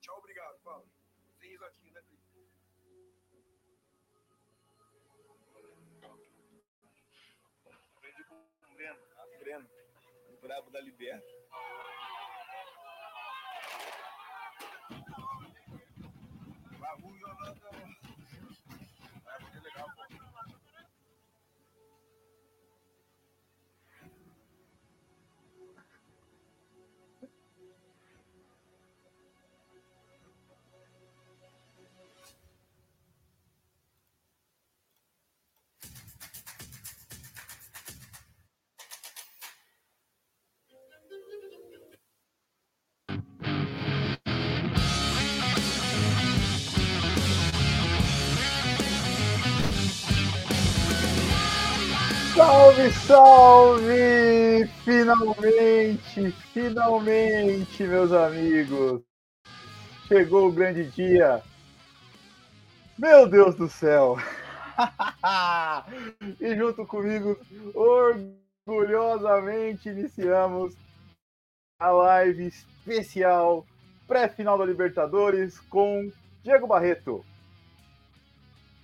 Tchau, obrigado. Fala. Sem risadinha, né, Felipe? Aprendi Breno. Ah, Breno. O brabo da Liberta. Bagulho, Yolanda. Salve, salve! Finalmente, finalmente, meus amigos! Chegou o grande dia! Meu Deus do céu! e junto comigo, orgulhosamente, iniciamos a live especial pré-final da Libertadores com Diego Barreto.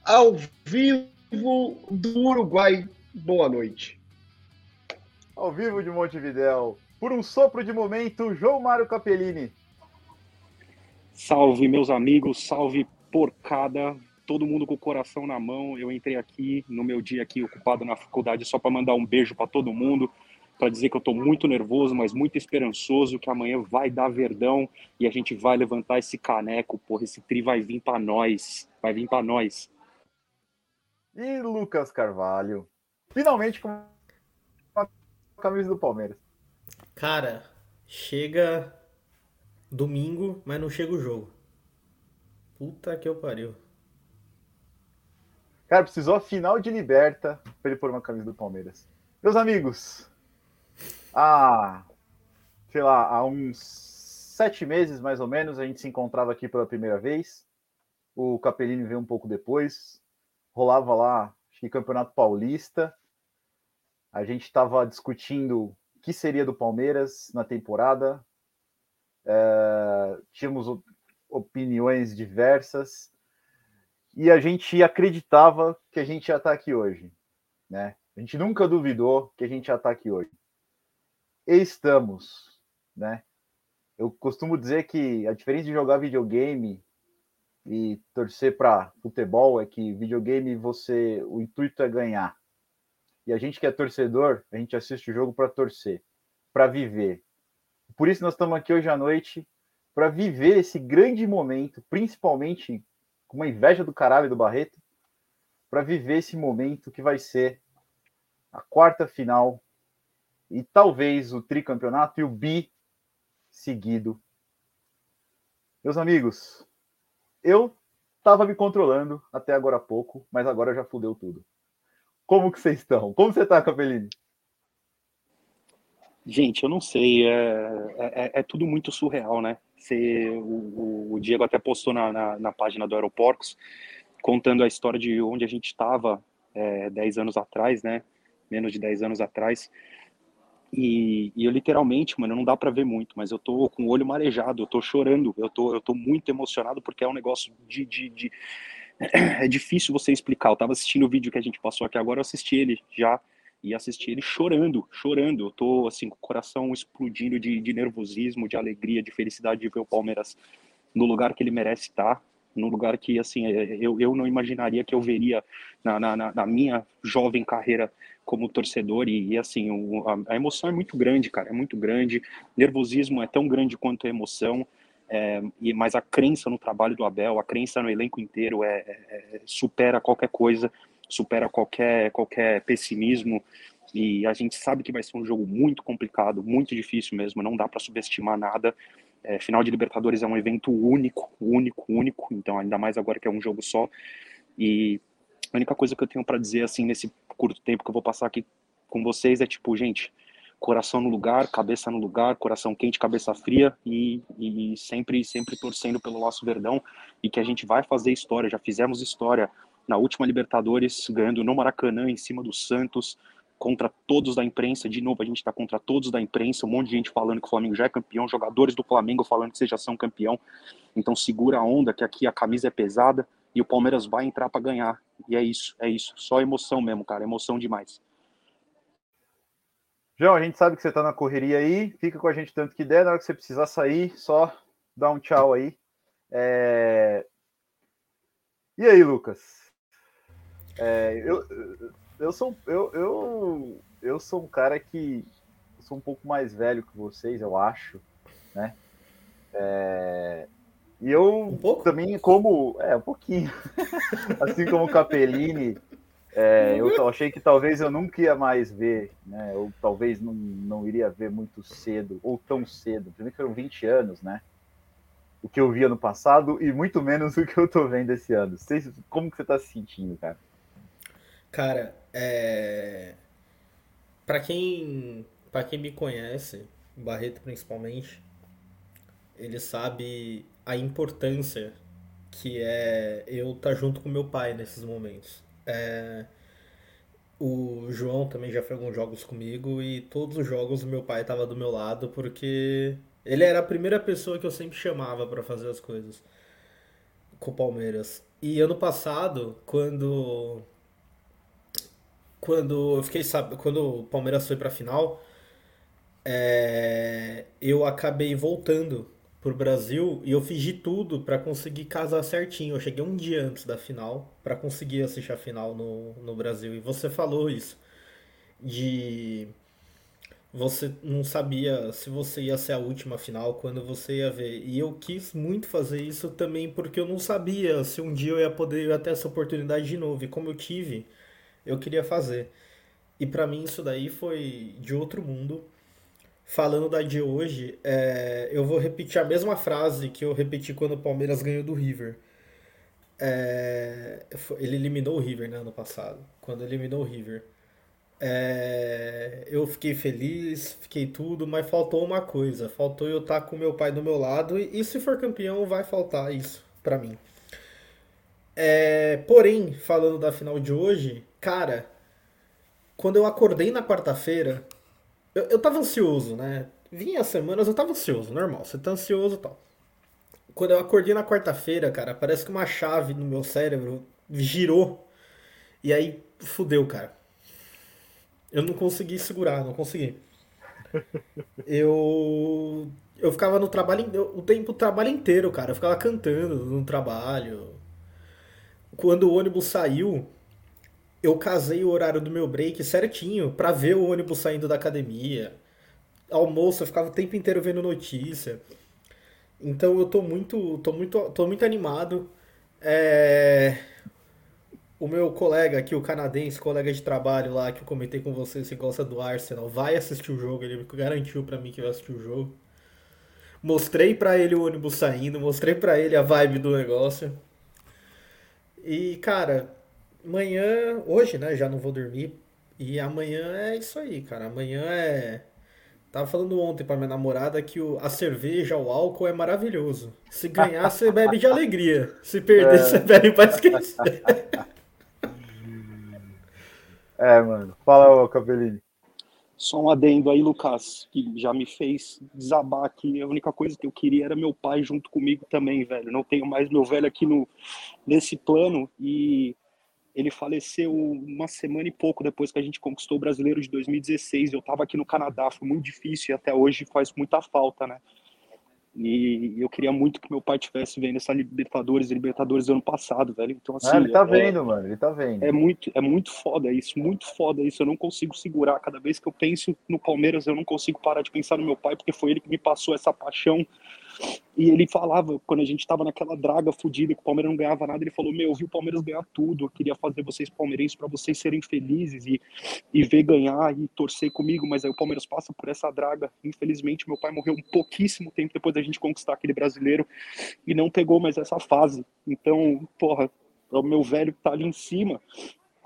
Ao vivo do Uruguai boa noite. Ao vivo de Montevidéu, por um sopro de momento, João Mário Capellini. Salve, meus amigos, salve porcada, todo mundo com o coração na mão. Eu entrei aqui no meu dia aqui ocupado na faculdade só para mandar um beijo para todo mundo, para dizer que eu estou muito nervoso, mas muito esperançoso que amanhã vai dar verdão e a gente vai levantar esse caneco, porra, esse tri vai vir para nós, vai vir para nós. E Lucas Carvalho, finalmente com a camisa do Palmeiras. Cara, chega domingo, mas não chega o jogo. Puta que eu pariu. Cara, precisou a final de liberta para ele pôr uma camisa do Palmeiras. Meus amigos, há, sei lá, há uns sete meses mais ou menos, a gente se encontrava aqui pela primeira vez. O Capellini veio um pouco depois. Rolava lá, que Campeonato Paulista. A gente estava discutindo o que seria do Palmeiras na temporada. É, tínhamos opiniões diversas e a gente acreditava que a gente ia estar aqui hoje, né? A gente nunca duvidou que a gente ia estar aqui hoje. E estamos, né? Eu costumo dizer que a diferença de jogar videogame e torcer para futebol é que videogame você o intuito é ganhar. E a gente que é torcedor, a gente assiste o jogo para torcer, para viver. Por isso nós estamos aqui hoje à noite para viver esse grande momento, principalmente com uma inveja do caralho do Barreto, para viver esse momento que vai ser a quarta final e talvez o tricampeonato e o bi seguido. Meus amigos, eu estava me controlando até agora há pouco, mas agora já fudeu tudo. Como que vocês estão? Como você está, Capelini? Gente, eu não sei, é, é, é tudo muito surreal, né? Você, o, o, Diego até postou na, na, na, página do Aeroportos, contando a história de onde a gente estava é, 10 anos atrás, né? Menos de 10 anos atrás. E, e eu literalmente, mano, não dá para ver muito, mas eu tô com o olho marejado, eu tô chorando, eu tô, eu tô muito emocionado porque é um negócio de, de, de... É difícil você explicar. Eu tava assistindo o vídeo que a gente passou aqui agora, eu assisti ele já e assisti ele chorando, chorando. Eu tô assim com o coração explodindo de, de nervosismo, de alegria, de felicidade de ver o Palmeiras no lugar que ele merece estar, num lugar que assim é, eu, eu não imaginaria que eu veria na, na, na minha jovem carreira como torcedor e, e assim o, a, a, emoção é muito grande, cara, é muito grande. Nervosismo é tão grande quanto a emoção. É, e mas a crença no trabalho do Abel, a crença no elenco inteiro é, é, é supera qualquer coisa supera qualquer, qualquer pessimismo. E a gente sabe que vai ser um jogo muito complicado, muito difícil mesmo, não dá para subestimar nada. É, final de Libertadores é um evento único, único, único, então ainda mais agora que é um jogo só. E a única coisa que eu tenho para dizer assim nesse curto tempo que eu vou passar aqui com vocês é tipo, gente, coração no lugar, cabeça no lugar, coração quente, cabeça fria e, e sempre, sempre torcendo pelo nosso Verdão e que a gente vai fazer história. Já fizemos história na última Libertadores, ganhando no Maracanã, em cima do Santos, contra todos da imprensa, de novo, a gente está contra todos da imprensa, um monte de gente falando que o Flamengo já é campeão, jogadores do Flamengo falando que vocês já são campeão. Então segura a onda, que aqui a camisa é pesada e o Palmeiras vai entrar para ganhar. E é isso, é isso. Só emoção mesmo, cara, emoção demais. João, a gente sabe que você tá na correria aí, fica com a gente tanto que der, na hora que você precisar sair, só dá um tchau aí. É... E aí, Lucas? É, eu, eu, sou, eu, eu, eu sou um cara que sou um pouco mais velho que vocês, eu acho, né? É, e eu Um também, como. É, um pouquinho. assim como o Capellini, é, eu achei que talvez eu nunca ia mais ver, né? Ou talvez não, não iria ver muito cedo, ou tão cedo. Primeiro que eram 20 anos, né? O que eu via no passado e muito menos o que eu tô vendo esse ano. Como que você tá se sentindo, cara? Cara, é... Pra quem, pra quem me conhece, Barreto principalmente, ele sabe a importância que é eu estar junto com meu pai nesses momentos. É, O João também já foi alguns jogos comigo e todos os jogos meu pai estava do meu lado porque ele era a primeira pessoa que eu sempre chamava para fazer as coisas com o Palmeiras. E ano passado, quando quando eu fiquei sab... quando o Palmeiras foi pra final, é, eu acabei voltando pro Brasil e eu de tudo pra conseguir casar certinho. Eu cheguei um dia antes da final pra conseguir assistir a final no, no Brasil. E você falou isso de você não sabia se você ia ser a última final quando você ia ver. E eu quis muito fazer isso também porque eu não sabia se um dia eu ia poder ter essa oportunidade de novo. E como eu tive, eu queria fazer. E pra mim isso daí foi de outro mundo. Falando da de hoje, é, eu vou repetir a mesma frase que eu repeti quando o Palmeiras ganhou do River. É, ele eliminou o River, né, ano passado. Quando eliminou o River. É, eu fiquei feliz, fiquei tudo, mas faltou uma coisa. Faltou eu estar com meu pai do meu lado. E, e se for campeão, vai faltar isso pra mim. É, porém, falando da final de hoje, cara, quando eu acordei na quarta-feira, eu, eu tava ansioso, né? Vinha as semanas, eu tava ansioso, normal. Você tá ansioso e tal. Quando eu acordei na quarta-feira, cara, parece que uma chave no meu cérebro girou. E aí, fudeu, cara. Eu não consegui segurar, não consegui. Eu eu ficava no trabalho o tempo o trabalho inteiro, cara. Eu ficava cantando no trabalho. Quando o ônibus saiu, eu casei o horário do meu break certinho pra ver o ônibus saindo da academia. Almoço, eu ficava o tempo inteiro vendo notícia. Então eu tô muito, tô muito, tô muito animado. É, O meu colega aqui, o canadense, colega de trabalho lá que eu comentei com vocês que gosta do Arsenal, vai assistir o jogo. Ele garantiu pra mim que vai assistir o jogo. Mostrei pra ele o ônibus saindo, mostrei pra ele a vibe do negócio. E, cara, amanhã, hoje, né, já não vou dormir. E amanhã é isso aí, cara. Amanhã é. Tava falando ontem pra minha namorada que o, a cerveja, o álcool é maravilhoso. Se ganhar, você bebe de alegria. Se perder, você bebe pra esquecer. É, mano. Fala, ô Capellini. Só um adendo aí, Lucas, que já me fez desabar aqui. A única coisa que eu queria era meu pai junto comigo também, velho. Não tenho mais meu velho aqui no, nesse plano e ele faleceu uma semana e pouco depois que a gente conquistou o Brasileiro de 2016. Eu tava aqui no Canadá, foi muito difícil e até hoje faz muita falta, né? E eu queria muito que meu pai tivesse vendo essa Libertadores, Libertadores do ano passado, velho. Então, assim, Ah, ele tá é- vendo, mano. Ele tá vendo. é muito, é muito foda isso, muito foda isso. Eu não consigo segurar. Cada vez que eu penso no Palmeiras, eu não consigo parar de pensar no meu pai, porque foi ele que me passou essa paixão. E ele falava, quando a gente tava naquela draga fodida, que o Palmeiras não ganhava nada, ele falou: Meu, eu vi o Palmeiras ganhar tudo. Eu queria fazer vocês palmeirenses para vocês serem felizes e, e ver ganhar e torcer comigo. Mas aí o Palmeiras passa por essa draga. Infelizmente, meu pai morreu um pouquíssimo tempo depois da gente conquistar aquele brasileiro e não pegou mais essa fase. Então, porra, o meu velho tá ali em cima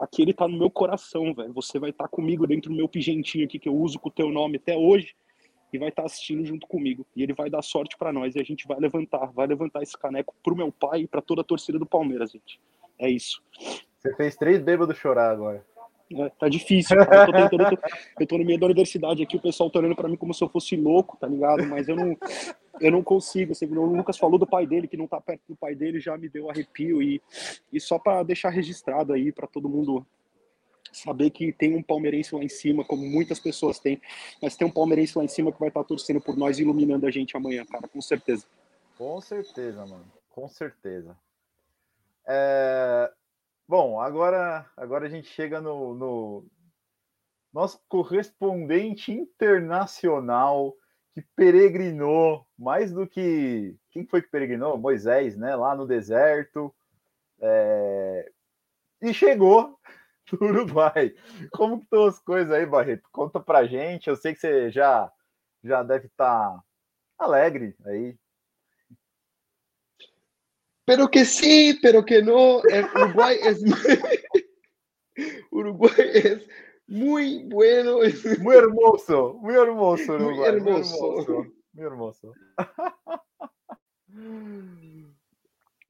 aqui ele tá no meu coração, velho. Você vai estar comigo dentro do meu pigentinho aqui que eu uso com o teu nome até hoje e vai estar assistindo junto comigo. E ele vai dar sorte pra nós e a gente vai levantar, vai levantar esse caneco pro meu pai e pra toda a torcida do Palmeiras, gente. É isso. Você fez três bêbados chorar agora. É, tá difícil, cara. Eu tô, tentando, eu, tô, eu tô no meio da universidade aqui, o pessoal tá olhando pra mim como se eu fosse louco, tá ligado? Mas eu não, eu não consigo. Assim, o Lucas falou do pai dele, que não tá perto do pai dele, já me deu arrepio. E, e só para deixar registrado aí, para todo mundo saber que tem um palmeirense lá em cima, como muitas pessoas têm, mas tem um palmeirense lá em cima que vai estar torcendo por nós, iluminando a gente amanhã, cara, com certeza. Com certeza, mano. Com certeza. É... Bom, agora, agora a gente chega no, no nosso correspondente internacional que peregrinou mais do que. Quem foi que peregrinou? Moisés, né? Lá no deserto. É... E chegou no Uruguai. Como que estão as coisas aí, Barreto? Conta pra gente. Eu sei que você já, já deve estar tá alegre aí Pero que sí, pero que no. Uruguay es Uruguay es muy bueno. Muy hermoso, muy hermoso. Uruguay, muy hermoso. Muy hermoso.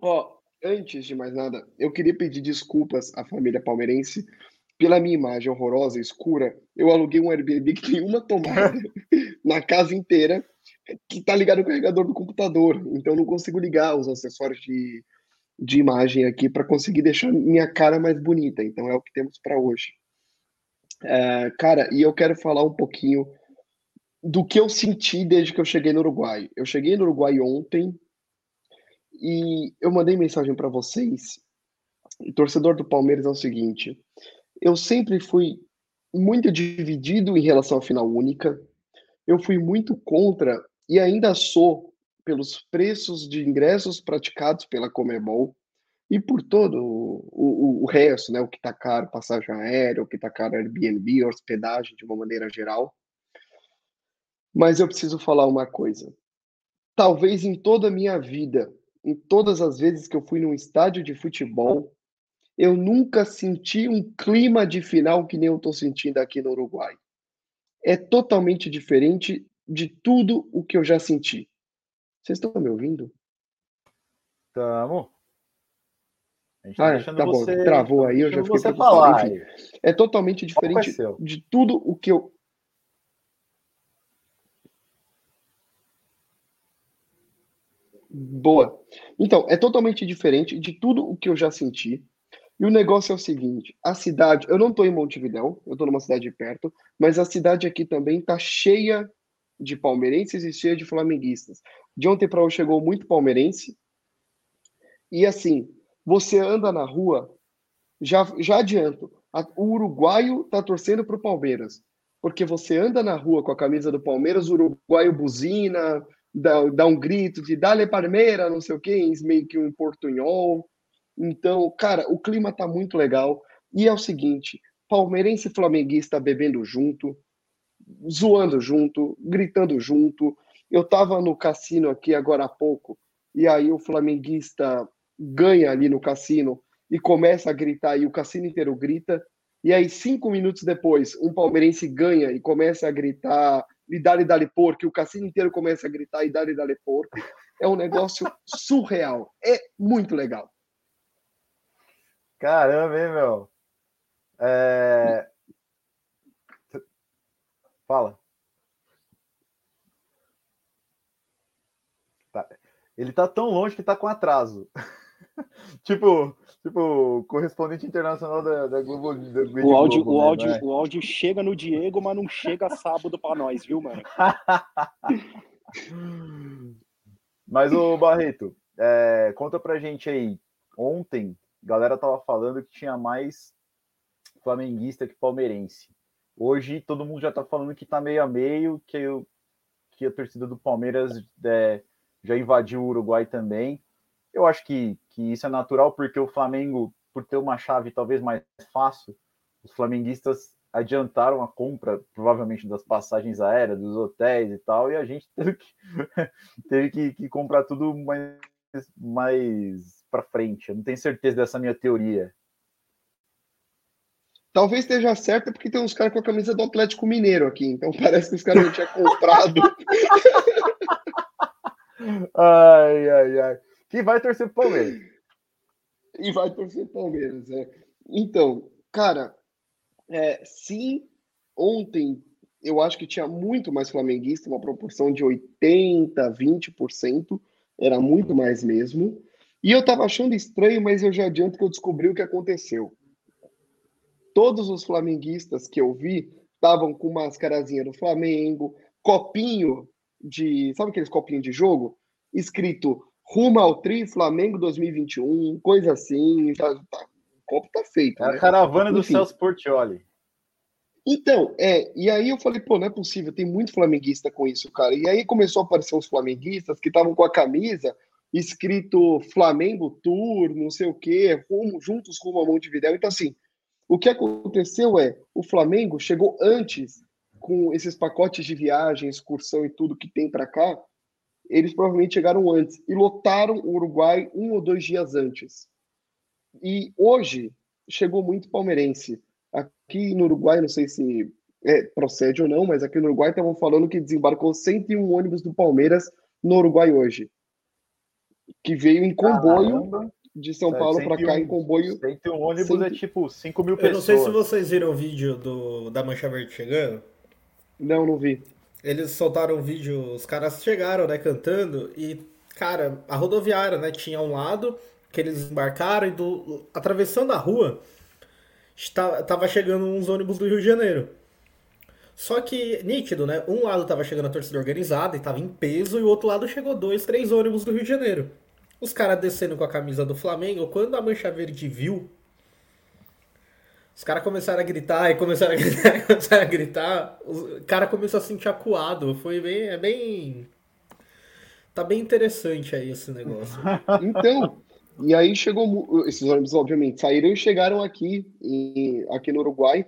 Ó, antes de mais nada, eu queria pedir desculpas à família palmeirense pela minha imagem horrorosa, escura. Eu aluguei um Airbnb que tem uma tomada na casa inteira que está ligado no carregador do computador. Então não consigo ligar os acessórios de, de imagem aqui para conseguir deixar minha cara mais bonita. Então é o que temos para hoje. É, cara, e eu quero falar um pouquinho do que eu senti desde que eu cheguei no Uruguai. Eu cheguei no Uruguai ontem e eu mandei mensagem para vocês. O torcedor do Palmeiras é o seguinte: eu sempre fui muito dividido em relação à final única. Eu fui muito contra e ainda sou pelos preços de ingressos praticados pela Comebol e por todo o, o, o resto, né, o que está caro, passagem aérea, o que está caro, Airbnb, hospedagem de uma maneira geral. Mas eu preciso falar uma coisa. Talvez em toda a minha vida, em todas as vezes que eu fui num estádio de futebol, eu nunca senti um clima de final que nem eu estou sentindo aqui no Uruguai. É totalmente diferente de tudo o que eu já senti. Vocês estão me ouvindo? Tamo. Tá ah, tá bom. Você, Travou aí, eu já fiquei você falar. Enfim, é totalmente diferente de tudo o que eu. Boa. Então, é totalmente diferente de tudo o que eu já senti. E o negócio é o seguinte: a cidade, eu não estou em Montevidéu, eu estou numa cidade perto, mas a cidade aqui também está cheia de palmeirenses e cheia de flamenguistas. De ontem para hoje chegou muito palmeirense. E assim, você anda na rua, já, já adianto, a, o uruguaio tá torcendo pro Palmeiras. Porque você anda na rua com a camisa do Palmeiras, o uruguaio buzina, dá, dá um grito de Dale Palmeira, não sei o quê, meio que um portunhol. Então, cara, o clima tá muito legal. E é o seguinte, palmeirense e flamenguista bebendo junto, zoando junto, gritando junto. Eu tava no cassino aqui agora há pouco, e aí o flamenguista ganha ali no cassino e começa a gritar, e o cassino inteiro grita. E aí, cinco minutos depois, um palmeirense ganha e começa a gritar e dale, dale porco, o cassino inteiro começa a gritar e dale, dale porco. É um negócio surreal. É muito legal. Caramba, hein, meu? É... Fala. Tá. Ele tá tão longe que tá com atraso. tipo, tipo, correspondente internacional da, da Globo. Da o, áudio, Globo, o, áudio, né? o áudio chega no Diego, mas não chega sábado para nós, viu, mano? mas, o Barreto, é, conta pra gente aí. Ontem, a galera tava falando que tinha mais flamenguista que palmeirense. Hoje, todo mundo já tá falando que tá meio a meio, que, eu, que a torcida do Palmeiras é, já invadiu o Uruguai também. Eu acho que, que isso é natural, porque o Flamengo, por ter uma chave talvez mais fácil, os flamenguistas adiantaram a compra, provavelmente, das passagens aéreas, dos hotéis e tal, e a gente teve que, teve que, que comprar tudo mais, mais para frente. Eu não tenho certeza dessa minha teoria. Talvez esteja certo porque tem uns caras com a camisa do Atlético Mineiro aqui, então parece que os caras não tinham comprado. ai, ai, ai que vai torcer pro Palmeiras. E vai torcer pro Palmeiras, é. Então, cara, É, sim, ontem eu acho que tinha muito mais flamenguista, uma proporção de 80, 20%, era muito mais mesmo. E eu tava achando estranho, mas eu já adianto que eu descobri o que aconteceu. Todos os flamenguistas que eu vi estavam com mascarazinha do Flamengo, copinho de, sabe aqueles copinhos de jogo? Escrito rumo ao Tri Flamengo 2021, coisa assim, tá, tá, o copo tá feito. É a né? caravana do Enfim. Celso Portioli. Então, é, e aí eu falei, pô, não é possível, tem muito flamenguista com isso, cara. E aí começou a aparecer uns flamenguistas que estavam com a camisa escrito Flamengo Tour, não sei o quê, rumo, juntos rumo a Montevidéu. Então, assim, o que aconteceu é, o Flamengo chegou antes com esses pacotes de viagem, excursão e tudo que tem para cá, eles provavelmente chegaram antes e lotaram o Uruguai um ou dois dias antes. E hoje chegou muito palmeirense. Aqui no Uruguai, não sei se é, procede ou não, mas aqui no Uruguai estavam falando que desembarcou 101 ônibus do Palmeiras no Uruguai hoje. Que veio em comboio Caramba, de São É, Paulo para cá 101. em comboio. 101 ônibus é Cento- tipo 5 mil Eu pessoas. não sei se vocês viram o vídeo do, da Mancha Verde chegando. Não, não vi. Eles soltaram um vídeo, os caras chegaram, né, cantando, e, cara, a rodoviária, né, tinha um lado que eles embarcaram e do, atravessando a rua, está, tava chegando uns ônibus do Rio de Janeiro. Só que, nítido, né, um lado tava chegando a torcida organizada e tava em peso, e o outro lado chegou dois, três ônibus do Rio de Janeiro. Os caras descendo com a camisa do Flamengo, quando a Mancha Verde viu, os caras começaram a gritar e começaram a gritar, e começaram a gritar. O cara começou a se sentir acuado. Foi bem. É bem. Tá bem interessante aí esse negócio. Então, e aí chegou esses ônibus, obviamente, saíram e chegaram aqui, em- aqui no Uruguai.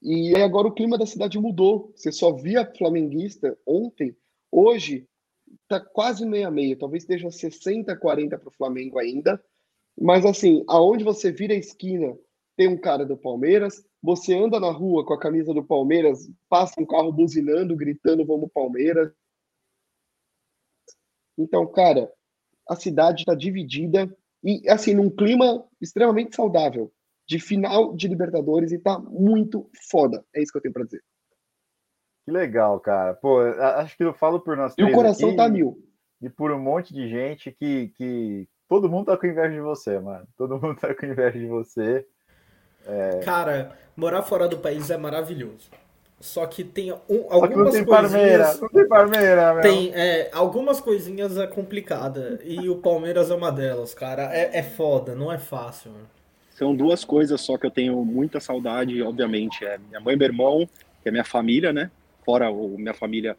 E aí agora o clima da cidade mudou. Você só via flamenguista ontem. Hoje tá quase meia meia, talvez esteja 60 40 para o Flamengo ainda. Mas assim, aonde você vira a esquina, tem um cara do Palmeiras. Você anda na rua com a camisa do Palmeiras, passa um carro buzinando, gritando vamos Palmeiras. Então, cara, a cidade está dividida e assim num clima extremamente saudável de final de Libertadores e tá muito foda. É isso que eu tenho para dizer. Que legal, cara. Pô, acho que eu falo por nós E o coração aqui tá mil. e por um monte de gente que, que todo mundo tá com inveja de você, mano. Todo mundo tá com inveja de você. Cara, morar fora do país é maravilhoso. Só que tem um, Só que não algumas tem Parmeira, coisinhas. não tem Parmeira, meu. Tem, é, algumas coisinhas é complicada. E o Palmeiras é uma delas, cara. É, é foda, não é fácil. mano. São duas coisas só que eu tenho muita saudade, obviamente. É minha mãe e meu irmão, que é minha família, né? Fora o, minha família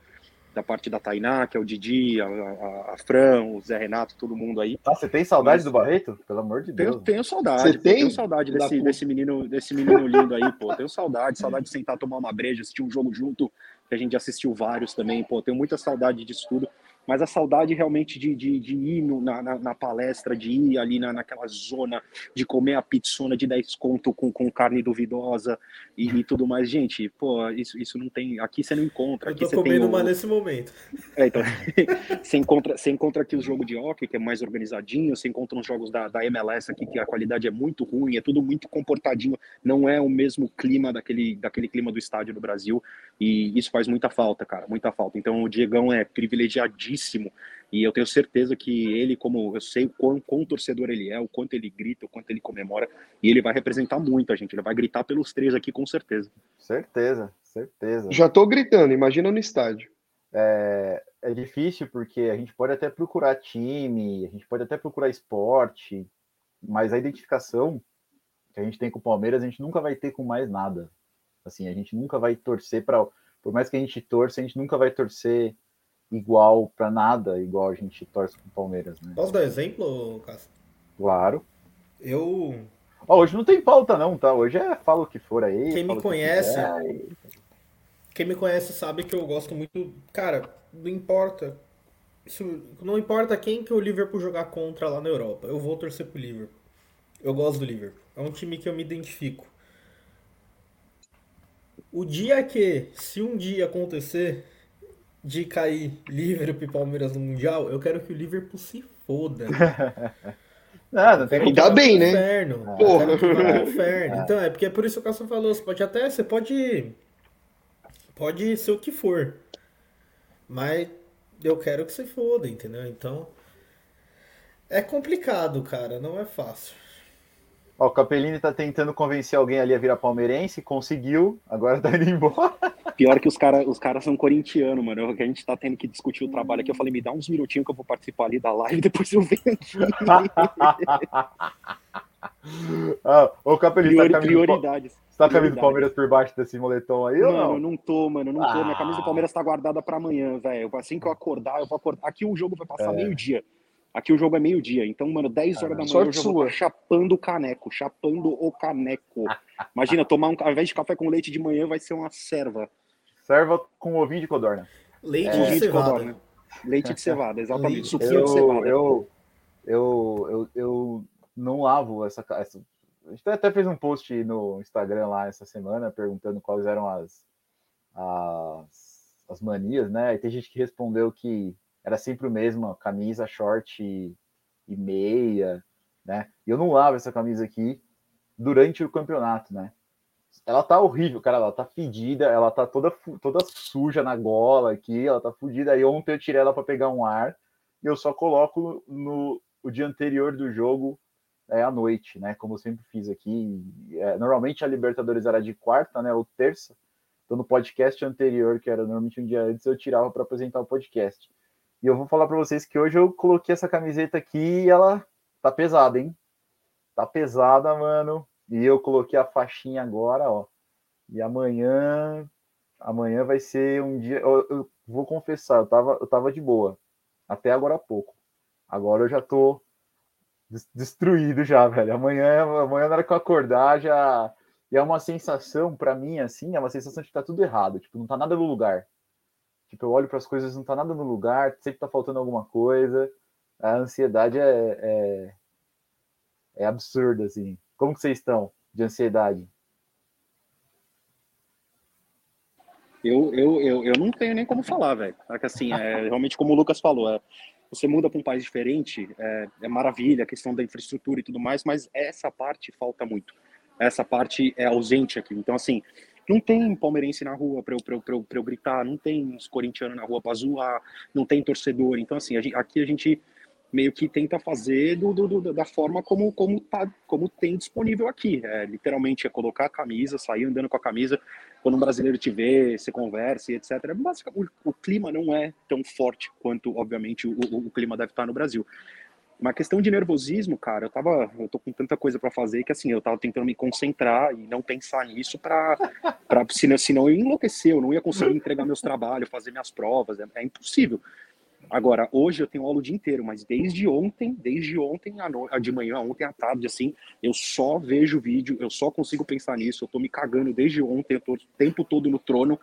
da parte da Tainá, que é o Didi, a, a, a Fran, o Zé Renato, todo mundo aí. Ah, você tem saudade do Barreto? Pelo amor de Tenho, Deus. tenho saudade, Você pô, tem? tenho saudade Da desse, puta. desse menino, desse menino lindo aí, pô. Tenho saudade, saudade de sentar tomar uma breja, assistir um jogo junto, que a gente assistiu vários também, pô. Tenho muita saudade disso tudo. Mas a saudade realmente de, de, de ir no- na, na, na palestra, de ir ali na, naquela zona, de comer a pizzona de 10 conto com, com carne duvidosa e, e tudo mais. Gente, pô, isso, isso não tem. Aqui você não encontra. Eu Aqui tô você tem comendo o- uma nesse momento. é, então, você, encontra, você encontra aqui os jogos de hockey, que é mais organizadinho, você encontra uns jogos da, da MLS aqui, que a qualidade é muito ruim, é tudo muito comportadinho, não é o mesmo clima daquele, daquele clima do estádio do Brasil, e isso faz muita falta, cara, muita falta. Então o Diegão é privilegiadíssimo, e eu tenho certeza que ele, como eu sei o quão, quão torcedor ele é, o quanto ele grita, o quanto ele comemora, e ele vai representar muito a gente, ele vai gritar pelos três aqui com certeza. Certeza, certeza. Já tô gritando, imagina no estádio. É, é difícil porque a gente pode até procurar time, a gente pode até procurar esporte, mas a identificação que a gente tem com o Palmeiras, a gente nunca vai ter com mais nada. Assim, a gente nunca vai torcer para, por mais que a gente torça, a gente nunca vai torcer igual para nada, igual a gente torce com o Palmeiras, né? Posso dar exemplo, Cássio? Claro. Eu. Ó, hoje não tem pauta não, tá? Hoje é fala o que for aí. Quem me que conhece, quiser, e- Quem me conhece sabe que eu gosto muito. Cara, não importa. Isso, não importa quem que o Liverpool jogar contra lá na Europa. Eu vou torcer pro Liverpool. Eu gosto do Liverpool. É um time que eu me identifico. O dia que, se um dia acontecer de cair Liverpool e Palmeiras no Mundial, eu quero que o Liverpool se foda. Não, não tem Ainda Vai bem, pro né? Inferno. É. Que pro É. inferno. Então, é porque é por isso que o Cássio falou. Você pode até. Você pode. Pode ser o que for. Mas eu quero que você foda, entendeu? Então. É complicado, cara. Não é fácil. Ó, o Capellini tá tentando convencer alguém ali a virar palmeirense, conseguiu, agora tá indo embora. Pior que os caras os cara são corintianos, mano. Que a gente tá tendo que discutir o trabalho aqui. Eu falei, me dá uns minutinhos que eu vou participar ali da live, depois eu venho aqui. ah, ô Capellini, tá Priori- Pa- prioridades. você tá com a camisa do. Palmeiras por baixo desse moletom aí ou Mano, não? não tô, mano, não tô. Minha camisa Ah. do Palmeiras tá guardada pra amanhã, velho. Assim que eu acordar, eu vou acordar. Aqui o jogo vai passar É. meio-dia. Aqui o jogo é meio-dia. Então, mano, 10 horas da manhã eu já vou tá chapando o caneco, chapando o caneco. Imagina, tomar um, ao invés de café com leite de manhã, vai ser uma serva. Serva com ovinho de codorna. Leite Com de leite de cevada. codorna. Leite de cevada, exatamente. Leite. Suquinho Eu, de cevada. eu, eu, eu, eu não lavo essa, essa. A gente até fez um post no Instagram lá essa semana perguntando quais eram as, as, as manias, né? E tem gente que respondeu que era sempre o mesmo, camisa, short e, e meia, né? E eu não lavo essa camisa aqui durante o campeonato, né? Ela tá horrível, cara. Ela tá fedida, ela tá toda, toda suja na gola aqui, ela tá fudida. Aí ontem eu tirei ela para pegar um ar e eu só coloco no o dia anterior do jogo é, à noite, né? Como eu sempre fiz aqui. É, normalmente a Libertadores era de quarta, né? Ou terça. Então no podcast anterior, que era normalmente um dia antes, eu tirava para apresentar o podcast. E eu vou falar para vocês que hoje eu coloquei essa camiseta aqui e ela tá pesada, hein? Tá pesada, mano. E eu coloquei a faixinha agora, ó. E amanhã, amanhã vai ser um dia. Eu, eu vou confessar, eu tava, eu tava de boa até agora há pouco. Agora eu já tô des- destruído já, velho. Amanhã, amanhã na hora que eu acordar já e é uma sensação para mim assim, é uma sensação de que tá tudo errado, tipo, não tá nada no lugar. Tipo, eu olho para as coisas, não tá nada no lugar, sempre tá faltando alguma coisa. A ansiedade é, é, é absurda, assim. Como que vocês estão de ansiedade? Eu, eu, eu, eu não tenho nem como falar, velho. É assim, é, realmente como o Lucas falou, é, você muda para um país diferente, é, é maravilha, a questão da infraestrutura e tudo mais, mas essa parte falta muito. Essa parte é ausente aqui. Então, assim, não tem palmeirense na rua para eu, pra eu, pra eu, pra eu gritar, não tem uns corintianos na rua para zoar, não tem torcedor. Então, assim, a gente- aqui a gente meio que tenta fazer do, do- da forma como, como, tá, como tem disponível aqui. É, literalmente é colocar a camisa, sair andando com a camisa, quando um brasileiro te vê, você conversa e etc. O, o clima não é tão forte quanto, obviamente, o, o- o clima deve estar no Brasil. Uma questão de nervosismo, cara, eu tava, eu tô com tanta coisa para fazer que assim, eu tava tentando me concentrar e não pensar nisso para para senão, senão eu ia enlouquecer, eu não ia conseguir entregar meus trabalhos, fazer minhas provas, é, é impossível. Agora, hoje eu tenho aula o dia inteiro, mas desde ontem, desde ontem no... de manhã, ontem à tarde, assim, eu só vejo vídeo, eu só consigo pensar nisso, eu tô me cagando desde ontem, eu tô o tempo todo no trono,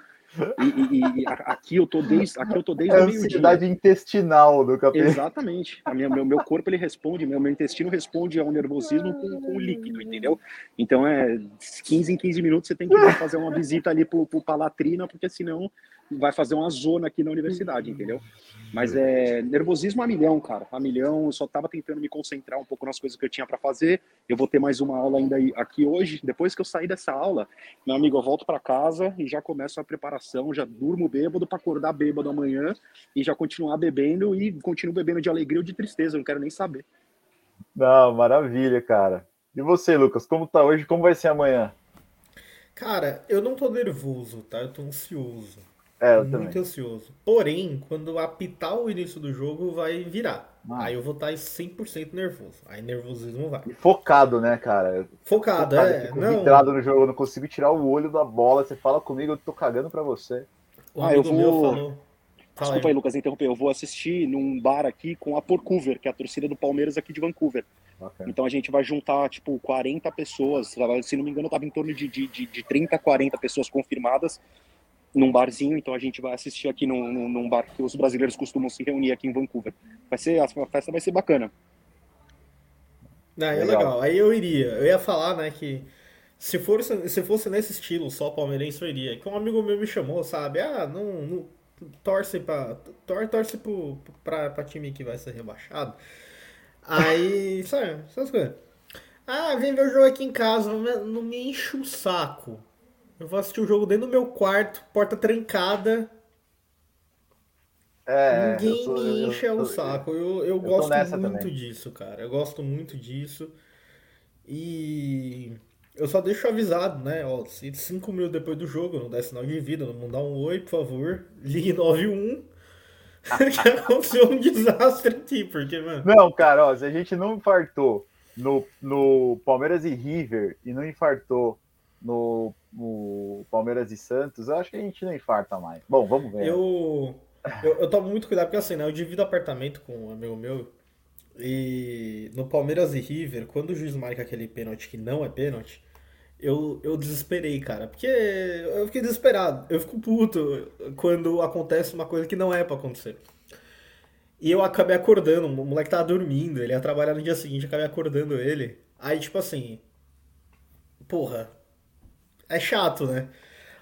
e, e- e aqui eu tô desde, aqui eu tô desde É a o ansiedade intestinal do capeta. Exatamente. A minha, meu, meu corpo ele responde, meu, meu intestino responde ao nervosismo com, com líquido, entendeu? Então é 15 em 15 minutos você tem que fazer uma visita ali pro, pro Palatrina, porque senão vai fazer uma zona aqui na universidade, entendeu? Mas é nervosismo a milhão, cara. A milhão, eu só tava tentando me concentrar um pouco nas coisas que eu tinha para fazer. Eu vou ter mais uma aula ainda aí- aqui hoje. Depois que eu sair dessa aula, meu amigo, eu volto para casa e já começo a preparação, já durmo bêbado para acordar bêbado amanhã e já continuar bebendo e continuo bebendo de alegria ou de tristeza, eu não quero nem saber. Não, maravilha, cara. E você, Lucas, como tá hoje? Como vai ser amanhã? Cara, eu não tô nervoso, tá? Eu tô ansioso. É, eu muito também. ansioso. Porém, quando apitar o início do jogo, vai virar. Ah. Aí eu vou estar 100% nervoso. Aí nervosismo vai. E Focado, né, cara? Focado, Focado, é. fico Não, vidrado no jogo, eu não consigo tirar o olho da bola. Você fala comigo, eu tô cagando pra você. o Ah, eu vou-. Fala Desculpa aí, Lucas, interromper. Eu vou assistir num bar aqui com a Porcover, que é a torcida do Palmeiras aqui de Vancouver. Bacana. Então a gente vai juntar, tipo, 40 pessoas. Se não me engano, tava em torno de, de, de, de 30, 40 pessoas confirmadas num barzinho. Então a gente vai assistir aqui num, num, num bar que os brasileiros costumam se reunir aqui em Vancouver. Vai ser, a festa vai ser bacana. Não, é Legal. legal. Aí eu iria. Eu ia falar, né, que se fosse, se fosse nesse estilo só palmeirense, eu iria. Que um amigo meu me chamou, sabe? Ah, não, não torce pra. Tor, torce pro, pra, pra time que vai ser rebaixado. Aí, sabe, essas coisas. Ah, vem ver o jogo aqui em casa, não me, não me enche o saco. Eu vou assistir o jogo dentro do meu quarto, porta trancada, É, ninguém eu tô- me eu- enche eu- o saco. Eu, eu, tô gosto muito também. disso, cara. Eu gosto muito disso. E eu só deixo avisado, né? Ó, se cinco minutos depois do jogo não der sinal de vida, não mandar um oi, por favor, ligue 91. que aconteceu um desastre aqui, porque, mano. Não, cara, ó, se a gente não infartou no, no Palmeiras e River e não infartou no, no Palmeiras e Santos, eu acho que a gente não infarta mais. Bom, vamos ver. Eu, eu, eu tomo muito cuidado, porque assim, né? Eu divido apartamento com um amigo meu. E no Palmeiras e River, quando o juiz marca aquele pênalti que não é pênalti, eu, eu desesperei, cara. Porque eu fiquei desesperado. Eu fico puto quando acontece uma coisa que não é pra acontecer. E eu acabei acordando, o moleque tava dormindo, ele ia trabalhar no dia seguinte, acabei acordando ele. Aí, tipo assim. Porra. É chato, né?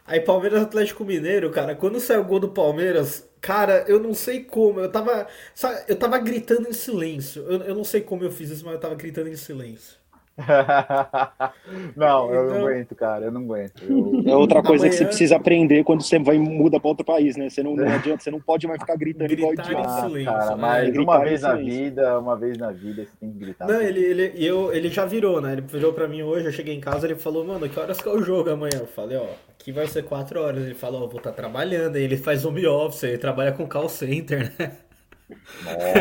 Aí Palmeiras Atlético Mineiro, cara, quando saiu o gol do Palmeiras, cara, eu não sei como, eu tava, sabe, eu tava gritando em silêncio. Eu, eu não sei como eu fiz isso, mas eu tava gritando em silêncio. não, eu não Então- aguento, cara, eu não aguento. Eu- É outra coisa que você Amanhã- precisa aprender quando você vai muda para outro país, né? Você não, não adianta, você não pode mais ficar gritando igual Gritar idiota. em Ah, silêncio, cara, né? mas Gritar uma vez na vida, uma vez na vida, você tem que gritar. Não, ele, ele, eu, ele já virou, né? Ele virou pra mim hoje, eu cheguei em casa, ele falou, mano, que horas que é o jogo amanhã? Eu falei, ó, aqui vai ser 4 horas. Ele falou, ó, vou estar trabalhando. Aí ele faz home office, ele trabalha com call center, né?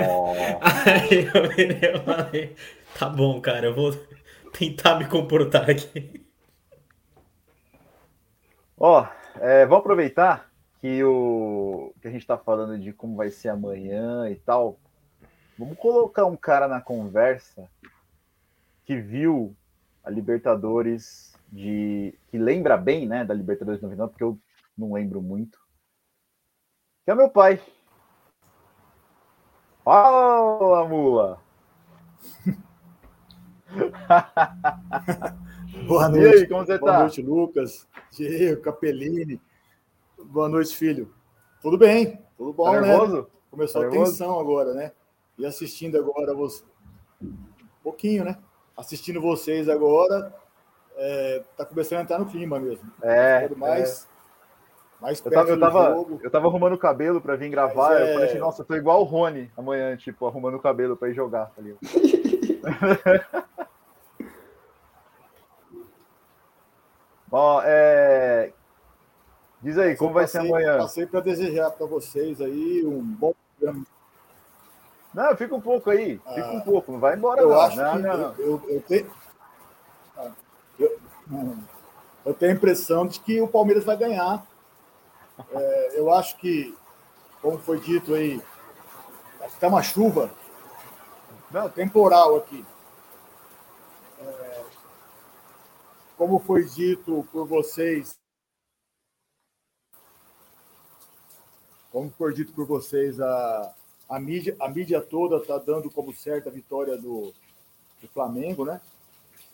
Ó, Aí eu, virei e falei, tá bom, cara, eu vou tentar me comportar aqui. Ó, é, vamos aproveitar que, o, que a gente tá falando de como vai ser amanhã e tal. Vamos colocar um cara na conversa que viu a Libertadores de. que lembra bem, né, da Libertadores de 99, porque eu não lembro muito. Que é meu pai. Fala, mula! Boa E noite. aí, como você Boa tá? noite, Lucas, Diego, Capellini. Boa noite, filho. Tudo bem? Tudo bom, Tá né? nervoso? Começou Tá a nervoso? tensão agora, né? E assistindo agora você. Um pouquinho, né? Assistindo vocês agora, é, tá começando a entrar no clima mesmo. É, mais, mais Eu perto tava, eu, do tava, jogo. eu tava arrumando o cabelo pra vir gravar. Mas Eu é- falei assim, nossa, eu tô igual o Rony amanhã, tipo, arrumando o cabelo pra ir jogar. Tá Ó, é... Diz aí, como vai ser amanhã? Passei para desejar para vocês aí um bom programa. Não, fica um pouco aí, fica um Ah, pouco, não vai embora Eu não. acho não, que não, eu, eu tenho. Ah, Eu, hum, eu tenho a impressão de que o Palmeiras vai ganhar. É, eu acho que, como foi dito aí, está uma chuva não, temporal aqui. Como foi dito por vocês, como foi dito por vocês, a, a, mídia, a mídia toda está dando como certa a vitória do, do Flamengo, né?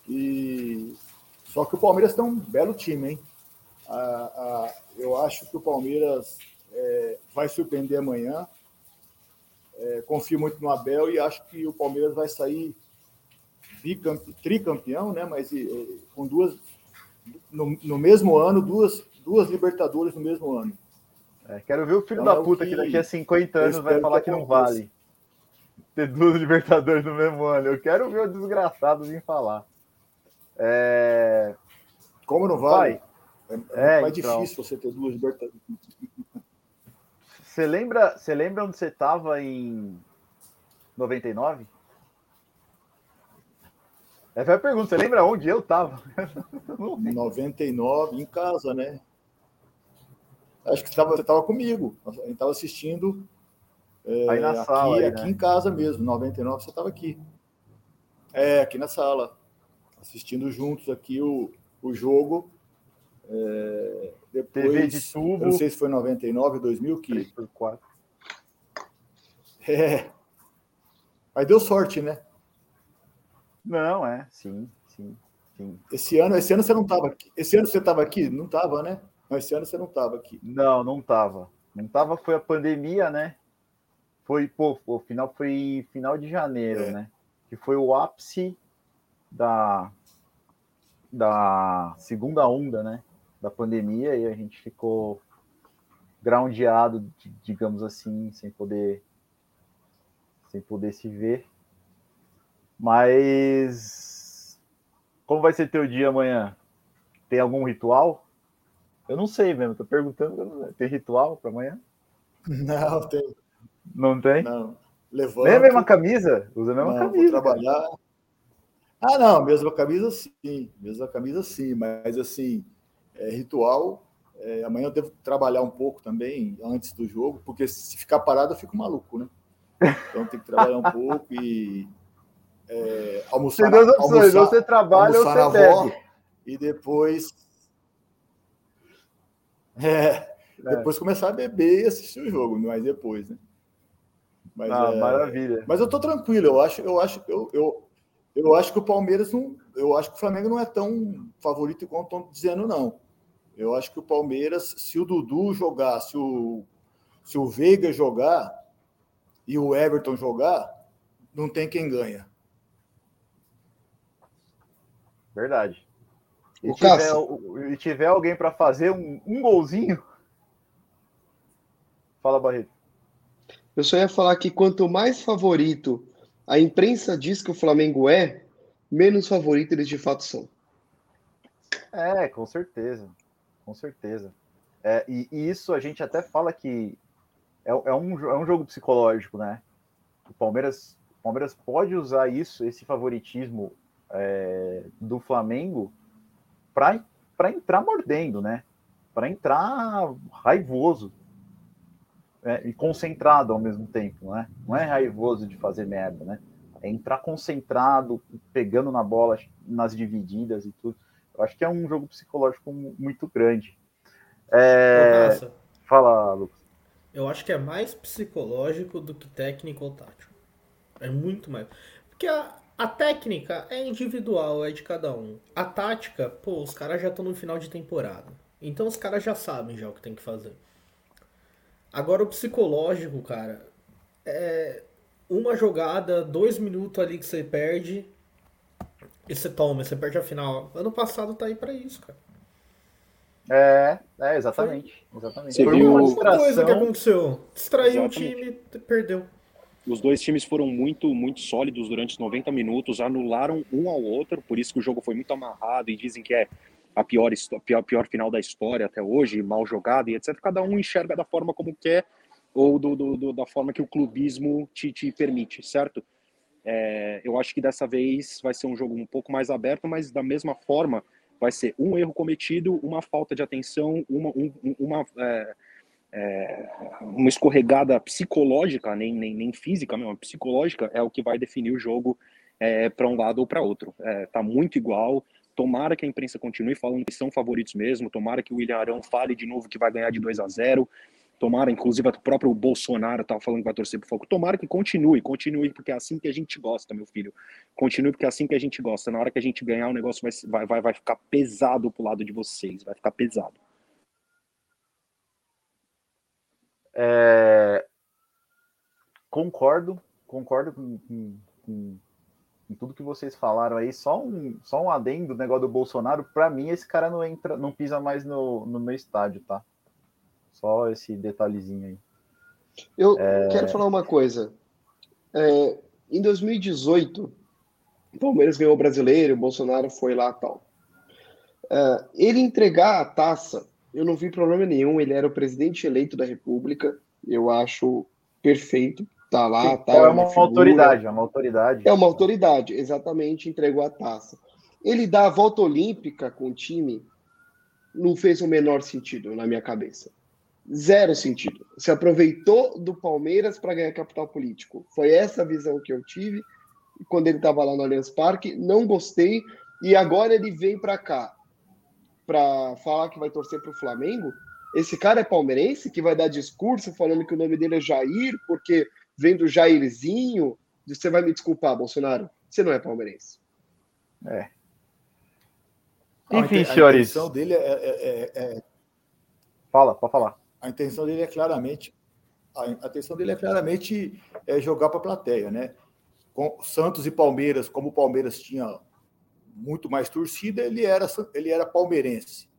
E só que o Palmeiras tem um belo time, hein? Ah, ah, eu acho que o Palmeiras é, vai surpreender amanhã. É, confio muito no Abel e acho que o Palmeiras vai sair bicampe, tricampeão, né? Mas com duas no, no mesmo ano, duas, duas Libertadores no mesmo ano. É, quero ver o filho Então, da é o puta que que daqui a 50 eu anos vai falar que que não vale. Ter duas Libertadores no mesmo ano. Eu quero ver o desgraçado vir falar. É... Como não vale? É, é É, mais então. difícil você ter duas Libertadores. Você lembra, você lembra onde você estava em 99? Essa é a pergunta. Você lembra onde eu estava? Em 99, em casa, né? Acho que você estava você tava comigo. A gente estava assistindo é, Aí na aqui, sala, aí, aqui né? em casa mesmo. 99 você estava aqui. É, aqui na sala. Assistindo juntos aqui o, o jogo. É, depois, TV de tubo. Não sei se foi 99, 2000 que 3 por 4. É. Mas deu sorte, né? Não, é. Sim, sim, sim. Esse ano, esse ano você não estava aqui. Esse ano você estava aqui? Não estava, né? Não, esse ano você não estava aqui. Não, não tava. Não tava, foi a pandemia, né? Foi, pô, o final foi final de janeiro, É. né? que foi o ápice da, da segunda onda, né? Da pandemia, e a gente ficou groundeado, di- digamos assim, sem poder sem poder se ver. Mas como vai ser teu dia amanhã? Tem algum ritual? Eu não sei mesmo, tô perguntando. Tem ritual para amanhã? Não, tem. Não tem? Não. Levanto. Nem a mesma camisa? Usa a mesma não, camisa. Vou cara. trabalhar. Ah, não, mesma camisa sim. Mesma camisa sim, mas assim, é, ritual. é, amanhã eu devo trabalhar um pouco também antes do jogo, porque se ficar parado eu fico maluco, né? Então tem que trabalhar um pouco e é, almoçar. Tem duas opções, almoçar- você trabalha ou você avó bebe. e depois. É, depois começar a beber e assistir o jogo, mas depois, né? Mas, Ah, é, maravilha. mas eu tô tranquilo, eu acho, eu acho, eu, eu, eu acho que o Palmeiras não. Eu acho que o Flamengo não é tão favorito quanto estão dizendo, não. Eu acho que o Palmeiras, se o Dudu jogar, se o, se o Veiga jogar e o Everton jogar, não tem quem ganha. Verdade. E O tiver, Cássio. e tiver alguém para fazer um, um golzinho. Fala, Barreto. Eu só ia falar que quanto mais favorito a imprensa diz que o Flamengo é, menos favorito eles de fato são. É, com certeza. Com certeza. É, e, e isso a gente até fala que é, é um, é um jogo psicológico, né? O Palmeiras, o Palmeiras pode usar isso, esse favoritismo é, do Flamengo, para entrar mordendo, né? Para entrar raivoso né? e concentrado ao mesmo tempo, não é? Não é raivoso de fazer merda, né? É entrar concentrado, pegando na bola, nas divididas e tudo. Eu acho que é um jogo psicológico mu- muito grande. É, Fala, Lucas. eu acho que é mais psicológico do que técnico ou tático. É muito mais. Porque a, a técnica é individual, é de cada um. A tática, pô, os caras já estão no final de temporada. Então os caras já sabem já o que tem que fazer. Agora o psicológico, cara, é uma jogada, dois minutos ali que você perde e você toma, você perde a final. Ano passado tá aí pra isso, cara. É, é exatamente. exatamente. Você Foi viu- uma Uma coisa que distração. aconteceu. Distraiu o Exatamente. time, perdeu. Os dois times foram muito, muito sólidos durante os 90 minutos, anularam um ao outro, por isso que o jogo foi muito amarrado e dizem que é a pior, histó- pior, final da história até hoje, mal jogado e etc. Cada um enxerga da forma como quer ou do, do- do- da forma que o clubismo te, te permite, certo? É, eu acho que dessa vez vai ser um jogo um pouco mais aberto, mas da mesma forma vai ser um erro cometido, uma falta de atenção, uma, um- um- uma, é, é, uma escorregada psicológica, nem, nem, nem física, mesmo, psicológica, é o que vai definir o jogo é, para um lado ou para outro. É, tá muito igual. Tomara que a imprensa continue falando que são favoritos mesmo. Tomara que o William Arão fale de novo que vai ganhar de 2 a 0 Tomara, inclusive, o próprio Bolsonaro estava falando que vai torcer pro Foco. Tomara que continue, continue, porque é assim que a gente gosta, meu filho. Continue, porque é assim que a gente gosta. Na hora que a gente ganhar, o negócio vai, vai, vai, vai ficar pesado pro lado de vocês. Vai ficar pesado. É, concordo, concordo com, com- com- com tudo que vocês falaram aí. Só um, só um adendo do negócio do Bolsonaro. Para mim, esse cara não entra, não pisa mais no, no meu estádio, tá? Só esse detalhezinho aí. Eu quero falar uma coisa. É, em 2018, o Palmeiras ganhou o brasileiro, o Bolsonaro foi lá tal. É, ele entregar a taça, eu não vi problema nenhum. Ele era o presidente eleito da República. Eu acho perfeito. Tá lá, tá. é uma figura. autoridade, é uma autoridade. É uma autoridade, exatamente, entregou a taça. Ele dá a volta olímpica com o time, não fez o menor sentido na minha cabeça. Zero sentido. Se aproveitou do Palmeiras para ganhar capital político. Foi essa a visão que eu tive quando ele estava lá no Allianz Parque. Não gostei. E agora ele vem para cá para falar que vai torcer para o Flamengo. Esse cara é palmeirense que vai dar discurso falando que o nome dele é Jair, porque vem do Jairzinho. Você vai me desculpar, Bolsonaro. Você não é palmeirense. A Enfim, inte- a senhores. intenção dele é, é- é- é- Fala, pode falar. a intenção dele é claramente a a intenção dele é claramente é jogar para a plateia, né? com Santos e Palmeiras, como o Palmeiras tinha muito mais torcida, ele era, ele era palmeirense.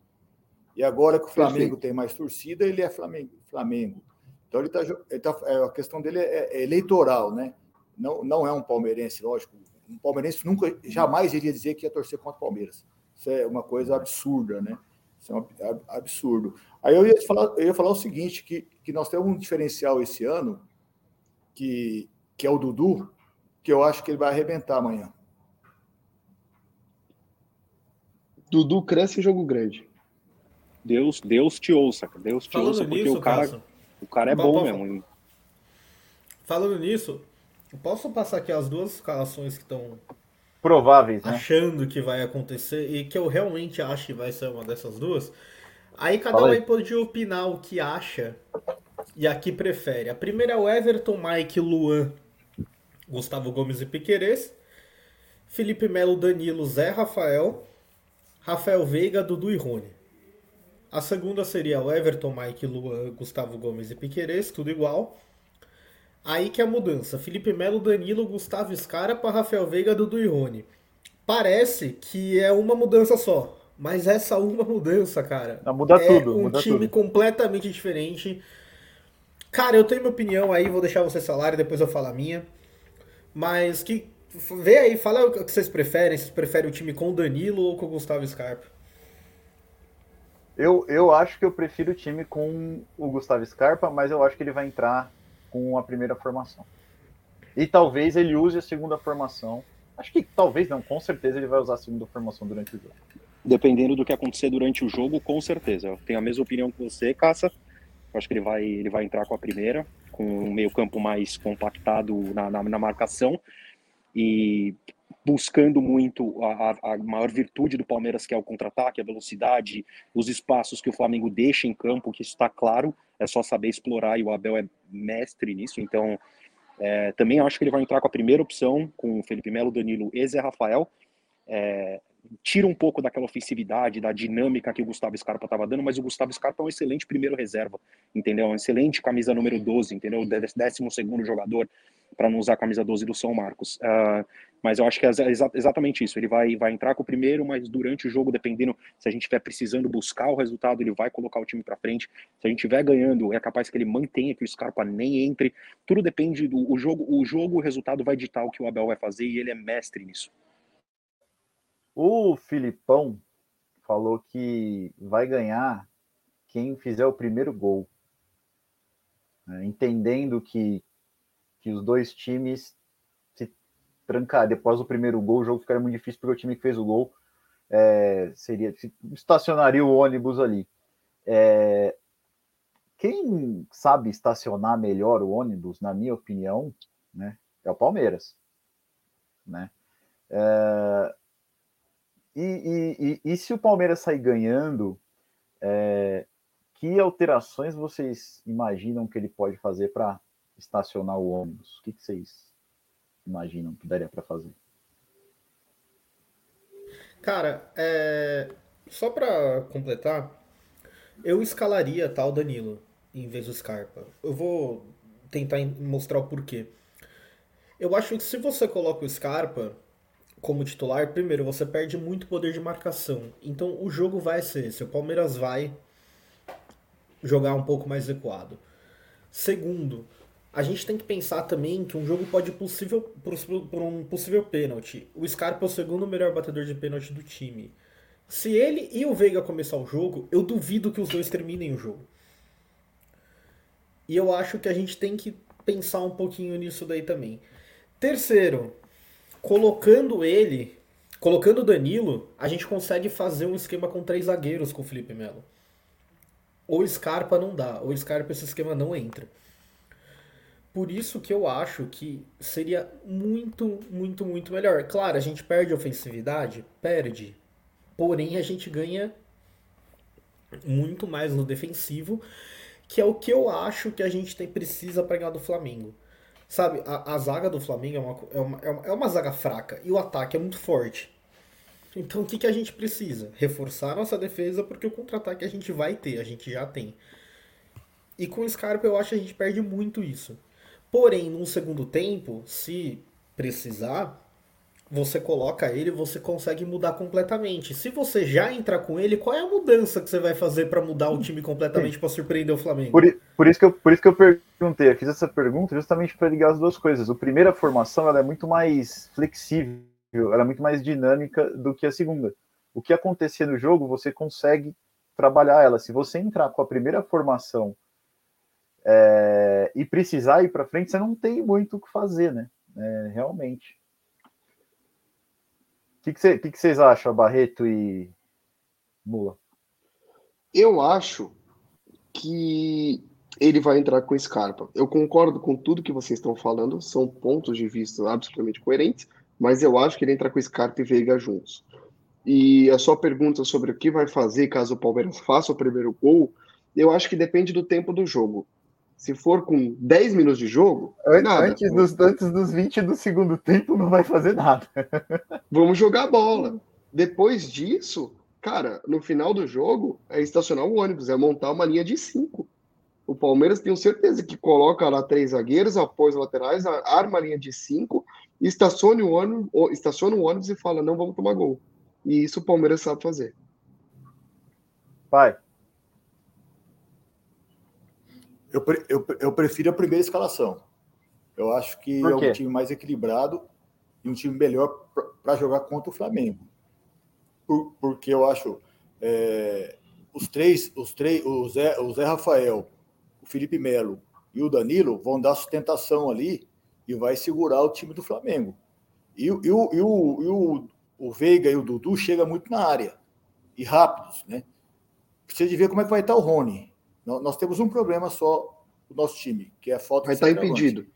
E agora que o Flamengo tem mais torcida, ele é Flamengo. Flamengo. Então ele tá, ele tá, é, a questão dele é, é, eleitoral, né? Não, não é um palmeirense, lógico. Um palmeirense nunca, jamais iria dizer que ia torcer contra o Palmeiras. Isso é uma coisa absurda, né? Isso é um absurdo. Aí eu ia falar, eu ia falar o seguinte, que, que nós temos um diferencial esse ano, que, que é o Dudu, que eu acho que ele vai arrebentar amanhã. Dudu cresce em jogo grande. Deus, Deus te ouça, Deus te Falando ouça, porque nisso, o cara, o cara é bom mesmo. Falando nisso, posso passar aqui as duas escalações que estão prováveis, né? achando que vai acontecer e que eu realmente acho que vai ser uma dessas duas. Aí cada Fala um aí pode opinar o que acha e a que prefere. A primeira é o Everton, Mike, Luan, Gustavo Gomes e Piquerez. Felipe Melo, Danilo, Zé Rafael, Rafael Veiga, Dudu e Rony. A segunda seria o Everton, Mike, Luan, Gustavo Gomes e Piquerez, tudo igual. Aí que é a mudança. Felipe Melo, Danilo, Gustavo Scarpa, Rafael Veiga, Dudu e Rony. Parece que é uma mudança só. Mas essa uma mudança, cara. Não, muda é tudo. um muda time tudo. completamente diferente. Cara, eu tenho minha opinião aí, vou deixar você falar e depois eu falo a minha. Mas que. Vê aí, fala o que vocês preferem. Vocês preferem o time com o Danilo ou com o Gustavo Scarpa? Eu, eu acho que eu prefiro o time com o Gustavo Scarpa, mas eu acho que ele vai entrar com a primeira formação. E talvez ele use a segunda formação. Acho que talvez não, com certeza ele vai usar a segunda formação durante o jogo. Dependendo do que acontecer durante o jogo, com certeza. Eu tenho a mesma opinião que você, Caça. Eu acho que ele vai, ele vai entrar com a primeira, com um meio-campo mais compactado na, na, na marcação. E buscando muito a, a, maior virtude do Palmeiras, que é o contra-ataque, a velocidade, os espaços que o Flamengo deixa em campo, que está claro, é só saber explorar e o Abel é mestre nisso. Então, é, também acho que ele vai entrar com a primeira opção, com o Felipe Melo, Danilo e Zé Rafael. É, tira um pouco daquela ofensividade, da dinâmica que o Gustavo Scarpa estava dando, mas o Gustavo Scarpa é um excelente primeiro reserva, entendeu? Um excelente camisa número 12, entendeu? Décimo segundo jogador, para não usar a camisa 12 do São Marcos. Uh, mas eu acho que é exa exatamente isso. Ele vai, vai entrar com o primeiro, mas durante o jogo, dependendo se a gente estiver precisando buscar o resultado, ele vai colocar o time para frente. Se a gente estiver ganhando, é capaz que ele mantenha que o Scarpa nem entre. Tudo depende do o jogo. O jogo, o resultado vai ditar o que o Abel vai fazer e ele é mestre nisso. O Filipão falou que vai ganhar quem fizer o primeiro gol. Né? Entendendo que, que os dois times trancar depois do primeiro gol, o jogo ficaria muito difícil porque o time que fez o gol é, seria estacionaria o ônibus ali. É, quem sabe estacionar melhor o ônibus, na minha opinião, né, é o Palmeiras, né? É, e, e, e, e, se o Palmeiras sair ganhando, é, que alterações vocês imaginam que ele pode fazer para estacionar o ônibus? O que, que vocês imaginam que daria para fazer? Cara, é... só para completar, eu escalaria tal Danilo em vez do Scarpa. Eu vou tentar mostrar o porquê. Eu acho que se você coloca o Scarpa como titular, primeiro, você perde muito poder de marcação. Então o jogo vai ser esse. O Palmeiras vai jogar um pouco mais recuado. Segundo, a gente tem que pensar também que um jogo pode possível, por, por um possível pênalti. O Scarpa é o segundo melhor batedor de pênalti do time. Se ele e o Veiga começar o jogo, eu duvido que os dois terminem o jogo. E eu acho que a gente tem que pensar um pouquinho nisso daí também. Terceiro, colocando ele, colocando o Danilo, a gente consegue fazer um esquema com três zagueiros com o Felipe Melo. Ou Scarpa não dá, ou Scarpa esse esquema não entra. Por isso que eu acho que seria muito, muito, muito melhor. Claro, a gente perde ofensividade? Perde. Porém, a gente ganha muito mais no defensivo, que é o que eu acho que a gente tem, precisa para ganhar do Flamengo. Sabe, a, a zaga do Flamengo é uma, é, uma, é, uma, é uma zaga fraca e o ataque é muito forte. Então o que, que a gente precisa? Reforçar nossa defesa, porque o contra-ataque a gente vai ter, a gente já tem. E com o Scarpa eu acho que a gente perde muito isso. Porém, num segundo tempo, se precisar, você coloca ele, você consegue mudar completamente. Se você já entrar com ele, qual é a mudança que você vai fazer para mudar o time completamente para surpreender o Flamengo? Por, por, isso que eu, por isso que eu perguntei, eu fiz essa pergunta justamente para ligar as duas coisas. A primeira formação ela é muito mais flexível, ela é muito mais dinâmica do que a segunda. O que acontecer no jogo, você consegue trabalhar ela. Se você entrar com a primeira formação é, e precisar ir para frente, você não tem muito o que fazer, né? É, realmente. O que, que, que, que vocês acham, Barreto e Mula? Eu acho que ele vai entrar com Scarpa. Eu concordo com tudo que vocês estão falando, são pontos de vista absolutamente coerentes, mas eu acho que ele entra com Scarpa e Veiga juntos. E a sua pergunta sobre o que vai fazer caso o Palmeiras faça o primeiro gol, eu acho que depende do tempo do jogo. Se for com 10 minutos de jogo, antes, nada. Antes, dos, antes dos 20 do segundo tempo, não vai fazer nada. Vamos jogar bola. Depois disso, cara, no final do jogo, é estacionar o ônibus, é montar uma linha de 5. O Palmeiras tenho certeza que coloca lá três zagueiros, apoia os laterais, arma a linha de 5, estaciona o ônibus, estaciona o ônibus e fala: não vamos tomar gol. E isso o Palmeiras sabe fazer. Vai. Eu, eu, eu prefiro a primeira escalação. Eu acho que é um time mais equilibrado e um time melhor para jogar contra o Flamengo. Por, porque eu acho é, os três, os três, o Zé, o Zé Rafael, o Felipe Melo e o Danilo vão dar sustentação ali e vai segurar o time do Flamengo. E, e, o, e, o, e o, o Veiga e o Dudu chegam muito na área e rápidos, né? Precisa de ver como é que vai estar o Rony. Nós temos um problema só no nosso time, que é a falta vai de estar impedido.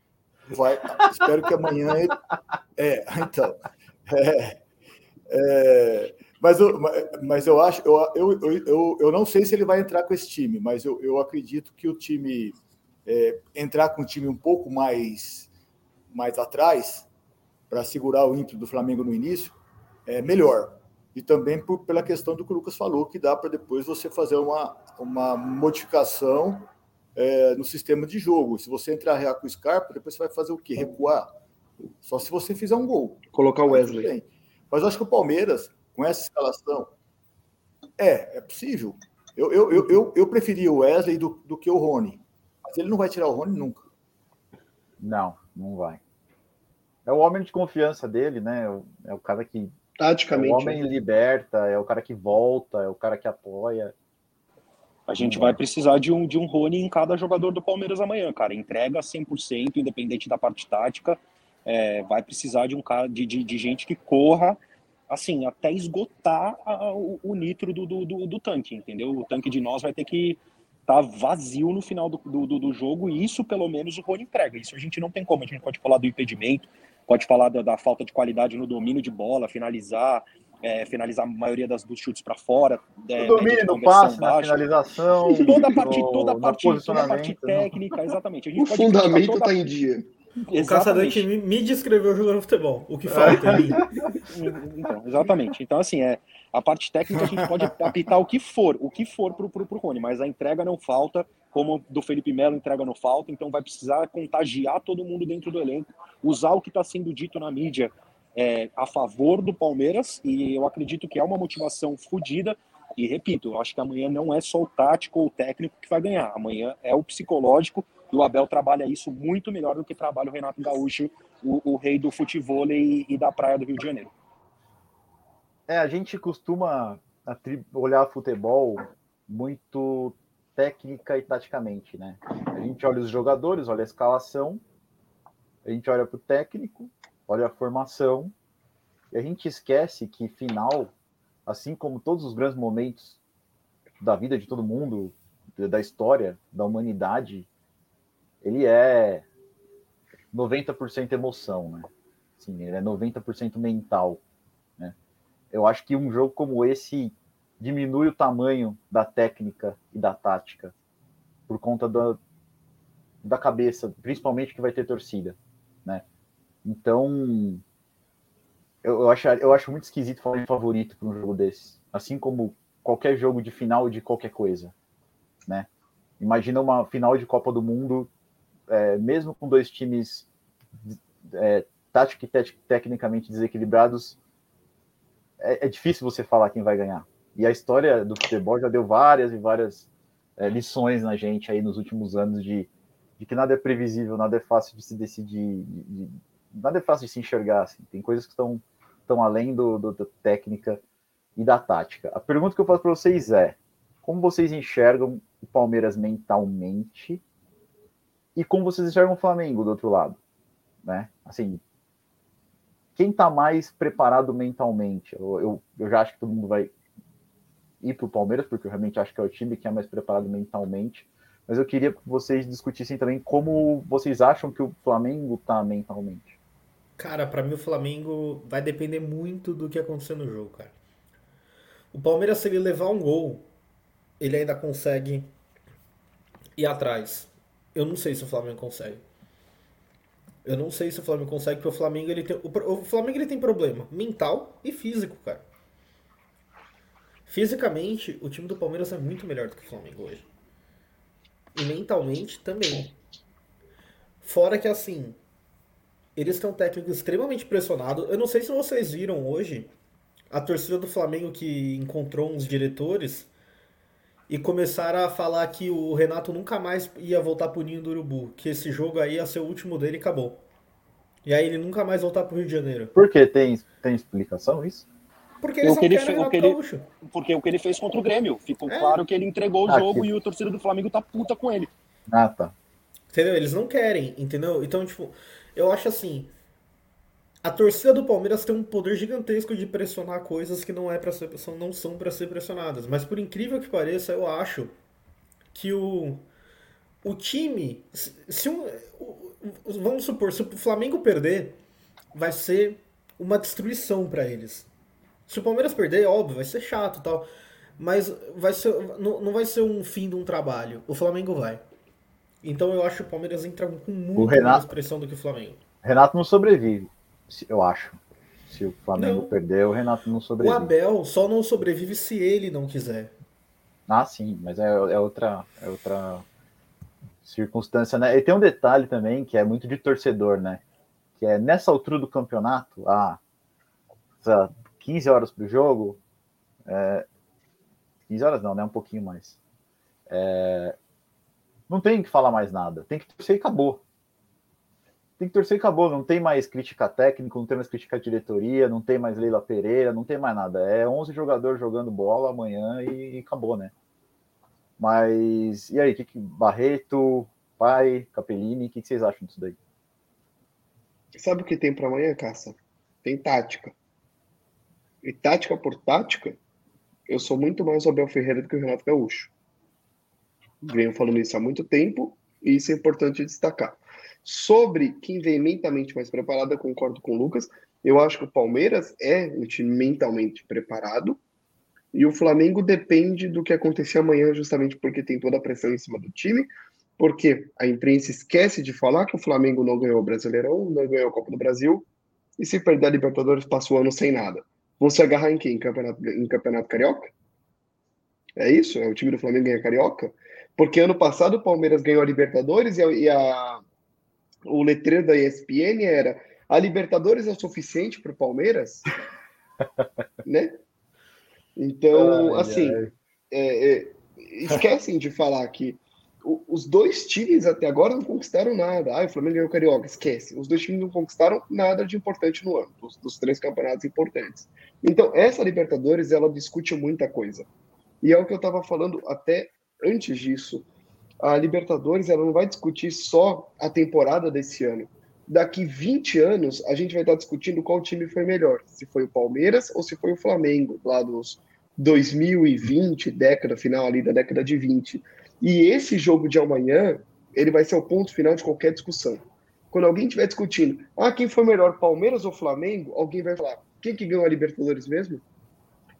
Vai, espero que amanhã ele... É, então. É, é, mas, eu, mas eu acho, eu, eu, eu, eu não sei se ele vai entrar com esse time, mas eu, eu acredito que o time é, entrar com um time um pouco mais, mais atrás para segurar o ímpeto do Flamengo no início é melhor e também por, pela questão do que o Lucas falou, que dá para depois você fazer uma, uma modificação é, no sistema de jogo. Se você entrar rear com o Scarpa, depois você vai fazer o quê? Recuar. Só se você fizer um gol. Colocar o Wesley. Mas eu acho que o Palmeiras, com essa escalação, é, é possível. Eu, eu, eu, eu, eu preferia o Wesley do, do que o Rony. Mas ele não vai tirar o Rony nunca. Não, não vai. É o homem de confiança dele, né? É o cara que Taticamente. É o homem liberta, é o cara que volta, é o cara que apoia. A gente vai precisar de um, de um Rony em cada jogador do Palmeiras amanhã, cara. Entrega 100%, independente da parte tática. É, vai precisar de um cara de, de, de, gente que corra assim até esgotar a, o, o, nitro do, do, do, do, tanque, entendeu? O tanque de nós vai ter que estar tá vazio no final do, do, do, jogo e isso pelo menos o Rony entrega. Isso a gente não tem como. A gente pode falar do impedimento, pode falar da, da falta de qualidade no domínio de bola, finalizar, é, finalizar a maioria das, dos chutes para fora. É, o domínio, no passe, baixa. na finalização. Toda a parte, toda a parte, toda a parte técnica, exatamente. o fundamento está em dia. O Caçadante me, me descreveu jogando futebol. O que falta é. então, exatamente. Então, assim, é, a parte técnica a gente pode apitar o que for, o que for pro, pro, pro Rony, mas a entrega não falta como do Felipe Melo entrega no falta, então vai precisar contagiar todo mundo dentro do elenco, usar o que está sendo dito na mídia é, a favor do Palmeiras, e eu acredito que é uma motivação fodida. E repito, eu acho que amanhã não é só o tático ou o técnico que vai ganhar, amanhã é o psicológico, e o Abel trabalha isso muito melhor do que trabalha o Renato Gaúcho, o, o rei do futebol e, e da praia do Rio de Janeiro. É, a gente costuma olhar futebol muito técnica e taticamente, né? A gente olha os jogadores, olha a escalação, a gente olha para o técnico, olha a formação, e a gente esquece que final, assim como todos os grandes momentos da vida de todo mundo, da história, da humanidade, ele é 90% emoção, né? Sim, ele é 90% mental? Eu acho que um jogo como esse diminui o tamanho da técnica e da tática por conta da, da cabeça, principalmente que vai ter torcida, né? Então, eu, eu, acho, eu acho muito esquisito falar em favorito para um jogo desse, assim como qualquer jogo de final de qualquer coisa, né? Imagina uma final de Copa do Mundo, é, mesmo com dois times é, tática e te tecnicamente desequilibrados, é, é, difícil você falar quem vai ganhar. E a história do futebol já deu várias e várias é, lições na gente aí nos últimos anos de, de, que nada é previsível, nada é fácil de se decidir, de, de, nada é fácil de se enxergar. Assim. Tem coisas que estão, além do, do, da técnica e da tática. A pergunta que eu faço para vocês é: como vocês enxergam o Palmeiras mentalmente e como vocês enxergam o Flamengo do outro lado? Né? Assim, quem está mais preparado mentalmente? Eu, eu, eu, já acho que todo mundo vai ir para o Palmeiras, porque eu realmente acho que é o time que é mais preparado mentalmente. Mas eu queria que vocês discutissem também como vocês acham que o Flamengo está mentalmente. Cara, para mim o Flamengo vai depender muito do que acontecer no jogo, cara. O Palmeiras, se ele levar um gol, ele ainda consegue ir atrás. Eu não sei se o Flamengo consegue. Eu não sei se o Flamengo consegue, porque o Flamengo ele tem. O, Flamengo ele tem problema mental e físico, cara. Fisicamente, o time do Palmeiras é muito melhor do que o Flamengo hoje. E mentalmente também. Fora que assim, eles têm um técnico extremamente pressionado. Eu não sei se vocês viram hoje a torcida do Flamengo que encontrou uns diretores e começaram a falar que o Renato nunca mais ia voltar pro Ninho do Urubu, que esse jogo aí ia ser o último dele e acabou. E aí ele nunca mais voltar pro Rio de Janeiro. Por que? Tem, tem explicação isso? Porque eles o que ele, fe... o que ele... Porque o que ele fez contra o Grêmio. Ficou é. claro que ele entregou o ah, jogo que... e o torcedor do Flamengo tá puta com ele. Ah, tá. Entendeu? Eles não querem, entendeu? Então, tipo, eu acho assim, a torcida do Palmeiras tem um poder gigantesco de pressionar coisas que não é para ser não são para ser pressionadas. Mas por incrível que pareça, eu acho que o o time, se um, vamos supor, se o Flamengo perder, vai ser uma destruição para eles. Se o Palmeiras perder, óbvio, vai ser chato, tal, mas vai ser não, não vai ser um fim de um trabalho. O Flamengo vai. Então eu acho que o Palmeiras entra com muito Renato, mais pressão do que o Flamengo. Renato não sobrevive eu acho. Se o Flamengo não. perder, o Renato não sobrevive. O Abel só não sobrevive se ele não quiser. Ah, sim, mas é, é outra, é outra circunstância, né? E tem um detalhe também que é muito de torcedor, né? Que é nessa altura do campeonato, ah, 15 horas para o jogo, é, 15 horas não, né? Um pouquinho mais. É, não tem que falar mais nada, tem que torcer e acabou tem que torcer e acabou. Não tem mais crítica técnica, não tem mais crítica diretoria, não tem mais Leila Pereira, não tem mais nada. É 11 jogadores jogando bola amanhã e, acabou, né? Mas e aí, que, que Barreto, Pai, Capellini, o que, que vocês acham disso daí? Sabe o que tem para amanhã, Caça? Tem tática. E tática por tática, eu sou muito mais o Abel Ferreira do que o Renato Gaúcho. Venho falando isso há muito tempo e isso é importante destacar. Sobre quem vem mentalmente mais preparado, eu concordo com o Lucas. Eu acho que o Palmeiras é um time mentalmente preparado. E o Flamengo depende do que acontecer amanhã, justamente porque tem toda a pressão em cima do time. Porque a imprensa esquece de falar que o Flamengo não ganhou o Brasileirão, não ganhou a Copa do Brasil. E se perder a Libertadores, passa o ano sem nada. Vão se agarrar em quem? Em campeonato, em campeonato Carioca? É isso? É o time do Flamengo ganha Carioca? Porque ano passado o Palmeiras ganhou a Libertadores e a, e a o letreiro da ESPN era a Libertadores é o suficiente para o Palmeiras? né? Então, ai, assim, ai. É, é, esquecem de falar que os dois times até agora não conquistaram nada. Ah, o Flamengo ganhou o Carioca, esquece. Os dois times não conquistaram nada de importante no ano, dos, dos três campeonatos importantes. Então, essa Libertadores, ela discute muita coisa. E é o que eu estava falando até antes disso a Libertadores ela não vai discutir só a temporada desse ano. Daqui 20 anos, a gente vai estar discutindo qual time foi melhor, se foi o Palmeiras ou se foi o Flamengo, lá dos 2020, década final ali da década de 20. E esse jogo de amanhã, ele vai ser o ponto final de qualquer discussão. Quando alguém estiver discutindo, ah, quem foi melhor, Palmeiras ou Flamengo, alguém vai falar, quem que ganhou a Libertadores mesmo?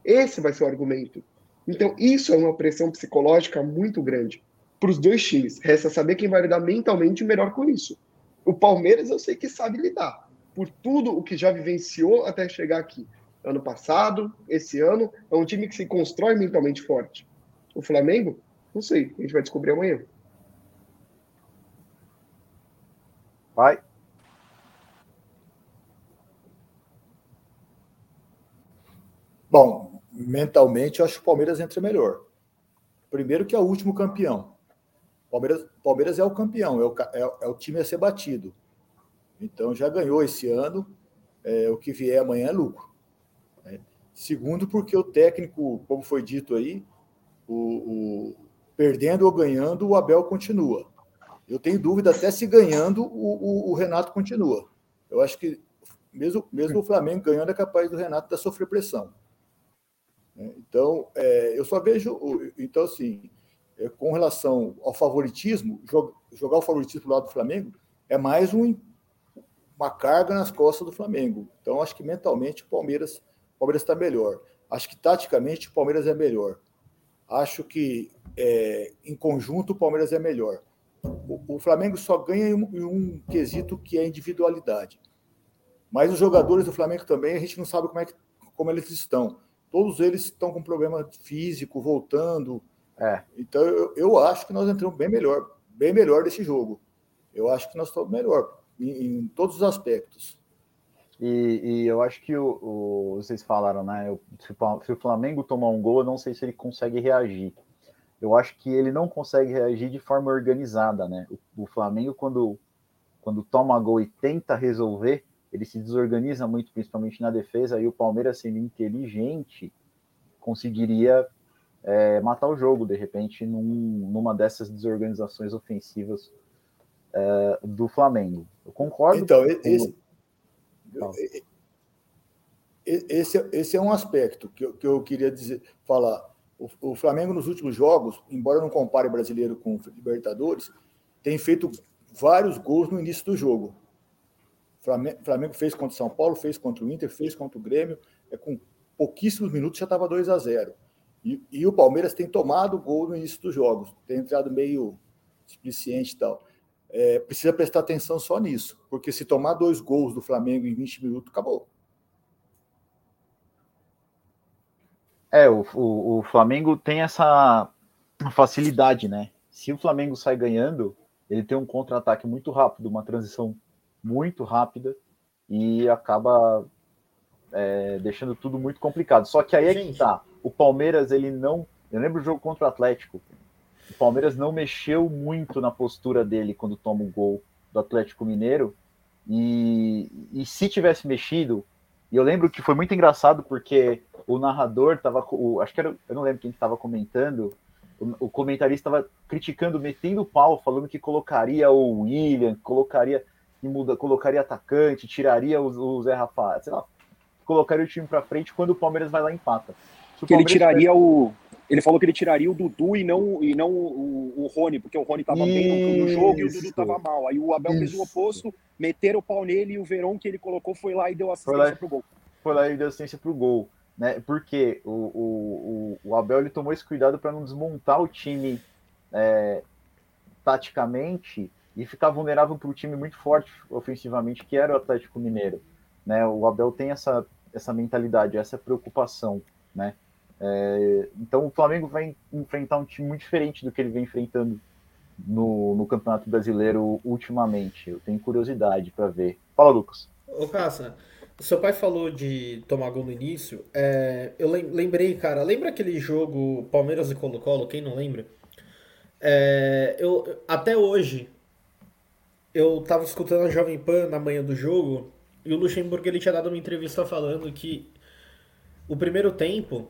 Esse vai ser o argumento. Então, isso é uma pressão psicológica muito grande para os dois times. Resta saber quem vai lidar mentalmente melhor com isso. O Palmeiras eu sei que sabe lidar, por tudo o que já vivenciou até chegar aqui. Ano passado, esse ano, é um time que se constrói mentalmente forte. O Flamengo, não sei, a gente vai descobrir amanhã. Vai. Bom, mentalmente eu acho que o Palmeiras entra melhor. Primeiro que é o último campeão. Palmeiras, Palmeiras é o campeão, é o, é, é o time a ser batido. Então já ganhou esse ano, é, o que vier amanhã é lucro. Né? Segundo, porque o técnico, como foi dito aí, o, o, perdendo ou ganhando, o Abel continua. Eu tenho dúvida até se ganhando, o, o, o Renato continua. Eu acho que mesmo, mesmo o Flamengo ganhando, é capaz do Renato da sofrer pressão. Né? Então, é, eu só vejo. Então, assim, com relação ao favoritismo, jogar o favoritismo do lado do Flamengo é mais um, uma carga nas costas do Flamengo. Então, acho que mentalmente o Palmeiras Palmeiras está melhor. Acho que taticamente o Palmeiras é melhor. Acho que é, em conjunto o Palmeiras é melhor. O, o Flamengo só ganha em um, em um, quesito que é individualidade. Mas os jogadores do Flamengo também, a gente não sabe como, é que, como eles estão. Todos eles estão com problema físico, voltando. É. Então eu, eu acho que nós entramos bem melhor, bem melhor desse jogo. Eu acho que nós estamos melhor em, em todos os aspectos. E, e, eu acho que o, o, vocês falaram, né? Se o Flamengo tomar um gol, eu não sei se ele consegue reagir. Eu acho que ele não consegue reagir de forma organizada, né? O, o Flamengo, quando, quando toma gol e tenta resolver, ele se desorganiza muito, principalmente na defesa, e o Palmeiras, sendo inteligente, conseguiria é, matar o jogo, de repente, num, numa dessas desorganizações ofensivas é, do Flamengo. Eu concordo. Então, com... esse, esse, esse é um aspecto que eu, que eu queria dizer, falar. O, o, Flamengo, nos últimos jogos, embora não compare brasileiro com Libertadores, tem feito vários gols no início do jogo. Flamengo, Flamengo fez contra o São Paulo, fez contra o Inter, fez contra o Grêmio. É, com pouquíssimos minutos já estava 2 a 0 e, e, o Palmeiras tem tomado gol no início dos jogos, tem entrado meio displicente e tal. É, precisa prestar atenção só nisso, porque se tomar dois gols do Flamengo em 20 minutos, acabou. É, o, o, o Flamengo tem essa facilidade, né? Se o Flamengo sai ganhando, ele tem um contra-ataque muito rápido, uma transição muito rápida e acaba é, deixando tudo muito complicado. Só que aí é que tá. O Palmeiras, ele não. Eu lembro o jogo contra o Atlético. O Palmeiras não mexeu muito na postura dele quando toma o gol do Atlético Mineiro. E, e se tivesse mexido, e eu lembro que foi muito engraçado porque o narrador tava. O, acho que era. Eu não lembro quem estava comentando. O, o comentarista estava criticando, metendo o pau, falando que colocaria o William, colocaria que muda, colocaria atacante, tiraria o, o Zé Rafael, sei lá, colocaria o time para frente quando o Palmeiras vai lá e empata. Que ele tiraria o. Ele falou que ele tiraria o Dudu e não, e não o, o Rony, porque o Rony estava bem no, no, jogo e o Dudu estava mal. Aí o Abel Isso. fez o oposto, meteram o pau nele e o Verão que ele colocou foi lá e deu assistência pro gol. Foi lá e deu assistência pro gol. Né? Porque o, o, o, Abel ele tomou esse cuidado para não desmontar o time é, taticamente e ficar vulnerável para um time muito forte ofensivamente, que era o Atlético Mineiro. Né? O Abel tem essa, essa mentalidade, essa preocupação. Né? É, então o Flamengo vai enfrentar um time muito diferente do que ele vem enfrentando no, no Campeonato Brasileiro ultimamente. Eu tenho curiosidade para ver. Fala, Lucas. Ô, Caça, seu pai falou de tomar gol no início. É, eu lembrei, cara, lembra aquele jogo Palmeiras e Colo-Colo? Quem não lembra? É, eu, até hoje, eu tava escutando a Jovem Pan na manhã do jogo e o Luxemburgo ele tinha dado uma entrevista falando que o primeiro tempo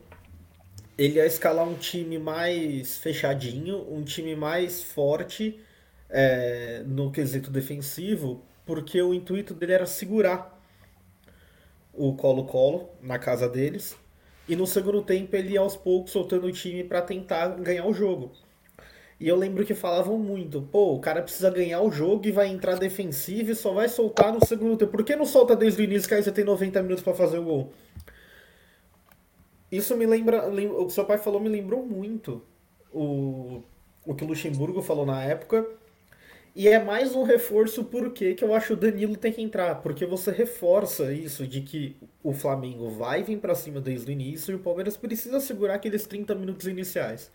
ele ia escalar um time mais fechadinho, um time mais forte é, no quesito defensivo, porque o intuito dele era segurar o Colo-Colo na casa deles. E no segundo tempo ele ia aos poucos soltando o time para tentar ganhar o jogo. E eu lembro que falavam muito, pô, o cara precisa ganhar o jogo e vai entrar defensivo e só vai soltar no segundo tempo. Por que não solta desde o início que aí você tem 90 minutos para fazer o gol? Isso me lembra, o que seu pai falou me lembrou muito o, o que o Luxemburgo falou na época. E é mais um reforço por que eu acho o Danilo tem que entrar, porque você reforça isso de que o Flamengo vai vir para cima desde o início e o Palmeiras precisa segurar aqueles 30 minutos iniciais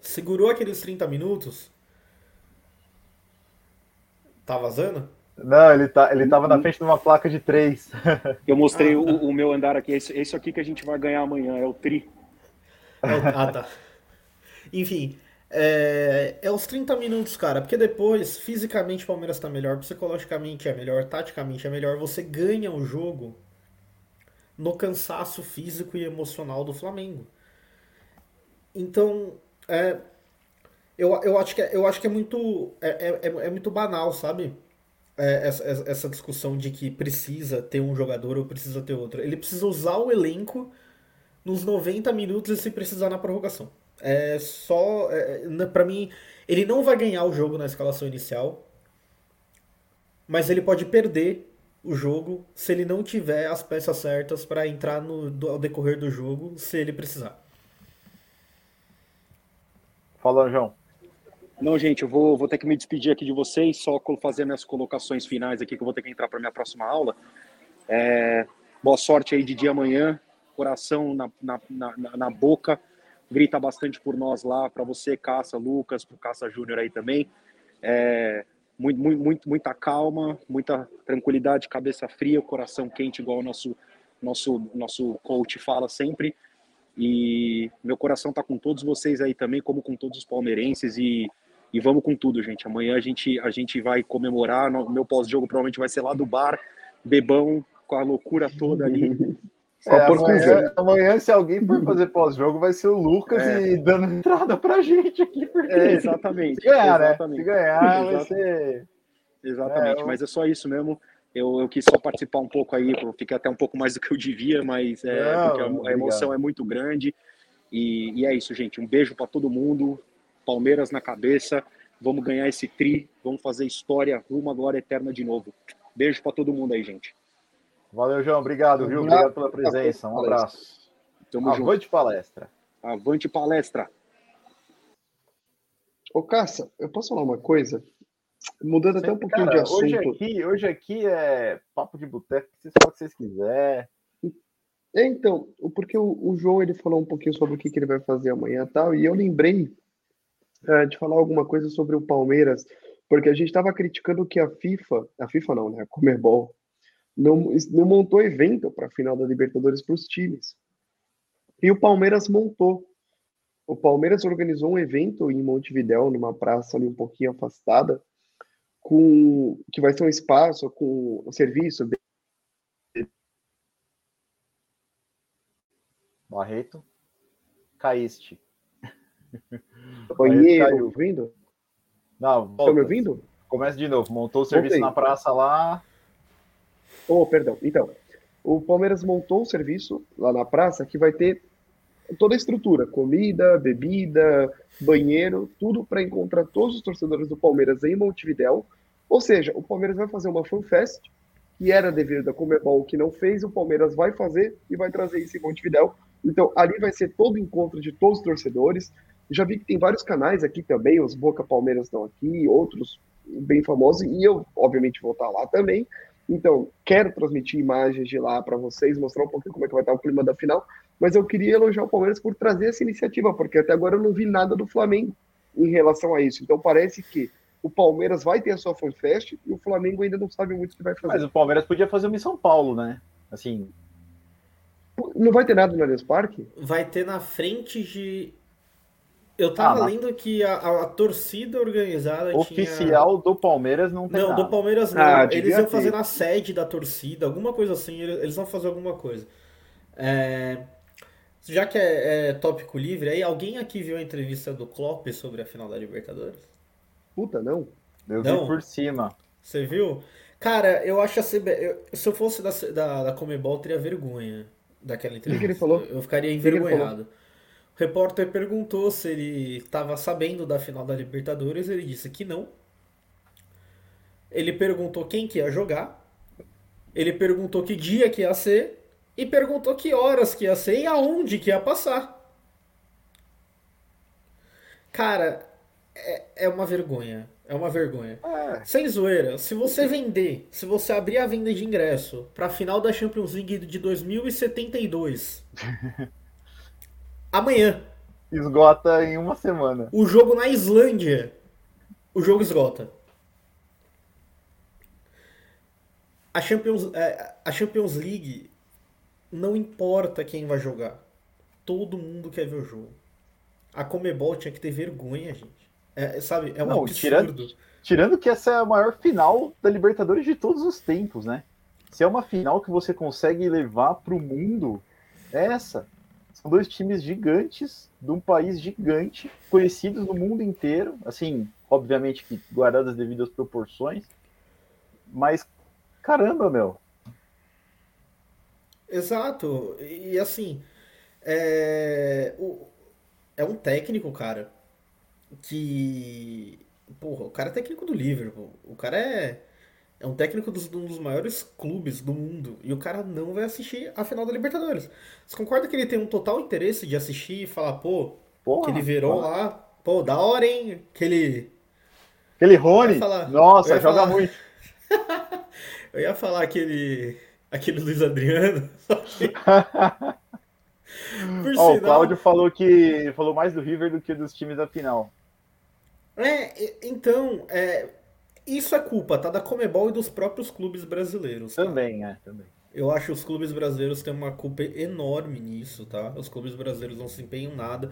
segurou aqueles 30 minutos. Tá vazando? Não, ele, tá, ele tava na frente de uma placa de três. Eu mostrei o, o meu andar aqui, esse, esse aqui que a gente vai ganhar amanhã, é o Tri. Ah, tá. Enfim, é, é os 30 minutos, cara, porque depois, fisicamente, o Palmeiras tá melhor, psicologicamente é melhor, taticamente é melhor, você ganha o jogo no cansaço físico e emocional do Flamengo. Então, é, eu, eu, acho que, é- eu acho que é muito, é, é, é- é muito banal, sabe? É, essa, essa- discussão de que precisa ter um jogador ou precisa ter outro. Ele precisa usar o elenco nos 90 minutos e se precisar na prorrogação. É só. É, na- pra mim, ele não vai ganhar o jogo na escalação inicial, mas ele pode perder o jogo se ele não tiver as peças certas pra entrar no, do- ao decorrer do jogo, se ele precisar. Fala, João. Não, gente, eu vou, vou ter que me despedir aqui de vocês, só fazer minhas colocações finais aqui, que eu vou ter que entrar para minha próxima aula. É, boa sorte aí de dia amanhã, coração na, na, na, na boca, grita bastante por nós lá, para você, Caça, Lucas, pro Caça Júnior aí também. É, muito, muito, muita calma, muita tranquilidade, cabeça fria, coração quente, igual o nosso, nosso, nosso coach fala sempre. E meu coração tá com todos vocês aí também, como com todos os palmeirenses e, e vamos com tudo, gente. Amanhã a gente a gente vai comemorar, no- meu pós-jogo provavelmente vai ser lá do bar, bebão com a loucura toda ali. Só É, por amanhã, amanhã, se alguém for fazer pós-jogo, vai ser o Lucas É. e dando entrada pra gente aqui. Porque É, exatamente. se ganhar, né? exatamente. Se ganhar, vai ser. Exatamente, É, eu- mas é só isso mesmo. Eu, eu quis só participar um pouco aí, fiquei até um pouco mais do que eu devia, mas é, Não, porque a- a, emoção é muito grande. E, e é isso, gente. Um beijo para todo mundo. Palmeiras na cabeça. Vamos ganhar esse tri. Vamos fazer história rumo à glória eterna de novo. Beijo para todo mundo aí, gente. Valeu, João. Obrigado, viu? Obrigado pela presença. Um abraço. Tamo junto. Avante palestra. Avante palestra. Ô, Caça, eu posso falar uma coisa? Mudando até um pouquinho Cara, de hoje assunto. aqui, hoje aqui é papo de boteco, vocês falam o que vocês quiserem. É, então, porque o, o João ele falou um pouquinho sobre o que, que ele vai fazer amanhã e tal, e eu lembrei eh, de falar alguma coisa sobre o Palmeiras, porque a gente estava criticando que a FIFA, a FIFA não, né, a Comebol, não, não montou evento para a final da Libertadores para os times. E o Palmeiras montou. O Palmeiras organizou um evento em Montevidéu, numa praça ali um pouquinho afastada, com que vai ser um espaço com um serviço Barreto. Caíste. banheiro, ouvindo? Não, Estão volta. me ouvindo? Começa de novo. Montou o serviço Voltei. na praça lá. Oh, perdão. Então, o Palmeiras montou um serviço lá na praça que vai ter toda a estrutura, comida, bebida, banheiro, tudo para encontrar todos os torcedores do Palmeiras em Montevidéu. Ou seja, o Palmeiras vai fazer uma fanfest, que era dever da Comebol que não fez, o Palmeiras vai fazer e vai trazer isso em Montevidéu. Então, ali vai ser todo encontro de todos os torcedores. Já vi que tem vários canais aqui também, os Boca Palmeiras estão aqui, outros bem famosos, e eu, obviamente, vou estar lá também. Então, quero transmitir imagens de lá para vocês, mostrar um pouquinho como é que vai estar o clima da final, mas eu queria elogiar o Palmeiras por trazer essa iniciativa, porque até agora eu não vi nada do Flamengo em relação a isso. Então, parece que o Palmeiras vai ter a sua fanfest e o Flamengo ainda não sabe muito o que vai fazer. Mas o Palmeiras podia fazer uma em São Paulo, né? Assim, Não vai ter nada no Allianz Parque? Vai ter na frente de. Eu tava Ah, lendo que a, a- a torcida organizada tinha. oficial do Palmeiras não tem Não, nada. do Palmeiras não. Ah, eles iam ter. fazer na sede da torcida, alguma coisa assim. Eles eles vão fazer alguma coisa. É, Já que é, é tópico livre, aí alguém aqui viu a entrevista do Klopp sobre a final da Libertadores? Puta, não. Eu Não. vi por cima. Você viu? Cara, eu acho a CB... eu- se eu fosse da, da, da Comebol, eu teria vergonha daquela entrevista. ele falou? Eu ficaria que envergonhado. O repórter perguntou se ele estava sabendo da final da Libertadores, ele disse que não. Ele perguntou quem que ia jogar. Ele perguntou que dia que ia ser. E perguntou que horas que ia ser e aonde que ia passar. Cara, é, é uma vergonha. É uma vergonha. É. Sem zoeira, se você vender, se você abrir a venda de ingresso pra final da Champions League de 2072, amanhã, Esgota em uma semana. o jogo na Islândia, o jogo esgota. A Champions, é, a Champions League não importa quem vai jogar. Todo mundo quer ver o jogo. A Comebol tinha que ter vergonha, gente. É, sabe, é um Não, absurdo. tirando- Tirando que essa é a maior final da Libertadores de todos os tempos, né? Se é uma final que você consegue levar para o mundo, é essa. São dois times gigantes, de um país gigante, conhecidos no mundo inteiro. Assim, obviamente que guardadas as devidas proporções. Mas, caramba, meu. Exato. E assim, é, é um técnico, cara, que. Porra, o cara é técnico do Liverpool. O cara é, é um técnico dos, um dos maiores clubes do mundo. E o cara não vai assistir a final da Libertadores. Você concorda que ele tem um total interesse de assistir e falar, pô, Porra, aquele verão lá, pô, da hora, hein? Aquele. Aquele Rony, falar- nossa, joga falar- muito. Eu ia falar aquele. Aquele Luiz Adriano. Só que. Por Ó, o sinal- Cláudio falou que falou mais do River do que dos times da final. É, então, é, isso é culpa, tá? Da Comebol e dos próprios clubes brasileiros. tá? Também, é, também. Eu acho que os clubes brasileiros têm uma culpa enorme nisso, tá? Os clubes brasileiros não se empenham em nada.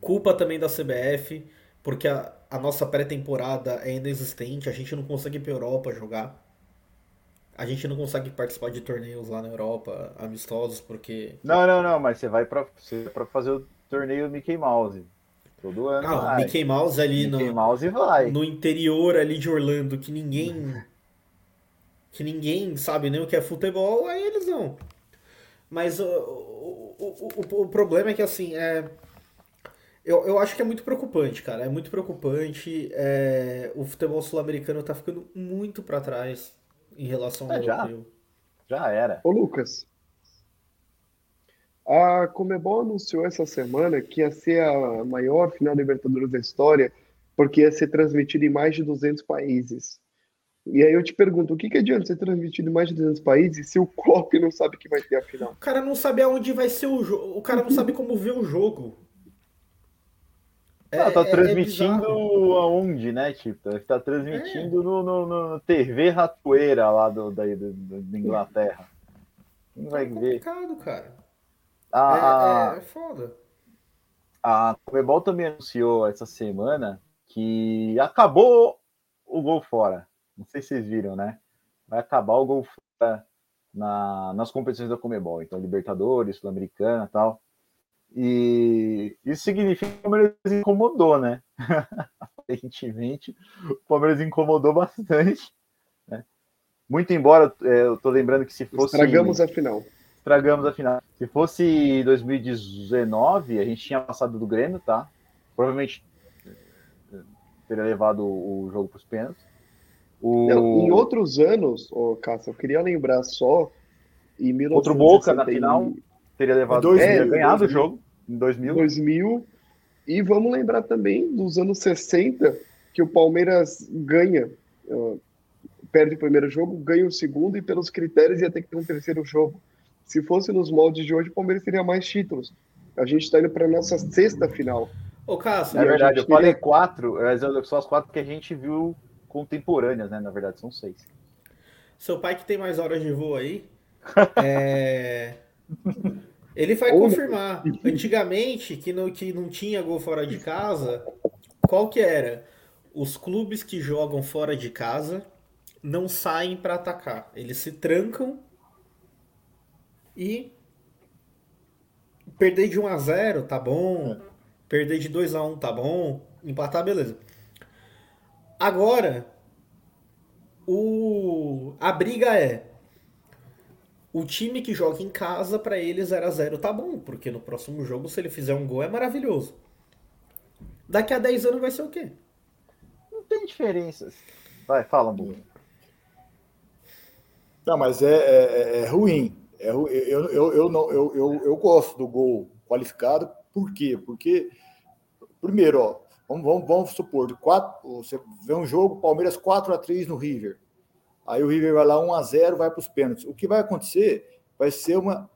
Culpa também da CBF, porque a, a nossa pré-temporada é inexistente, a gente não consegue ir pra Europa jogar. A gente não consegue participar de torneios lá na Europa, amistosos, porque. Não, não, não, mas você vai pra, você vai pra fazer o torneio Mickey Mouse. Todo ano. Ah, o vai. Mickey Mouse ali no, Mickey Mouse vai. no interior ali de Orlando que ninguém que ninguém sabe nem o que é futebol, aí eles vão. Mas o, o, o, o, problema é que assim, é, eu, eu acho que é muito preocupante, cara. É muito preocupante. é, o futebol sul-americano tá ficando muito pra trás em relação ao É, já. europeu. Já era. Ô, Lucas, a Comebol anunciou essa semana que ia ser a maior final da Libertadores da história, porque ia ser transmitida em mais de 200 países. E aí eu te pergunto, o que que adianta ser transmitido em mais de 200 países se o Klopp não sabe que vai ter a final? O cara não sabe aonde vai ser o jogo. O cara não sabe como ver o jogo. É- Ah, tá é- é transmitindo bizarro. aonde, né? Tipo, tá transmitindo no, no, no TV Ratoeira lá do, da, do- da Inglaterra. Quem vai É ver? complicado, cara. A, É, é, é foda. a, Comebol também anunciou essa semana que acabou o gol fora. Não sei se vocês viram, né? Vai acabar o gol fora na, nas competições da Comebol. Então, Libertadores, Sul-Americana e tal. E isso significa que o Palmeiras incomodou, né? Aparentemente, o Palmeiras incomodou bastante. Né? Muito embora, é, eu tô lembrando que se fosse. Estragamos a final. Estragamos a final. Se fosse 2019, a gente tinha passado do Grêmio, tá? Provavelmente eh, teria levado o jogo para os pênaltis. O... Não, em outros anos, ô, Cássio, eu queria lembrar só, em 1960 Outro Boca na final. Teria levado, Dois teria mil, ganhado dois o jogo em 2000. 2000. E vamos lembrar também dos anos 60, que o Palmeiras ganha, uh, perde o primeiro jogo, ganha o segundo, e pelos critérios ia ter que ter um terceiro jogo. Se fosse nos moldes de hoje, o Palmeiras teria mais títulos. A gente está indo para a nossa sexta final. Ô, Cássio, É verdade, eu falei teria- quatro, mas são as quatro que a gente viu contemporâneas, né? Na verdade, são seis. seu pai que tem mais horas de voo aí, é, ele vai Ou- confirmar. Antigamente, que não, que não tinha gol fora de casa, qual que era? Os clubes que jogam fora de casa não saem pra atacar. Eles se trancam e perder de 1 a 0 tá bom. Perder de 2 a 1 tá bom. Empatar, beleza. Agora, o a briga é o time que joga em casa pra ele 0 a 0 tá bom, porque no próximo jogo se ele fizer um gol é maravilhoso. Daqui a 10 anos vai ser o quê? Não tem diferenças. Vai, fala, Buga. Não, mas é, é- é- é ruim. É ru- eu, eu, eu, não, eu, eu, eu gosto do gol qualificado. Por quê? Porque, primeiro, ó, vamos, vamos, vamos supor, quatro, você vê um jogo, Palmeiras 4 a 3 no River. Aí o River vai lá 1 a 0 vai para os pênaltis. O que vai acontecer vai ser uma,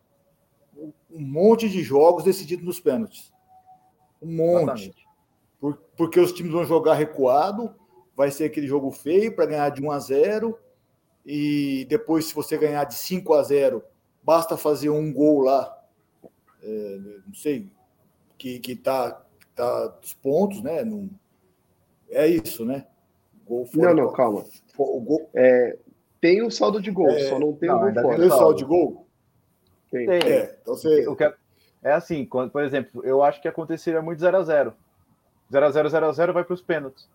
um monte de jogos decididos nos pênaltis. Um monte. Por- porque os times vão jogar recuado, vai ser aquele jogo feio para ganhar de 1 a 0 e depois, se você ganhar de 5 a 0, basta fazer um gol lá, é, não sei, que, que tá, tá dos pontos, né? Não, é isso, né? Gol fora. Não, não, calma. O gol... É, tem o saldo de gol, é, só não tem não, o gol fora. Tem o saldo de gol? Tem. tem. É, então você... o que é, é assim, quando, por exemplo, eu acho que aconteceria muito 0x0. 0x0, 0x0 vai para os pênaltis.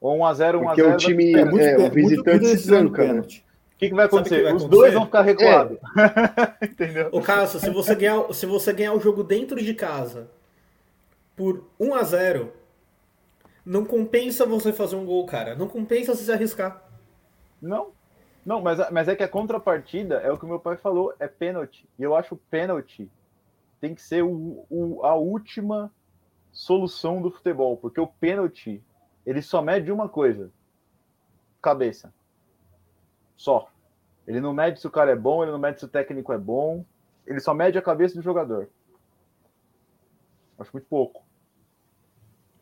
Ou 1x0, 1x0. Porque o time, é, muito, é, o visitante se tranca, né? Que, que vai acontecer? Que vai Os dois vão ficar recuados. É. Entendeu? O Cássio, se você, ganhar, se você ganhar o jogo dentro de casa por 1x0, não compensa você fazer um gol, cara. Não compensa você se arriscar. Não. Não, mas, mas é que a contrapartida é o que o meu pai falou, é pênalti. E eu acho pênalti tem que ser o, o, a última solução do futebol, porque o pênalti ele só mede uma coisa: cabeça. Só. Ele não mede se o cara é bom, ele não mede se o técnico é bom, ele só mede a cabeça do jogador. Acho muito pouco.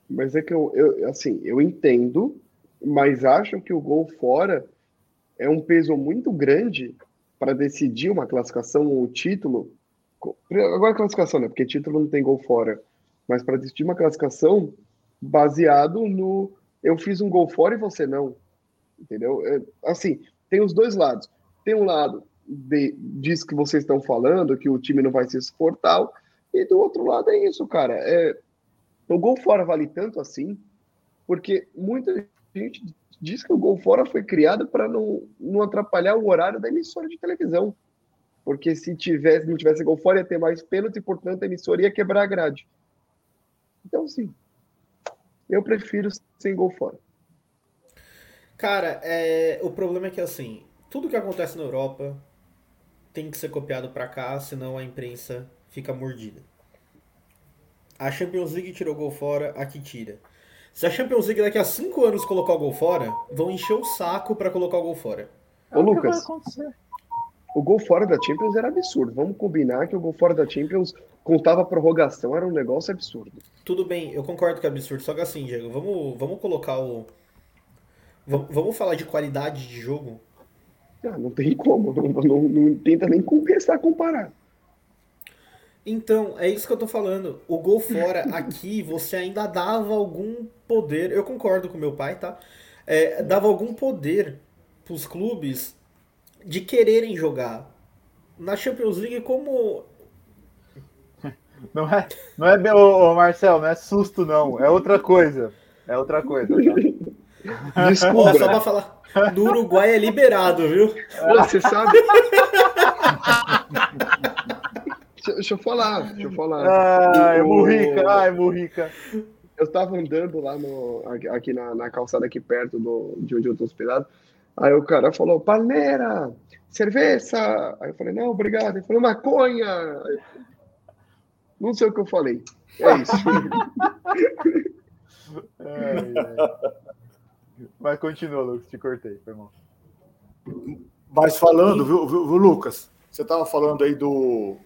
Mas é que eu, eu assim, eu entendo, mas acho que o gol fora é um peso muito grande para decidir uma classificação ou um título Agora classificação, né? Porque título não tem gol fora. Mas para decidir uma classificação baseado no eu fiz um gol fora e você não. Entendeu? É, assim, tem os dois lados. Tem um lado de, disso que vocês estão falando, que o time não vai se exportar, e do outro lado é isso, cara. É, o gol fora vale tanto assim, porque muita gente diz que o gol fora foi criado para não, não atrapalhar o horário da emissora de televisão porque se tivesse, não tivesse gol fora, ia ter mais pênalti e, portanto, a emissora ia quebrar a grade. Então, sim, eu prefiro sem gol fora. Cara, é... o problema é que, assim, tudo que acontece na Europa tem que ser copiado para cá, senão a imprensa fica mordida. A Champions League tirou gol fora, aqui tira. Se a Champions League daqui a 5 anos colocar o gol fora, vão encher o saco para colocar o gol fora. Ô, Lucas, o gol fora da Champions era absurdo. Vamos combinar que o gol fora da Champions contava prorrogação, era um negócio absurdo. Tudo bem, eu concordo que é absurdo. Só que assim, Diego, vamos, vamos colocar o. Vamos falar de qualidade de jogo? Ah, não tem como, não, não, não tenta nem compensar comparar. Então, é isso que eu tô falando. O gol fora aqui, você ainda dava algum poder. Eu concordo com meu pai, tá? É, dava algum poder pros clubes de quererem jogar. Na Champions League, como. Não é, não é ô, Marcel, não é susto, não. É outra coisa. É outra coisa. Tá? Desculpa. só pra falar. No Uruguai é liberado, viu? Você sabe. deixa, eu falar, deixa eu falar. Ai, Murrica, ai, Murrica. Eu tava andando lá no, aqui na, na calçada aqui perto do, de onde eu tô hospedado. Aí o cara falou, palmeira, cerveja. Aí eu falei, não, obrigado. Ele falou, maconha. Não sei o que eu falei. É isso. Mas continua, Lucas, te cortei, foi mal. Mas falando, viu, viu, viu Lucas? Você estava falando aí do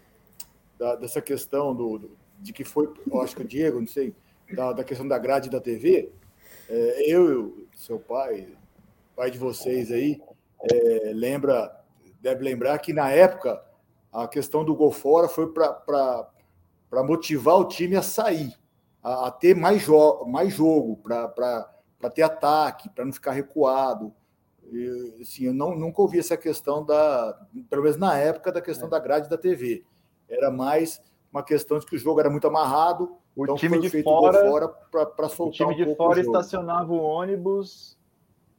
da, dessa questão do, do, de que foi, eu acho que o Diego, não sei, da, da questão da grade da TV. É, eu, seu pai, pai de vocês aí, é, lembra, deve lembrar que na época a questão do gol fora foi para motivar o time a sair, a, a ter mais, jo mais jogo, para ter ataque, para não ficar recuado. E, assim, eu não, nunca ouvi essa questão da, pelo menos na época, da questão é. da grade da TV. Era mais uma questão de que o jogo era muito amarrado, o então time de fora, para soltar O time de fora estacionava o ônibus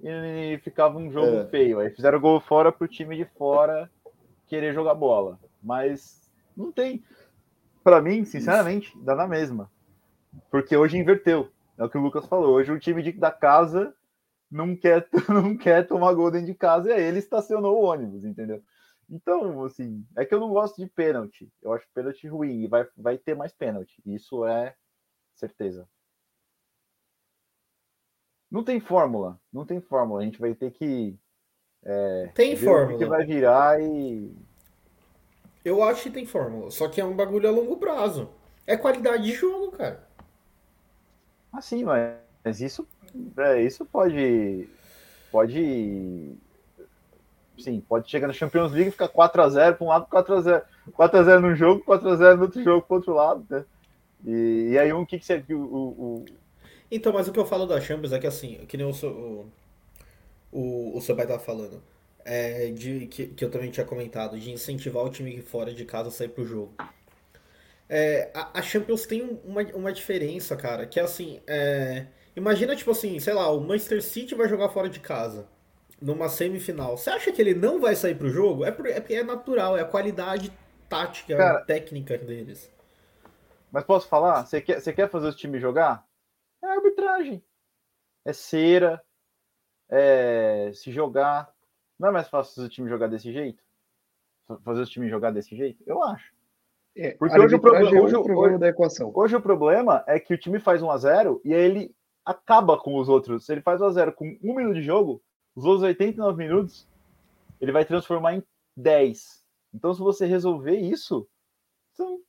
e ficava um jogo é. feio. Aí fizeram gol fora pro time de fora querer jogar bola. Mas não tem. Para mim, sinceramente, Isso. dá na mesma. Porque hoje inverteu. É o que o Lucas falou. Hoje o time de, da casa não quer, não quer tomar gol dentro de casa e aí ele estacionou o ônibus, entendeu? Então, assim, é que eu não gosto de pênalti. Eu acho pênalti ruim e vai, vai ter mais pênalti. Isso é certeza. Não tem fórmula, não tem fórmula. A gente vai ter que. É, tem fórmula. que vai virar e. Eu acho que tem fórmula, só que é um bagulho a longo prazo. É qualidade de jogo, cara. Ah, sim, mas, mas isso, é, isso pode, pode sim, pode chegar na Champions League e ficar 4x0 para um lado, 4x0. 4x0 num jogo, 4x0 no outro jogo para outro lado, né? E, e aí, um que, que você. O, o, Então, mas o que eu falo da Champions é que assim, que nem o, o, o, o seu pai tava falando, é de, que, que eu também tinha comentado, de incentivar o time fora de casa a sair pro jogo. É, a, Champions tem um- uma, uma diferença, cara, que é assim, é, imagina tipo assim, sei lá, o Manchester City vai jogar fora de casa, numa semifinal. Você acha que ele não vai sair pro jogo? É por- é porque é natural, é a qualidade tática, Cara, técnica deles. Mas posso falar? Você quer, você quer fazer os times jogar? É arbitragem. É cera. É se jogar. Não é mais fácil fazer o time jogar desse jeito? Fa- Fazer os times jogar desse jeito? Eu acho. É, Porque hoje o problema- é hoje problema hoje- equação. Hoje o problema é que o time faz 1 a 0 e aí ele acaba com os outros. Se ele faz 1 a 0 com um minuto de jogo, os outros 89 minutos ele vai transformar em 10. Então, se você resolver isso, são-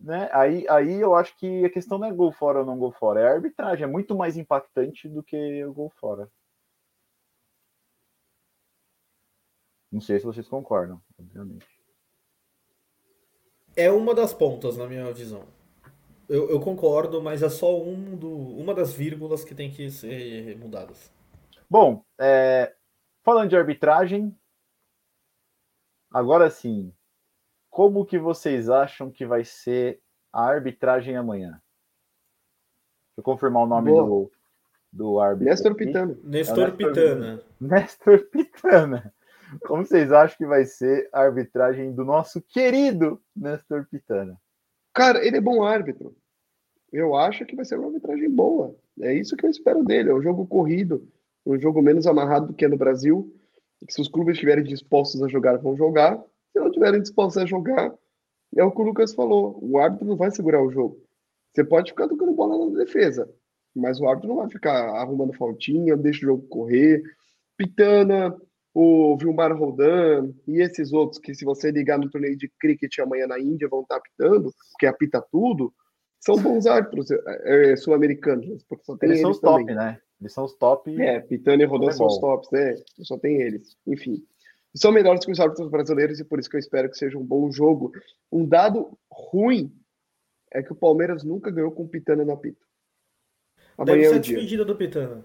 né, aí, aí eu acho que a questão não é gol fora ou não gol fora, é a arbitragem. É muito mais impactante do que o gol fora. Não sei se vocês concordam, obviamente. É uma das pontas, na minha visão. Eu, eu concordo, mas é só um do, uma das vírgulas que tem que ser mudadas. Bom, é, falando de arbitragem, agora sim, como que vocês acham que vai ser a arbitragem amanhã? Deixa eu confirmar o nome Boa. do, do árbitro. Nestor aqui. Pitano. Nestor Nestor Pitana. Nestor Pitana. Como vocês acham que vai ser a arbitragem do nosso querido Nestor Pitana? Cara, ele é bom árbitro. Eu acho que vai ser uma arbitragem boa. É isso que eu espero dele. É um jogo corrido, um jogo menos amarrado do que é no Brasil. Se os clubes estiverem dispostos a jogar, vão jogar. Se não estiverem dispostos a jogar, é o que o Lucas falou. O árbitro não vai segurar o jogo. Você pode ficar tocando bola na defesa, mas o árbitro não vai ficar arrumando faltinha, deixa o jogo correr. Pitana, o Vilmar Roldan e esses outros que, se você ligar no torneio de cricket amanhã na Índia, vão estar apitando, porque apita tudo, são bons árbitros é, é, sul-americanos, porque só tem Eles eles, são os top, também. né? Eles são os top. É, Pitana e Roldan são os tops, né? Só tem eles. Enfim. São melhores que os árbitros brasileiros e por isso que eu espero que seja um bom jogo. Um dado ruim é que o Palmeiras nunca ganhou com o Pitana no apito. Amanhã Deve é ser o a dia. despedida do Pitana.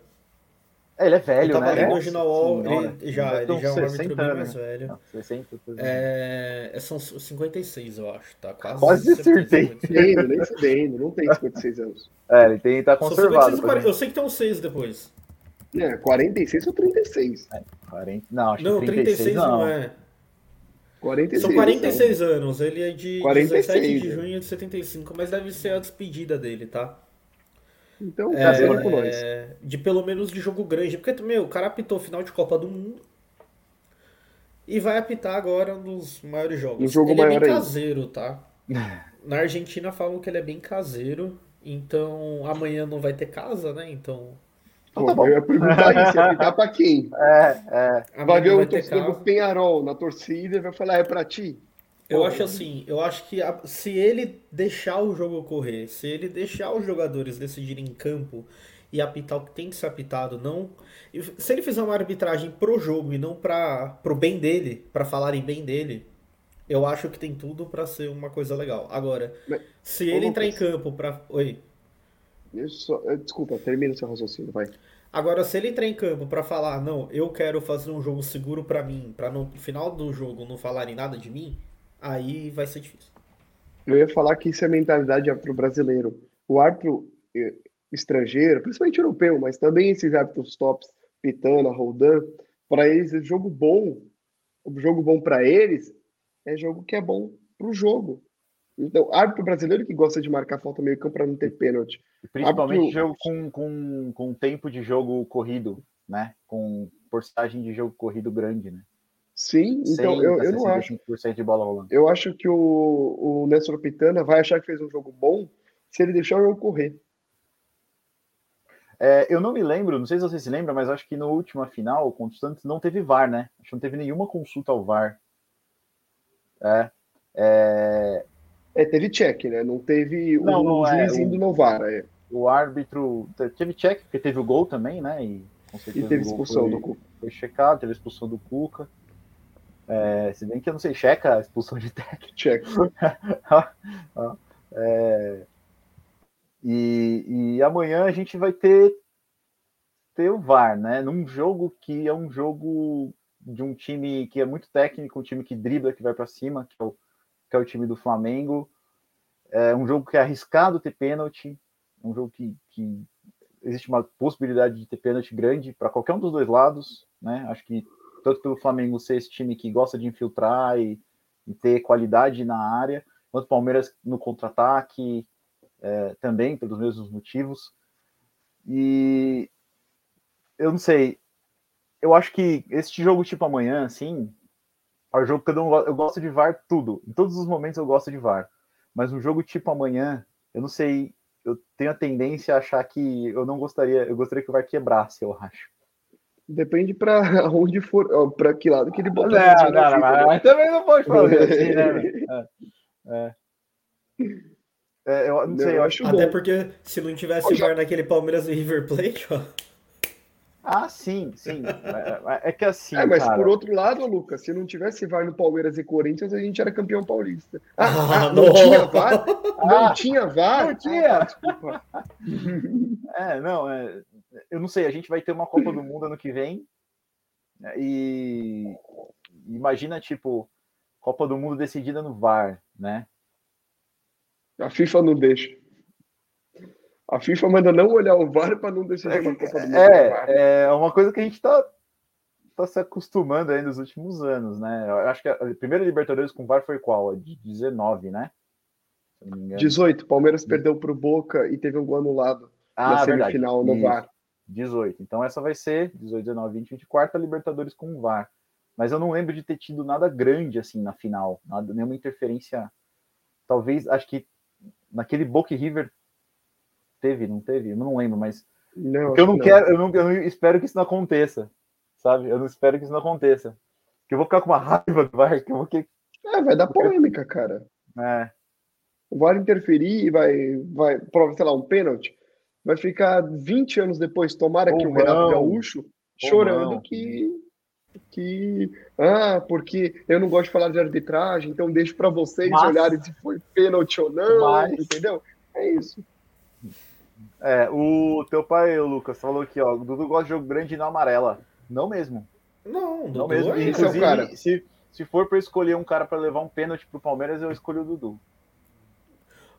É, ele é velho, Ele tava né? hoje na UOL, senhora. ele já, ele já é um árbitro 60 bem mais né? velho. Não, 60, coisa É, são 56, eu acho, tá? Quase, Quase acertei. 56. Fudendo, nem fudendo, não tem 56 anos. É, ele tem, tá conservado. 56 e 40. Eu sei que tem uns 6 depois. É, 46 ou 36. 40, não, acho Não, que 36, 36 não. não é. 46. São 46 anos. Ele é de 46, 17 de né? junho de 75, mas deve ser a despedida dele, tá? Então, É, casando com nós. de pelo menos de jogo grande. Porque, meu, o cara apitou final de Copa do Mundo. E vai apitar agora um dos maiores jogos. Um jogo ele é bem caseiro, tá? Na Argentina falam que ele é bem caseiro. Então amanhã não vai ter casa, né? Então. Pô, tá bom. eu ia perguntar isso, ia apitar pra quem? É, é. Vai ver o torcedor do Penharol na torcida e vai falar, é pra ti? Eu acho assim, eu acho que a- se ele deixar o jogo correr, se ele deixar os jogadores decidirem em campo e apitar o que tem que ser apitado, não. Se ele fizer uma arbitragem pro jogo e não para pro bem dele, pra falarem bem dele, eu acho que tem tudo pra ser uma coisa legal. Agora, Mas- se ele entrar em campo pra. Oi. Eu só- eh, Desculpa, termina o seu raciocínio, vai. Agora, se ele entrar em campo pra falar, não, eu quero fazer um jogo seguro pra mim, pra no final do jogo não falarem nada de mim, aí vai ser difícil. Eu ia falar que isso é mentalidade de árbitro brasileiro. O árbitro eh, estrangeiro, principalmente europeu, mas também esses árbitros tops, Pitana, Roldan, para eles, é jogo bom, o jogo bom para eles é jogo que é bom pro jogo. Então, árbitro brasileiro que gosta de marcar falta meio campo para não ter pênalti. Principalmente Árbitro- jogo com, com, com tempo de jogo corrido, né? Com porcentagem de jogo corrido grande, né? Sim, então 100 eu, eu não acho. 65% de bola rolando. Eu acho que o, o Nestor Pitana vai achar que fez um jogo bom se ele deixar o jogo correr. É, eu não me lembro, não sei se você se lembra, mas acho que na última final, contra o Santos, não teve VAR, né? Acho que não teve nenhuma consulta ao VAR. É. é, É, teve check, né? Não teve Não, o não é, juiz o- indo no VAR. é. o árbitro teve check, porque teve o gol também, né? E, com E teve expulsão foi, do Cuca. foi checado, teve expulsão do Cuca. É, se bem que eu não sei, checa a expulsão de técnico. Check. É, e, e amanhã a gente vai ter, ter o VAR, né? Num jogo que é um jogo de um time que é muito técnico, um time que dribla, que vai para cima, que é, o, que é o time do Flamengo. É um jogo que é arriscado ter pênalti, um jogo que, que existe uma possibilidade de ter pênalti grande para qualquer um dos dois lados, né? Acho que tanto pelo Flamengo ser esse time que gosta de infiltrar e, e ter qualidade na área, quanto o Palmeiras no contra-ataque, é, também pelos mesmos motivos. E eu não sei, eu acho que esse jogo tipo amanhã, assim, é um jogo que eu, não, eu gosto de VAR tudo. Em todos os momentos eu gosto de VAR. Mas um jogo tipo amanhã, eu não sei, eu tenho a tendência a achar que eu não gostaria, eu gostaria que o VAR quebrasse, eu acho. Depende pra onde for, ó, pra que lado que ele botar. Não, não, não, mas, mas também não pode fazer assim, né? velho? É, é. É, eu não sei, eu acho. Até bom. porque se não tivesse VAR naquele Palmeiras e River Plate, ó. Ah, sim, sim. É, é que assim. É, mas cara, por outro lado, Lucas, se não tivesse VAR no Palmeiras e Corinthians, a gente era campeão paulista. Ah, Ah, ah, não não. tinha VAR? Não Ah, tinha VAR? não tinha. Ah, desculpa. É, não, é, eu não sei, a gente vai ter uma Copa do Mundo ano que vem. né, E imagina, tipo, Copa do Mundo decidida no VAR, né? A FIFA não deixa. A FIFA manda não olhar o VAR para não decidir uma Copa do Mundo. VAR. É, é uma coisa que a gente tá, tá se acostumando aí nos últimos anos, né? Eu acho que a primeira Libertadores com VAR foi qual? A de 19, né? Se eu não me engano. 18, Palmeiras perdeu pro Boca e teve um gol anulado na Ah, verdade. semifinal no. VAR. 18. Então essa vai ser 18, 19, 20, 24 a Libertadores com o VAR. Mas eu não lembro de ter tido nada grande assim na final, nada, nenhuma interferência. Talvez, acho que naquele Boca River teve, não teve? Eu não lembro, mas Não, porque eu não acho quero, eu não, eu não espero que isso não aconteça, sabe? Eu não espero que isso não aconteça. Que eu vou ficar com uma raiva do VAR, que eu vou que É, vai dar polêmica, cara. é, O VAR interferir e vai, vai prova, sei lá, um pênalti. Vai ficar 20 anos depois, tomara Ou que o Renato. Gaúcho, chorando não. que. que. Ah, porque eu não gosto de falar de arbitragem, então deixo para vocês Mas- olharem se foi pênalti ou não, Mas- entendeu? É isso. é, o teu pai, o Lucas, falou aqui, ó, o Dudu gosta de jogo grande não amarela. Não mesmo. Não, Não Dudu mesmo. é- é Inclusive, cara. se, se for para escolher um cara para levar um pênalti pro Palmeiras, eu escolho o Dudu.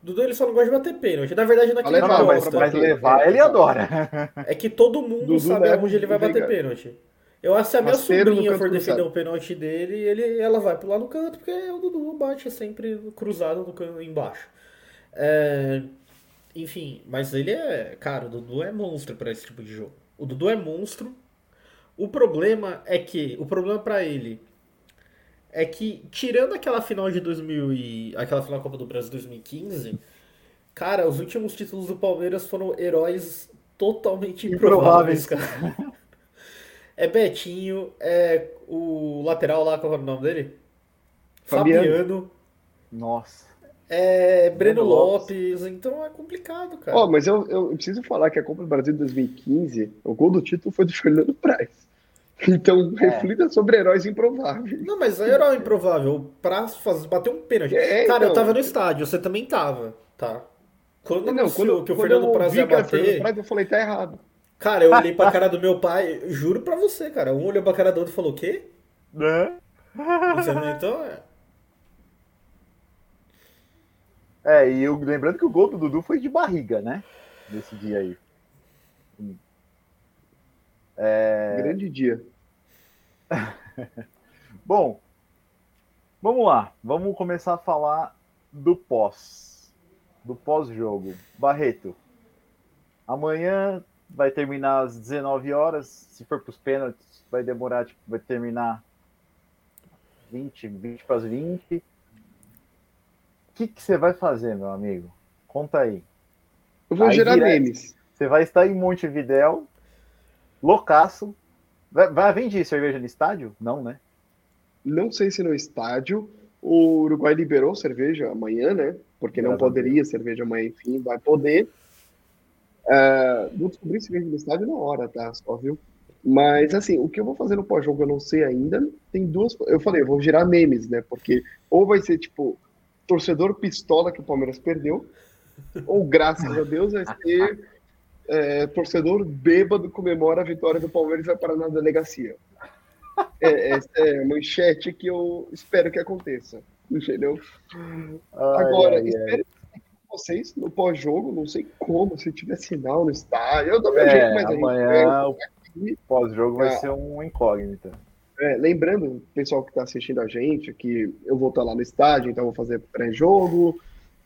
Dudu ele só não gosta de bater pênalti. Na verdade, não é que ele Levar, Não, gosta. mas levar, É, ele exato. adora. É que todo mundo Dudu sabe leva aonde ele vai bater pênalti. Eu acho que se a minha sobrinha for defender cruzado. o pênalti dele, ele, ela vai pular no canto, porque o Dudu bate sempre cruzado no canto embaixo. É, enfim, mas ele é. Cara, o Dudu é monstro pra esse tipo de jogo. O Dudu é monstro. O problema é que. O problema pra ele é que, tirando aquela final de 2000 e. aquela final da Copa do Brasil 2015, cara, os últimos títulos do Palmeiras foram heróis totalmente improváveis, Improváveis. cara. É Betinho, é o lateral lá, qual é o nome dele? Fabiano. Fabiano, Nossa. é Breno Lopes. Lopes, então é complicado, cara. Ó, mas eu, eu preciso falar que a Copa do Brasil de 2015, o gol do título foi do Fernando Praz. Então, É. reflita sobre heróis improváveis. Não, mas é herói improvável pra fazer, bater um pênalti. É, cara, eu então. tava no estádio, você também tava, tá? Quando Não, quando, que o quando Fernando eu Praz ia bater, Praz, eu falei, tá errado. cara, eu olhei pra cara do meu pai, juro pra você, cara, um olhou pra cara do outro e falou, o quê? Né? Então, é... É, e eu, lembrando que o gol do Dudu foi de barriga, né? Nesse dia aí. É, Grande dia. Bom, vamos lá. Vamos começar a falar do pós. Do pós-jogo. Barreto, amanhã vai terminar às 19 horas. Se for para os pênaltis, vai demorar, tipo, vai terminar 20, 20 para as 20. O que que você vai fazer, meu amigo? Conta aí. Eu vou Aí gerar direto. memes. Você vai estar em Montevidéu, loucaço. Vai, vender cerveja no estádio? Não, né? Não sei se no estádio. O Uruguai liberou cerveja amanhã, né? Porque não poderia cerveja amanhã, enfim, vai poder. É, vou descobrir cerveja no estádio na hora, tá? Só viu? Mas, assim, o que eu vou fazer no pós-jogo eu não sei ainda. Tem duas. Eu falei, eu vou gerar memes, né? Porque ou vai ser tipo, torcedor pistola que o Palmeiras perdeu, ou graças a Deus vai ser é, torcedor bêbado comemora a vitória do Palmeiras e vai parar na delegacia. É, essa é a manchete que eu espero que aconteça. Entendeu? Ai, Agora, ai, ai. espero que vocês no pós-jogo, não sei como, se tiver sinal no estádio, eu meu É, jeito, mas amanhã o pós-jogo vai Ah. ser um incógnita. é, lembrando, pessoal que está assistindo a gente, que eu vou estar lá no estádio, então vou fazer pré-jogo,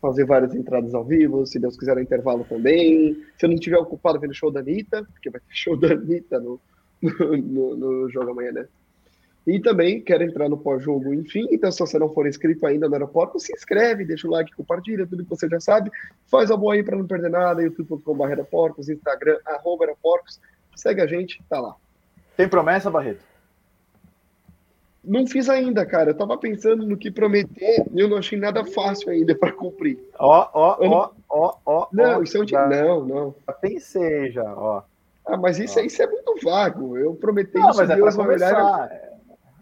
fazer várias entradas ao vivo, se Deus quiser no intervalo também. Se eu não estiver ocupado vendo show da Anitta, porque vai ter show da Anitta no, no, no jogo amanhã, né? E também quero entrar no pós-jogo, enfim. Então, se você não for inscrito ainda no aeroporto, se inscreve, deixa o like, compartilha, tudo que você já sabe. Faz a boa aí para não perder nada. youtube.com.br aeroportos, Instagram, arroba aeroportos. Segue a gente, tá lá. Tem promessa, Barreto? Não fiz ainda, cara. Eu tava pensando no que prometer e eu não achei nada fácil ainda para cumprir. Ó, ó, ó, ó, ó. Não, ó, isso é um... já- Não, não. já pensei já, ó. Ah, mas isso, aí isso é muito vago. Eu prometi Não, isso, mas é Deus vai olhar, é.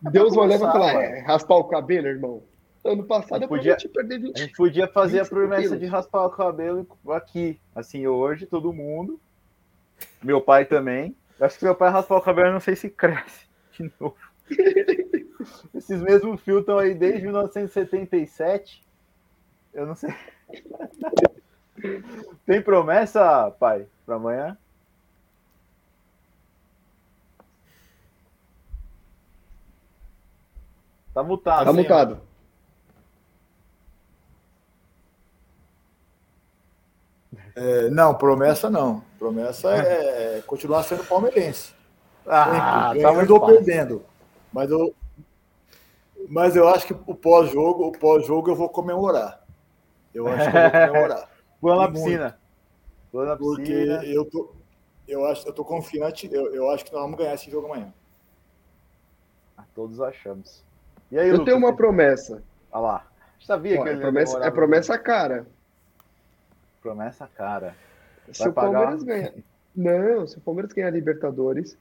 e- Deus vai olhar e vai falar, é, raspar o cabelo, irmão. Ano passado eu Podia- prometi perder A 20 gente podia fazer a 25 promessa quilos. de raspar o cabelo aqui. Assim, hoje, todo mundo. Meu pai também. Eu Acho que meu pai raspar o cabelo, não sei se cresce de novo. Esses mesmos fios estão aí desde 1977. Eu não sei. Tem promessa, pai, para amanhã? Tá mutado. Tá mutado. É, não, promessa não. Promessa é continuar sendo palmeirense. Ah, Sempre, tá ganhando muito ou fácil. perdendo. Mas eu, mas eu acho que o pós-jogo, o pós-jogo eu vou comemorar. Eu acho que eu vou comemorar. Pula na piscina. Na Porque piscina. eu tô, eu acho, eu tô confiante, eu, eu acho que nós vamos ganhar esse jogo amanhã. Todos achamos. E aí, Eu Lucas? tenho uma promessa. Olha lá. Sabia Ó, que é, ele ia promessa é promessa cara. Promessa cara. Se Vai o Palmeiras pagar? ganhar. Não, se o Palmeiras ganhar a Libertadores,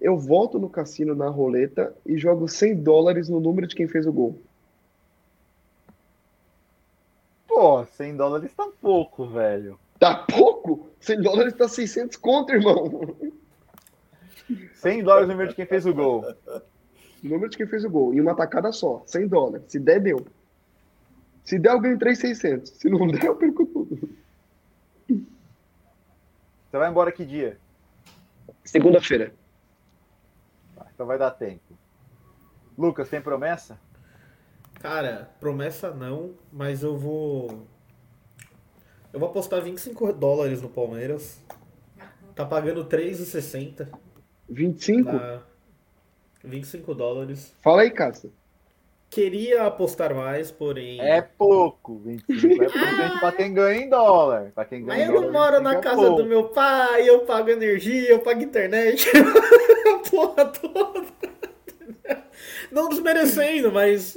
eu volto no cassino na roleta e jogo 100 dólares no número de quem fez o gol. Pô, 100 dólares tá pouco, velho. Tá pouco? 100 dólares tá 600 contra, irmão. 100 dólares no número de quem fez o gol. O número de quem fez o gol. Em uma tacada só. 100 dólares. Se der, deu. Se der, eu ganho 3,600. Se não der, eu perco tudo. Você vai embora que dia? Segunda-feira. Tá, então vai dar tempo. Lucas, tem promessa? Cara, promessa não, mas eu vou. Eu vou apostar 25 dólares no Palmeiras. Tá pagando 3,60 25? na 25 dólares. Fala aí, Cássio. Queria apostar mais, porém. É pouco, 25. É importante pra quem ganha em dólar. Pra quem ganha Mas em eu dólar. não moro na 25 é casa pouco. do meu pai, eu pago energia, eu pago internet, a porra toda. Não desmerecendo, mas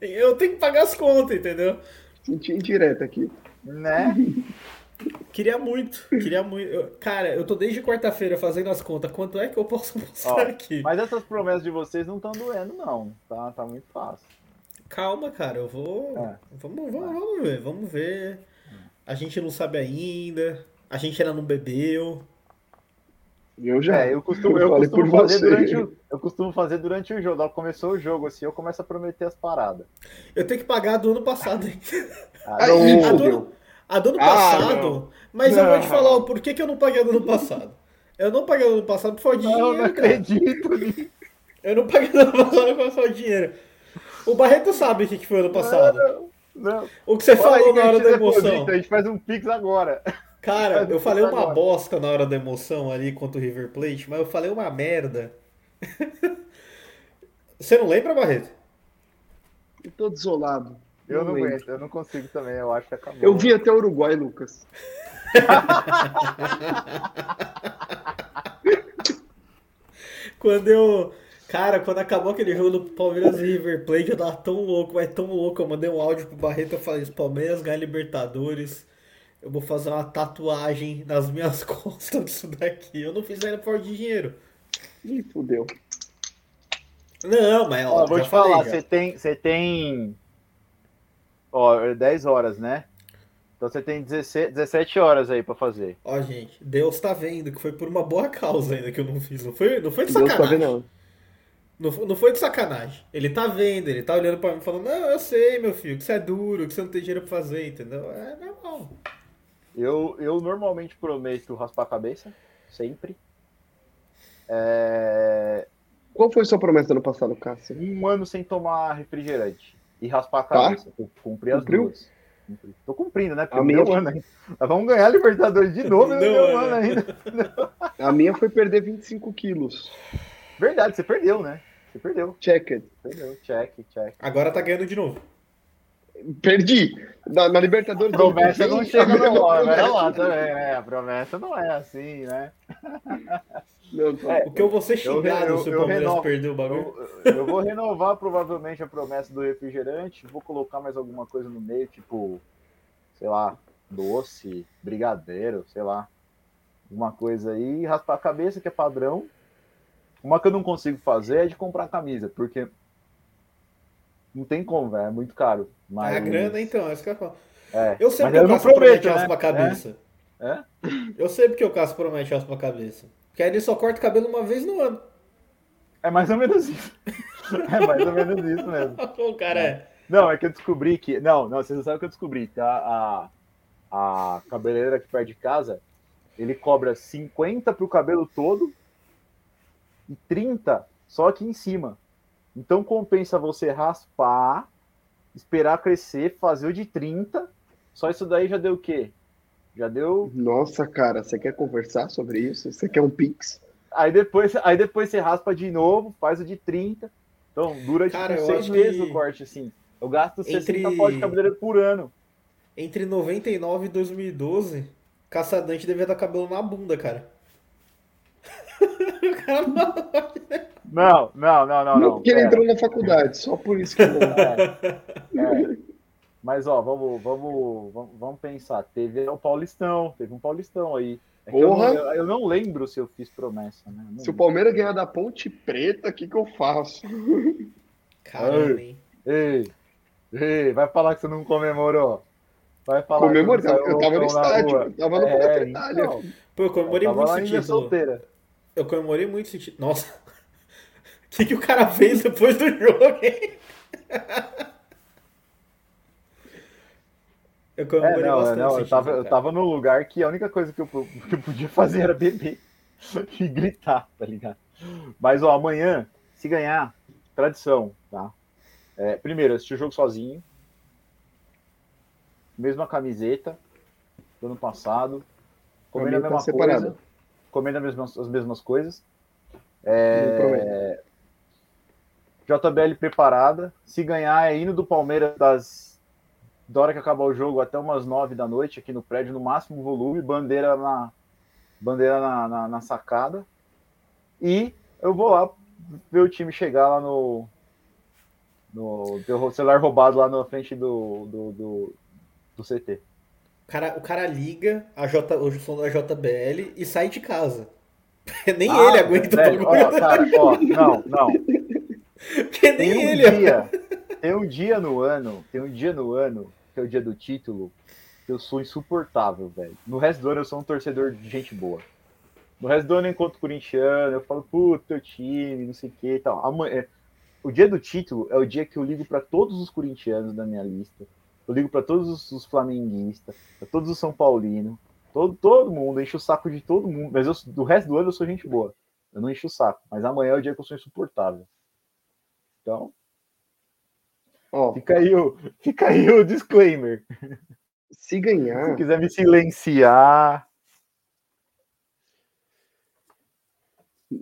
eu tenho que pagar as contas, entendeu? Senti indireta aqui. Né? Queria muito, queria muito. Cara, eu tô desde quarta-feira fazendo as contas. Quanto é que eu posso apostar Ó, aqui? Mas essas promessas de vocês não estão doendo, não. Tá, tá muito fácil. Calma, cara, eu vou. É. Vamos, vamos, vamos ver, vamos ver. A gente não sabe ainda. A gente ainda não bebeu. Eu já. É, eu costumo, eu falei costumo por fazer você. durante o, eu costumo fazer durante o jogo. Começou o jogo, assim, eu começo a prometer as paradas. Eu tenho que pagar a do ano passado, hein? Ah, não, a, do, a do ano Ah, passado. não. Mas eu vou te Não. falar o porquê que eu não paguei a do ano passado. Eu não paguei a do ano passado por falta de não, dinheiro, não cara. acredito nisso. Eu não paguei a do ano passado por falta de dinheiro. O Barreto sabe o que que foi ano passado. Não. O que você aí falou na hora da emoção. deposita, A gente faz um pix agora. Cara, eu falei uma agora. bosta na hora da emoção ali contra o River Plate, mas eu falei uma merda. Você não lembra, Barreto? Eu tô desolado. Eu não lembro. aguento, eu não consigo também, eu acho que acabou. Eu vim até o Uruguai, Lucas. Quando eu. Cara, quando acabou aquele jogo do Palmeiras e River Plate, eu tava tão louco, mas tão louco. Eu mandei um áudio pro Barreto e falei: Palmeiras ganhar Libertadores, eu vou fazer uma tatuagem nas minhas costas disso daqui. Eu não fiz ainda por de dinheiro. Ih, fudeu. Não, mas ó, Ó, vou te falei, falar, você tem, você tem. Ó, é 10 horas, né? Então você tem 17, 17 horas aí pra fazer. Ó, gente, Deus tá vendo que foi por uma boa causa ainda que eu não fiz. Não foi, não foi de Deus tá sacanagem. vendo. Não, não foi de sacanagem. Ele tá vendo, ele tá olhando pra mim e falando: Não, eu sei, meu filho, que você é duro, que você não tem dinheiro pra fazer, entendeu? É normal. Eu, eu normalmente prometo raspar a cabeça, sempre. É, Qual foi sua promessa no passado, Cássio? um ano sem tomar refrigerante e raspar a Tá. cabeça. Eu Cumpri as Cumpriu? duas. Cumpri. Tô cumprindo, né? Porque A minha- ano ainda. Nós vamos ganhar a Libertadores de novo, é Não, meu é. ano ainda. A minha foi perder 25 quilos. Verdade, você perdeu, né? Você perdeu. Checked. Perdeu. Check, check. Agora tá ganhando de novo. Perdi. Na, na Libertadores. A promessa não que chega no mesma hora, vai promessa. lá também, né? A promessa não é assim, né? Não. É, O que eu vou ser xingado eu- se o Palmeiras perder o bagulho. Eu, eu vou renovar provavelmente a promessa do refrigerante, vou colocar mais alguma coisa no meio, tipo, sei lá, doce, brigadeiro, sei lá. Uma coisa aí, raspar a cabeça, que é padrão. Uma que eu não consigo fazer é de comprar camisa, porque não tem como, velho, é muito caro. Mas... É a grana, então, é isso que eu falo. É. Eu sei Mas porque eu o Cássio promete né? raspa a cabeça. É? Eu sei porque o Cássio promete raspa a cabeça. Porque aí ele só corta o cabelo uma vez no ano. É mais ou menos isso. É mais ou menos isso mesmo. o cara é. Não, é que eu descobri que. Não, não, vocês não sabem o que eu descobri. Tá? A, a cabeleireira aqui perto de casa, ele cobra 50 pro cabelo todo e 30 só aqui em cima. Então compensa você raspar, esperar crescer, fazer o de 30. Só isso daí já deu o quê? Já deu. Nossa, cara, você quer conversar sobre isso? Você quer um pix? Aí depois, aí depois você raspa de novo, faz o de 30. Então dura tipo Cara, seis meses que o corte, assim. Eu gasto 60 entre- pó de cabeleireiro por ano. Entre 99 e 2012, Caçadante devia dar cabelo na bunda, cara. o cara Não, não, não, não, Não, não. porque ele pera. entrou na faculdade, só por isso que eu não. É, é. Mas ó, vamos, vamos, vamos, vamos pensar. Teve o Paulistão, teve um Paulistão aí. É eu, Porra! eu, eu não lembro se eu fiz promessa, né? Eu Se o lembro. Palmeiras ganhar da Ponte Preta, o que, que eu faço? Caramba, hein? Ei, ei, vai falar que você não comemorou. Vai falar Comemorei, eu tava no estádio, eu tava no É, então, Pô, eu comemorei tava muito lá esse título. solteira. Eu comemorei muito esse título. Nossa. O que, que o cara fez depois do jogo, hein? Eu É, comemorei não, é, bastante não, eu tava, eu tava num lugar que a única coisa que eu, que eu podia fazer era beber e gritar, tá ligado? Mas, ó, amanhã, se ganhar, tradição, tá? É, primeiro, assistir o jogo sozinho. Mesma camiseta do ano passado. Comendo a tá mesma coisa. Comendo as mesmas, as mesmas coisas. Não É, JBL preparada. Se ganhar, é hino do Palmeiras das da hora que acabar o jogo até umas nove da noite aqui no prédio, no máximo volume, bandeira na bandeira na, na, na sacada. E eu vou lá ver o time chegar lá no no ter o celular roubado lá na frente do, do, do, do CT. O cara, o cara liga a J, o som da JBL e sai de casa. Nem Ah, ele aguenta bagulho. ó, cara, ó, não, não. Porque nem Tem um ele. dia, tem um dia no ano, tem um dia no ano, que é o dia do título, que eu sou insuportável, velho. No resto do ano eu sou um torcedor de gente boa. No resto do ano eu encontro corintiano, eu falo, puta, teu time, não sei o que e tal. Amanhã, o dia do título é o dia que eu ligo para todos os corintianos da minha lista. Eu ligo para todos os, os flamenguistas, para todos os são paulinos, todo, todo mundo, encho o saco de todo mundo. Mas eu, do resto do ano eu sou gente boa. Eu não encho o saco. Mas amanhã é o dia que eu sou insuportável. Então, Ó, Fica aí o, fica aí o disclaimer. se Se ganhar, quiser me silenciar.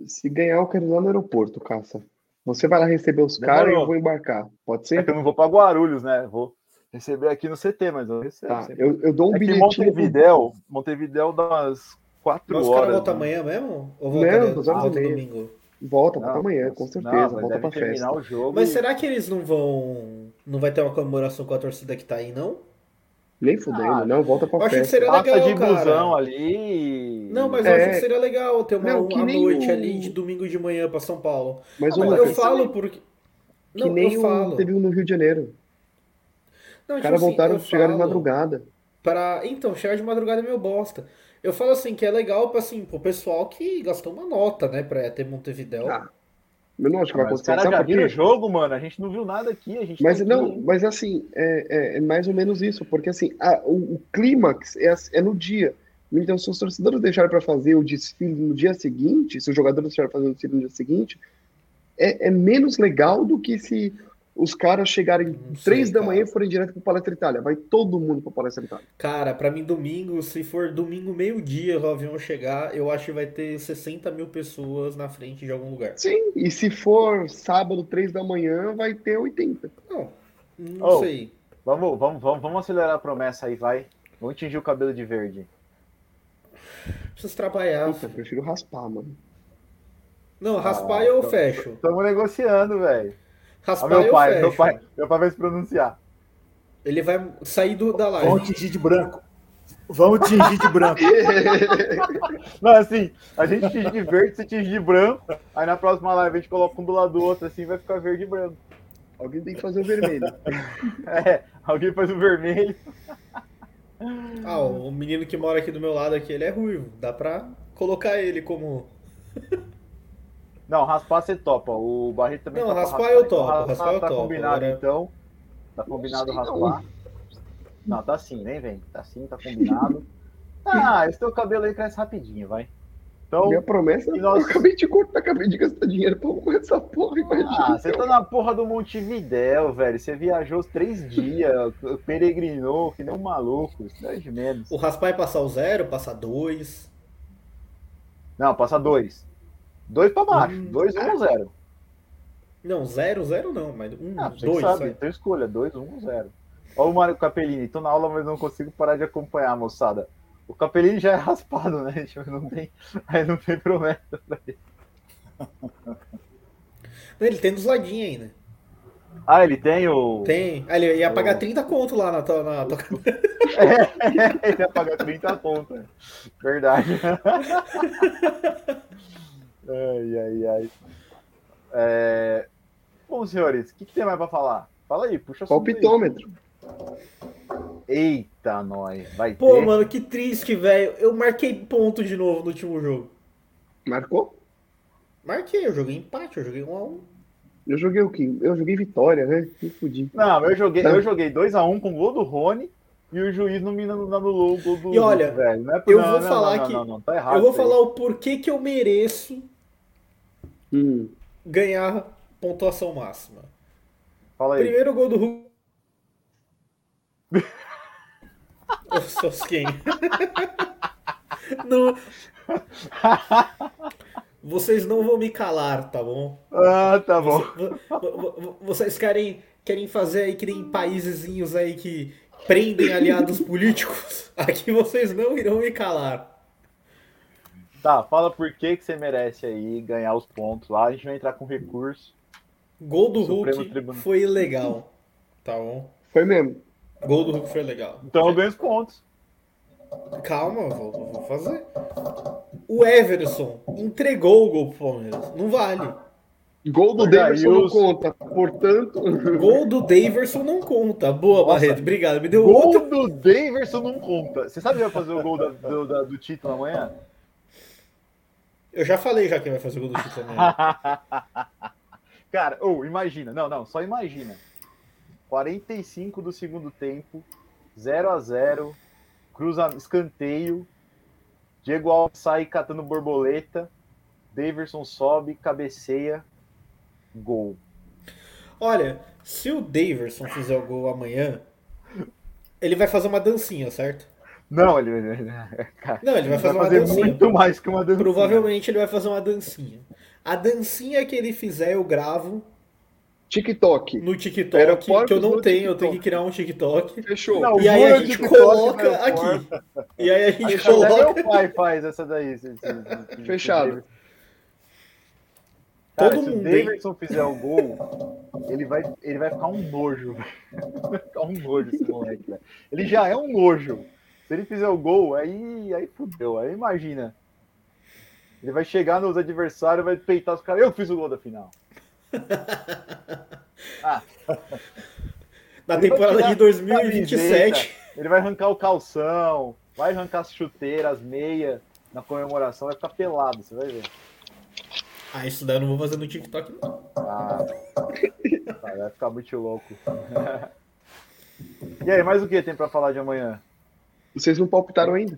se ganhar, eu quero ir lá no aeroporto, Caça. Você vai lá receber os caras e eu vou embarcar. Pode É ser? que eu não vou para Guarulhos, né? Vou receber aqui no CT, mas eu recebo. Tá, eu, eu dou um é bilhetinho. Montevidéu, Montevidéu dá umas 4 Mas os horas. caras voltam né? amanhã mesmo? Ou Não, volta, e volta meia. domingo? Volta, Não, volta amanhã, com certeza. não, volta pra festa. o jogo. Mas e- será que eles não vão. Não vai ter uma comemoração com a torcida que tá aí, não? Nem fudendo, Ah, não, volta Eu pra acho que festa. seria Passa legal, de cara. busão ali. Não, mas eu É. acho que seria legal ter uma, Não, uma noite o- ali de domingo de manhã pra São Paulo. Mas Ah, o mas eu falo porque. que Não, nem eu o falo. teve um no Rio de Janeiro. Não, Os tipo caras assim, voltaram, eu chegaram de madrugada. Pra... Então, chegar de madrugada é meio bosta. Eu falo assim que é legal pra, assim, pro pessoal que gastou uma nota, né, pra ter Montevidéu. Ah, Eu não acho que vai Mas os acontecer. caras já viram o jogo, mano. A gente não viu nada aqui. A gente Mas tá não, aqui. mas assim, é, é- é mais ou menos isso, porque assim, a- o, o clímax é, é no dia. Então, se os torcedores deixarem para fazer o desfile no dia seguinte, se os jogadores deixarem para fazer o desfile no dia seguinte, é, é menos legal do que se os caras chegarem três da cara. manhã e forem direto pro Palestra Itália. Vai todo mundo pro Palestra Itália. Cara, pra mim, domingo, se for domingo meio-dia o avião chegar, eu acho que vai ter 60 mil pessoas na frente de algum lugar. Sim, e se for sábado, três da manhã, vai ter 80. Não, não Oh. sei. Vamos, vamos, vamos, vamos acelerar a promessa aí, vai. Vamos tingir o cabelo de verde. Preciso trabalhar. Puta, eu prefiro raspar, mano. Não, raspar Ah, eu então- fecho. Estamos negociando, velho. Raspar meu eu pai, meu pai, meu pai vai se pronunciar. Ele vai sair do, da Vamos live. tingir de branco. Vamos tingir de branco. Não, assim, a gente tinge de verde, você tinge de branco. Aí na próxima live a gente coloca um do lado do outro, assim, vai ficar verde e branco. Alguém tem que fazer o vermelho. É, alguém faz o vermelho. Ah, o menino que mora aqui do meu lado aqui, ele é ruivo. Dá pra colocar ele como. Não, raspar você topa. O Barreto também Não, topa raspar eu então topo, raspar raspar eu tá topo, combinado, agora- então. Tá combinado Não raspar. Não, tá sim, nem vem. Tá sim, tá combinado. Ah, esse teu cabelo aí cresce rapidinho, vai. Então, Minha promessa, E nós- eu acabei de cortar, acabei de gastar dinheiro pra com essa porra, imagina. ah, você tá na porra do Montevidéu, velho. Você viajou os três dias, peregrinou, que nem um maluco. Isso não é de menos. O raspar é passar o zero, passar dois. Não, passa dois. Dois pra baixo. Hum. Dois, um ou zero. Não, zero, zero não, mas um, Ah, você dois. sabe. sabe? Então escolha. Dois, um ou zero. Olha o Mário Capellini. Tô na aula, mas não consigo parar de acompanhar, moçada. O Capellini já é raspado, né? Tipo, Não tem, aí não tem promessa pra ele. Ele tem dos ladinhos ainda. Ah, ele tem o. Tem. Ah, ele ia pagar Oh. 30 conto lá na tua. Na tua... ele ia pagar 30 conto. né? Verdade. Ai, ai, ai. É... Bom, senhores, o que, que tem mais pra falar? Fala aí, puxa assunto aí. Palpitômetro. Eita, nós. Vai Pô, ter. mano, que triste, velho. Eu marquei ponto de novo no último jogo. Marcou? Marquei, eu joguei empate, eu joguei 1 a 1 Eu joguei o quê? Eu joguei vitória, né? Me fudi. Não, eu joguei, eu joguei 2x1 com o gol do Rony e o juiz não me anulou o gol do E olha, velho. Não é por- eu não, vou não, falar não, que- Não, não, tá errado. Eu vou aí. falar o porquê que eu mereço Hum. ganhar pontuação máxima. Fala aí. Primeiro gol do Hulk. Ô, quem? Não. Vocês não vão me calar, tá bom? Ah, tá bom. Vo- vo- vo- Vocês querem, querem fazer aí que nem paísezinhos aí que prendem aliados políticos? Aqui vocês não irão me calar. Tá, fala por que, que você merece aí ganhar os pontos lá. A gente vai entrar com recurso. Gol do Supremo Hulk Tribunal. foi legal, tá bom? Foi mesmo. Gol do Hulk foi legal. Então eu ganho os pontos. Calma, vou, vou fazer. O Everson entregou o gol pro Palmeiras. Não vale. Gol do Davidson aí não conta. Portanto, Gol do Daverson não conta. Boa, Nossa. Barreto. Obrigado. Me deu Gol outro. do Daverson não conta. Você sabe quem vai fazer o gol da- do, da- do título amanhã? Eu já falei já quem vai fazer o gol do título também. Cara, ou imagina, não, não, só imagina. 45 do segundo tempo, 0 a 0 cruza escanteio, Diego Alves sai catando borboleta, Daverson sobe, cabeceia, gol. Olha, se o Daverson fizer o gol amanhã, ele vai fazer uma dancinha, certo? Não, ele, ele- cara, Não, ele vai fazer uma fazer dancinha. muito mais que uma dança. Provavelmente ele vai fazer uma dancinha. A dancinha que ele fizer, eu gravo TikTok. no TikTok, Aeroportos que eu não no tenho, eu TikTok. tenho que criar um TikTok. Fechou. Não, E aí a Mano, gente TikTok coloca aqui. E aí a gente Até coloca. meu pai faz essa daí. esse- esse- esse- Fechado. Cara, Todo se mundo, o hein? Davidson fizer o gol, ele vai, ele vai ficar um nojo. Vai ficar um nojo esse moleque, velho. Ele já é um nojo. Se ele fizer o gol, aí, aí fudeu. Aí imagina. Ele vai chegar nos adversários, vai peitar os caras. Eu fiz o gol da final. Na Ele temporada de 2027. camiseta, Ele vai arrancar o calção, vai arrancar as chuteiras, as meias na comemoração, vai ficar pelado, você vai ver. Ah, isso daí eu não vou fazer no TikTok, não. Ah, vai ficar muito louco. E aí, mais o que tem pra falar de amanhã? Vocês não palpitaram ainda?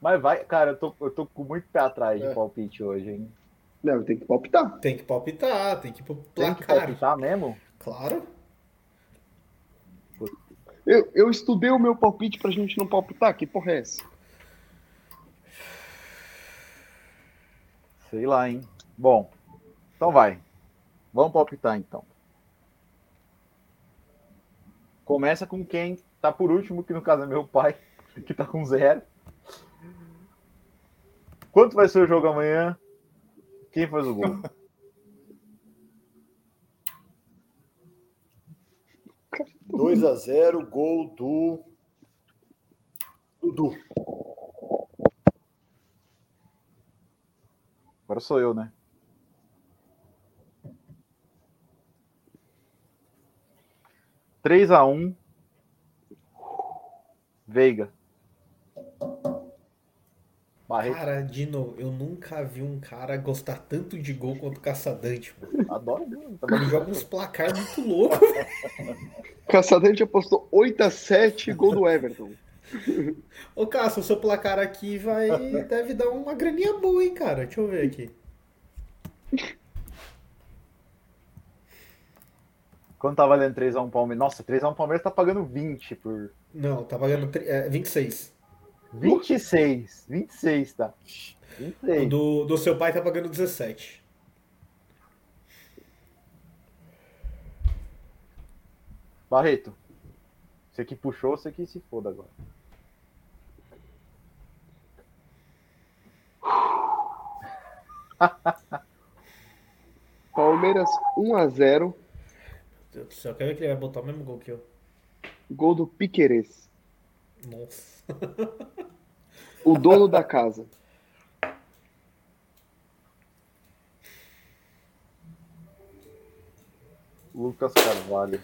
Mas vai, cara, eu tô, eu tô com muito pé atrás de É. palpite hoje, hein? Não, tem que palpitar. Tem que palpitar, tem que ir pro Tem que placar. palpitar mesmo? Claro. Eu, eu estudei o meu palpite pra gente não palpitar. Que porra é essa? Sei lá, hein? Bom, então vai. Vamos palpitar então. Começa com quem tá por último, que no caso é meu pai, que tá com zero. Quanto vai ser o jogo amanhã? Quem faz o gol? Dois a 0 gol do Dudu. Agora sou eu, né? Três a um. Veiga. Barreto. Cara, Dino, eu nunca vi um cara gostar tanto de gol quanto o Caçadante, mano. Adoro. né? Ele joga uns placar muito louco. Caçadante apostou 8x7 gol do Everton. Ô, Cássio, o seu placar aqui vai. deve dar uma graninha boa, hein, cara? Deixa eu ver aqui. Quanto tá valendo 3x1 Palmeiras? Nossa, 3x1 Palmeiras tá pagando 20 por. Não, tá pagando tri- é, 26. 26. 26, tá? O 26. do, do seu pai tá pagando 17. Barreto. Você que puxou, você que se foda agora. Palmeiras 1x0, Meu Deus do céu, quer ver que ele vai botar o mesmo gol que eu? gol do Piquerez, Nossa. o dono da casa. Lucas Carvalho.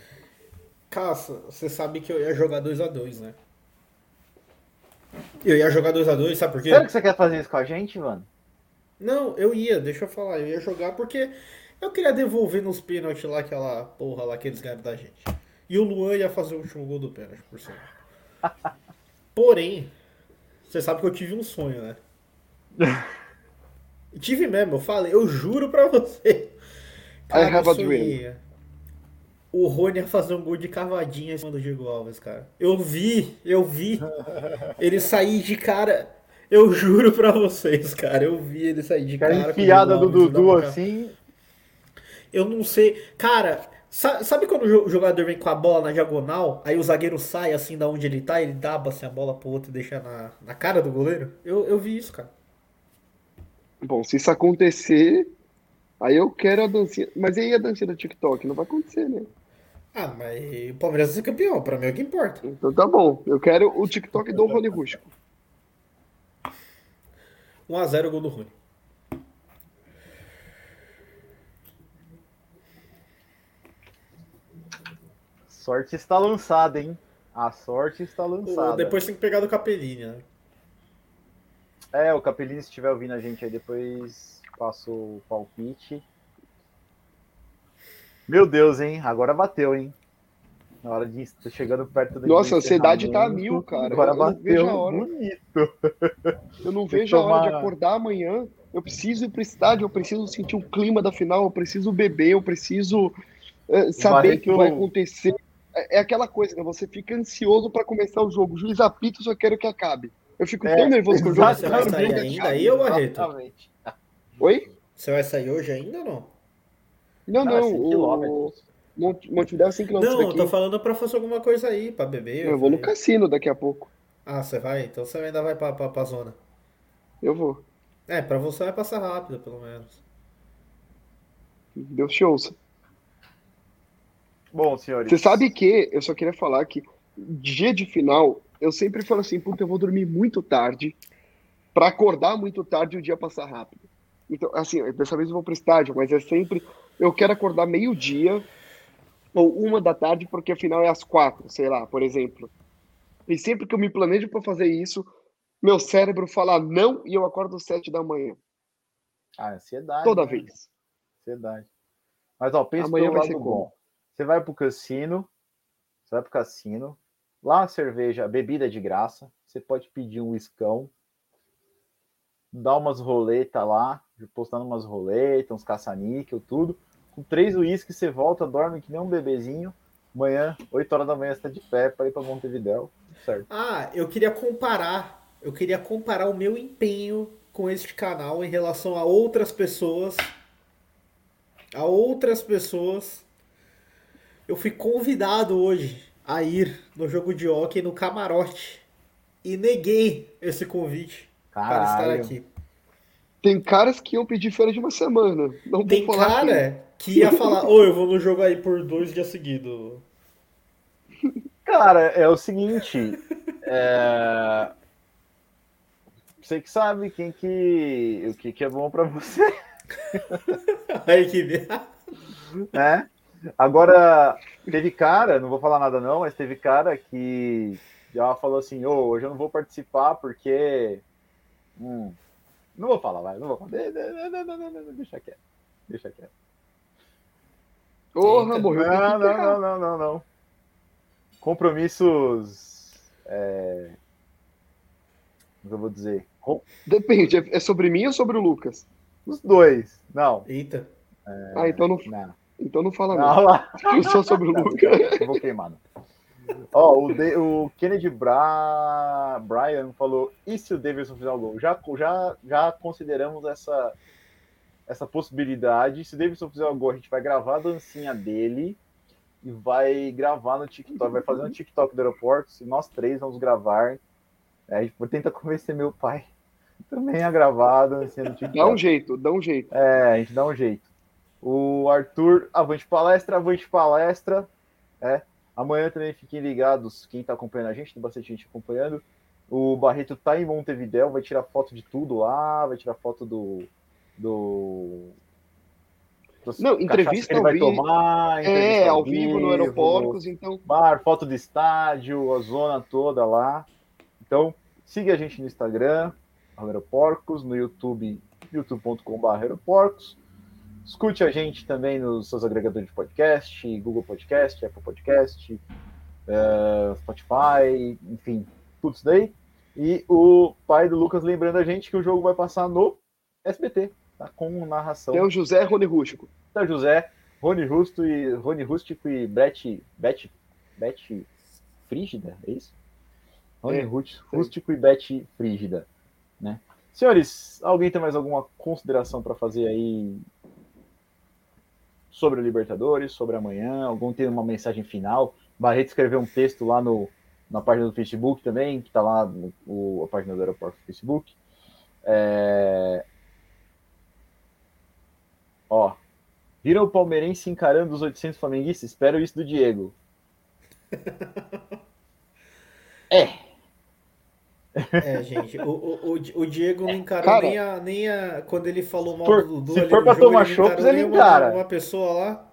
Caça, você sabe que eu ia jogar 2x2, né? Eu ia jogar 2x2, sabe por quê? Sério que você quer fazer isso com a gente, mano? Não, eu ia, deixa eu falar, eu ia jogar porque eu queria devolver nos pênaltis lá aquela porra lá que eles ganharam da gente. E o Luan ia fazer o último gol do pênalti, por cima. Porém, você sabe que eu tive um sonho, né? tive mesmo, eu falei, eu juro pra você. I have a sonhei. O Rony ia fazer um gol de cavadinha em cima do Diego Alves, cara. Eu vi, eu vi. Ele sair de cara. Eu juro pra vocês, cara. Eu vi ele sair de Cara, cara. enfiada do Dudu assim. Eu não sei. Cara, sa- sabe quando o jo- o jogador vem com a bola na diagonal, aí o zagueiro sai assim da onde ele tá, ele dá assim, a bola pro outro e deixa na, na cara do goleiro? Eu, eu vi isso, cara. Bom, se isso acontecer, aí eu quero a dancinha. Mas e aí a dancinha do TikTok? Não vai acontecer, né? Ah, mas o Palmeiras vai ser campeão, pra mim é o que importa. Então tá bom. Eu quero o TikTok do Rony Rústico. 1x0 gol do Rony. Sorte está lançada, hein? A sorte está lançada. Depois tem que pegar do Capelinha. né? É, o Capelini, se estiver ouvindo a gente aí, depois passo o palpite. Meu Deus, hein? Agora bateu, hein? Na hora de tô chegando perto do Nossa, a ansiedade tá a mil, cara. Agora Eu não vejo bateu a hora. bonito. Eu não vejo a que hora de tomar- acordar amanhã. Eu preciso ir pro estádio, eu preciso sentir o clima da final, eu preciso beber, eu preciso eh, saber o que vai acontecer. É, é aquela coisa, né? Você fica ansioso pra começar o jogo. O juiz apita, eu só quero que acabe. Eu fico É, tão nervoso com o jogo. Você vai sair ainda aí, ô Barreto? Exatamente. Oi? Você vai sair hoje ainda ou não? Não, Não, não. o quilômetros. Monte- Montevidéu é 5 km Não, eu daqui. tô falando pra fazer alguma coisa aí, pra beber. Eu vou no cassino daqui a pouco. Ah, você vai? Então você ainda vai pra, pra, pra zona. Eu vou. É, pra você vai passar rápido, pelo menos. Deus te ouça. Bom, senhores. Você sabe que, eu só queria falar que dia de final, eu sempre falo assim, puta, eu vou dormir muito tarde para acordar muito tarde e o dia passar rápido. Então, assim, dessa vez eu vou pro estádio, mas é sempre, eu quero acordar meio-dia ou uma da tarde, porque afinal é às quatro, sei lá, por exemplo. E sempre que eu me planejo para fazer isso, meu cérebro fala não e eu acordo às sete da manhã. Ah, ansiedade. Toda né? vez. Ansiedade. Mas, ó, pensa Amanhã pelo vai lado ser bom. Você vai pro cassino, você vai pro cassino, lá a cerveja, a bebida é de graça, você pode pedir um escão, dar umas roletas lá, postando umas roletas, uns caça-níquel, tudo. Com três uísques você volta, dorme que nem um bebezinho. Amanhã, 8 horas da manhã, você tá de pé para ir para Montevidéu. Certo. Ah, eu queria comparar. Eu queria comparar o meu empenho com este canal em relação a outras pessoas. A outras pessoas. Eu fui convidado hoje a ir no jogo de hockey no camarote. E neguei esse convite para estar Caralho. aqui. Tem caras que iam pedir férias de uma semana. Não vou Tem cara que ia falar, ô, eu vou no jogo aí por dois dias seguidos. Cara, é o seguinte. é, Você que sabe quem que. O que, que é bom para você, Aí que né? Agora, teve cara, não vou falar nada não, mas teve cara que já falou assim, ô, hoje eu não vou participar porque. Hum, não vou falar, vai, não vou falar. De- de- de- de- de- de- de- Deixa quieto. Deixa quieto. Porra, morreu. Não, não, não, não, não, não. Compromissos. É... Eu vou dizer? Com- Depende, é é sobre mim ou sobre o Lucas? Os dois. Não. Eita. Ah, então não, Não. Então não fala Não, não. lá. Só sobre o Lucas. Eu vou queimar. não. Ó, o, De- o Kennedy Bra... Bryan falou: e se o Davidson fizer o gol? Já, já, já consideramos essa, essa possibilidade. Se o Davidson fizer o gol, a gente vai gravar a dancinha dele e vai gravar no TikTok. Vai fazer um TikTok do aeroporto. E nós três vamos gravar. É, a gente tenta convencer meu pai também a gravar a dancinha no TikTok. Dá um jeito, dá um jeito. É, a gente dá um jeito. O Arthur, avante palestra, avante palestra. É. Amanhã também fiquem ligados, quem tá acompanhando a gente, tem bastante gente acompanhando. O Barreto tá em Montevidéu, vai tirar foto de tudo lá, vai tirar foto do. do. Não, entrevista ao vai vivo. tomar, É, ao vivo no Aeroportos, então. bar, foto do estádio, a zona toda lá. Então, siga a gente no Instagram, Aeroporcos, no YouTube, youtube.com.br Aeroporcos. Escute a gente também nos seus agregadores de podcast, Google Podcast, Apple Podcast, eh, Spotify, enfim, tudo isso daí. E o pai do Lucas lembrando a gente que o jogo vai passar no SBT, tá? com narração Tem o José Rony Rústico. da José, Rony Rusto e Rony Rústico e Brett, Beth, Beth Frígida, é isso? Rony É, Rúst- Rústico e Beth Frígida, né? Senhores, alguém tem mais alguma consideração para fazer aí sobre o Libertadores, sobre amanhã? Algum tem uma mensagem final? Barreto escreveu um texto lá no, na página do Facebook também, que está lá no, o- a página do aeroporto do Facebook. É... Ó, Viram o palmeirense encarando os 800 flamenguistas? Espero isso do Diego. É, gente, o, o, o- Diego não encarou Cara. nem, a, nem a. Quando ele falou mal for- do Dudu se ali for pra jogo, tomar não chopps, ele nem uma- encara. Uma pessoa lá.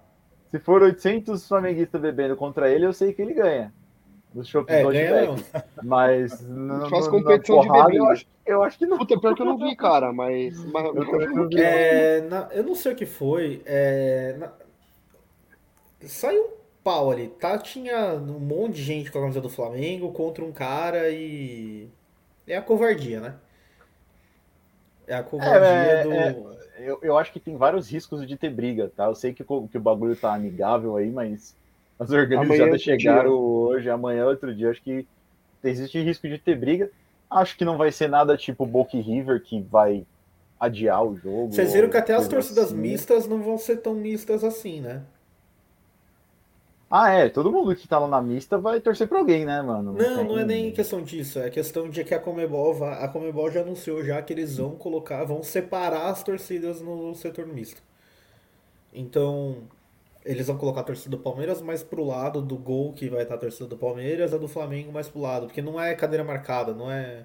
Se for 800 flamenguistas bebendo contra ele, eu sei que ele ganha. Dos shoppings É, ganha. Mas no, Faz competição na de porrada, bebida. eu acho, eu acho que não. Puta, pior que eu não vi, cara, mas. mas- Eu não. É, na- eu não sei o que foi. é, na- saiu um pau ali, tá? Tinha um monte de gente com a camisa do Flamengo contra um cara e. É a covardia, né? É a covardia É, do. é, Eu, eu acho que tem vários riscos de ter briga, tá? Eu sei que, o- que o bagulho tá amigável aí, mas as Amanhã é organizadas chegaram dia. hoje, amanhã é outro dia. Acho que existe risco de ter briga. Acho que não vai ser nada tipo Boca e River que vai adiar o jogo. Vocês viram que até as torcidas assim. mistas não vão ser tão mistas assim, né? Ah, é. Todo mundo que tá lá na mista vai torcer pra alguém, né, mano? Não, não é tem- nem questão disso, é questão de que a Comebol, va- a Comebol já anunciou já que eles vão colocar, vão separar as torcidas no setor misto. Então, eles vão colocar a torcida do Palmeiras mais pro lado do gol que vai estar a torcida do Palmeiras, a do Flamengo mais pro lado, porque não é cadeira marcada, não é.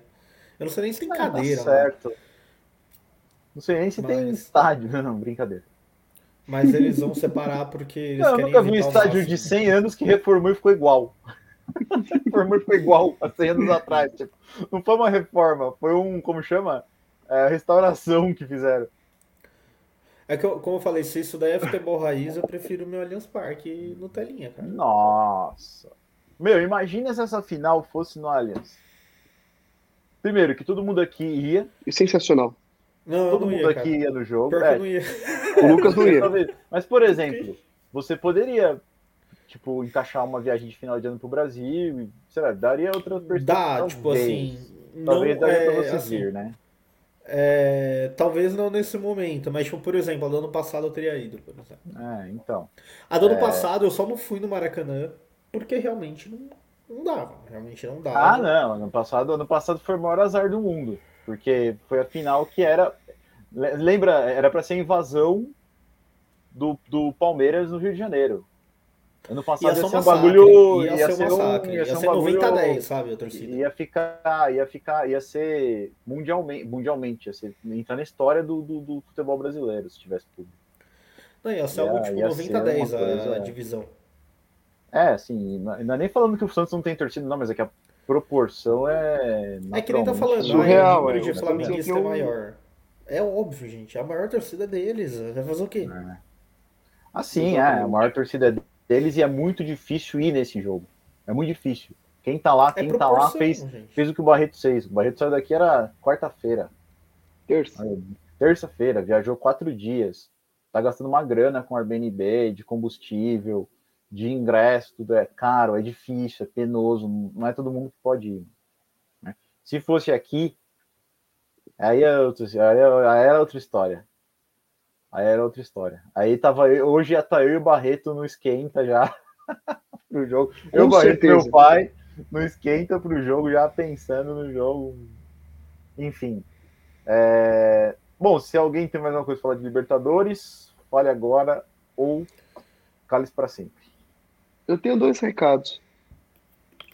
Eu não sei nem se tem Ah, tá cadeira, lá, certo. Não sei nem se tem Mas- estádio. Não, brincadeira. Mas eles vão separar porque eles Não, eu nunca vi um estádio de 100 anos que reformou e ficou igual. reformou e ficou igual há 100 anos atrás. Tipo, não foi uma reforma, foi um, como chama? É, restauração que fizeram. É que, eu- como eu falei, se isso daí é futebol raiz, eu prefiro o meu Allianz Parque no telinha, cara. Nossa. Meu, imagina se essa final fosse no Allianz. Primeiro, que todo mundo aqui ia, Sensacional. Não, todo não mundo ia, aqui cara. ia no jogo. É, ia. O Lucas não ia. talvez. Mas, por exemplo, você poderia, tipo, encaixar uma viagem de final de ano pro Brasil, e, sei lá, daria outra perspectiva. Dá, tipo assim. Não, Talvez daria pra é, você assim, vir, né? é, talvez não nesse momento, mas tipo, por exemplo, a do ano passado eu teria ido, por exemplo. É, então. A do ano É. passado eu só não fui no Maracanã porque realmente não, não dava. Realmente não dava. Ah, não. Ano passado, ano passado foi o maior azar do mundo. Porque foi a final que era. le- Lembra, era pra ser a invasão do, do Palmeiras no Rio de Janeiro. Ano passado Ia ia, ser um ser um bagulho. Ia, ser um massacre. Ia, ser, um bagulho- 90 a 10, sabe, a torcida. Ia ficar, ia ficar, ia ser mundialmente, mundialmente ia ser, entrar na história do, do, do futebol brasileiro, se tivesse público. Não, ia ser Ia- algo tipo ia 90 a ser uma 10 a, coisa- a divisão. É, assim, não não é nem falando que o Santos não tem torcida, não, mas é que a proporção é. É que nem tá falando, surreal, o número é. de O flamenguista é é maior. É óbvio, gente. A maior torcida é deles. Vai fazer o quê? Assim, é, a maior torcida deles e é muito difícil ir nesse jogo. É muito difícil. Quem tá lá, É quem tá lá fez, gente. fez o que o Barreto fez. O Barreto saiu daqui era quarta-feira. Terça. Terça-feira, viajou quatro dias. Tá gastando uma grana com Airbnb, de combustível, de ingresso, tudo é caro, é difícil, é penoso, não é todo mundo que pode ir. né? Se fosse aqui, aí é outra, aí é- aí outra história. Aí era outra história. Aí tava eu- hoje já tá eu e o Barreto no esquenta já pro jogo. Eu, Com Barreto, certeza. meu pai, no esquenta pro jogo, já pensando no jogo. Enfim. É, Bom, se alguém tem mais alguma coisa pra falar de Libertadores, fale agora ou cale-se para sempre. Eu tenho dois recados.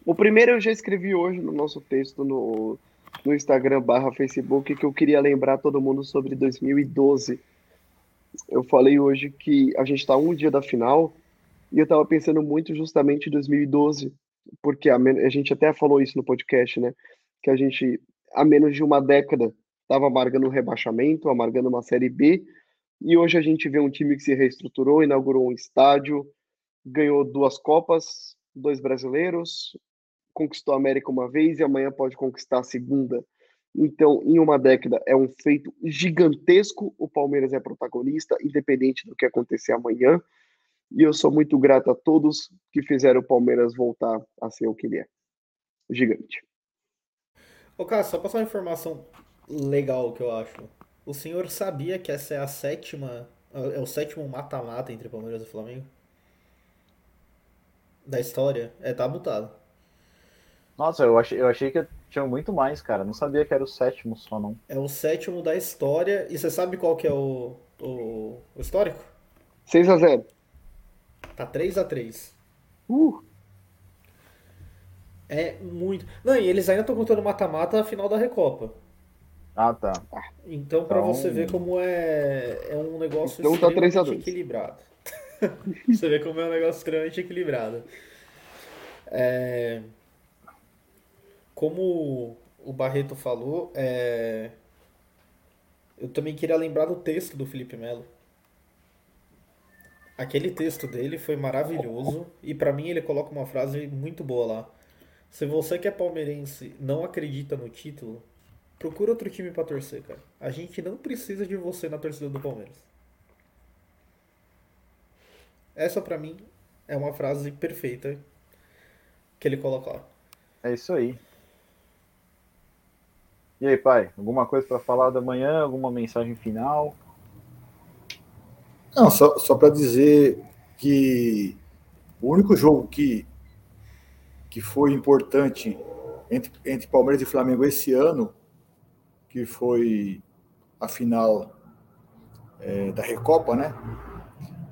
O primeiro eu já escrevi hoje no nosso texto no, no Instagram barra Facebook que eu queria lembrar todo mundo sobre 2012. Eu falei hoje que a gente está um dia da final e eu estava pensando muito justamente em 2012, porque a, a gente até falou isso no podcast, né? Que a gente, há menos de uma década, estava amargando um rebaixamento, amargando uma Série B, e hoje a gente vê um time que se reestruturou, inaugurou um estádio, ganhou duas Copas, dois brasileiros, conquistou a América uma vez e amanhã pode conquistar a segunda. Então, em uma década, é um feito gigantesco. O Palmeiras é protagonista, independente do que acontecer amanhã. E eu sou muito grato a todos que fizeram o Palmeiras voltar a ser o que ele é. Gigante. Ô, cara, só passar uma informação legal que eu acho. O senhor sabia que essa é a sétima. É o sétimo mata-mata entre Palmeiras e Flamengo? Da história? É, tá mutado. Nossa, eu achei, eu achei que tinha muito mais, cara. Não sabia que era o sétimo só, não. É o sétimo da história. E você sabe qual que é o, o, o histórico? 6 a 0 Tá 3 a 3 Uh, É muito. Não, e eles ainda estão contando mata-mata a final da Recopa. Ah, tá. Então, pra Então- você ver como é, é um negócio Então tá 3 a 2. extremamente equilibrado. você vê como é um negócio extremamente equilibrado. É, Como o Barreto falou, é, eu também queria lembrar do texto do Felipe Melo. Aquele texto dele foi maravilhoso e pra mim ele coloca uma frase muito boa lá. Se você que é palmeirense não acredita no título, procura outro time pra torcer, cara. A gente não precisa de você na torcida do Palmeiras. Essa pra mim é uma frase perfeita que ele coloca lá. É isso aí. E aí, pai? Alguma coisa para falar da manhã? Alguma mensagem final? Não, só, só para dizer que o único jogo que, que foi importante entre, entre Palmeiras e Flamengo esse ano, que foi a final é, da Recopa, né?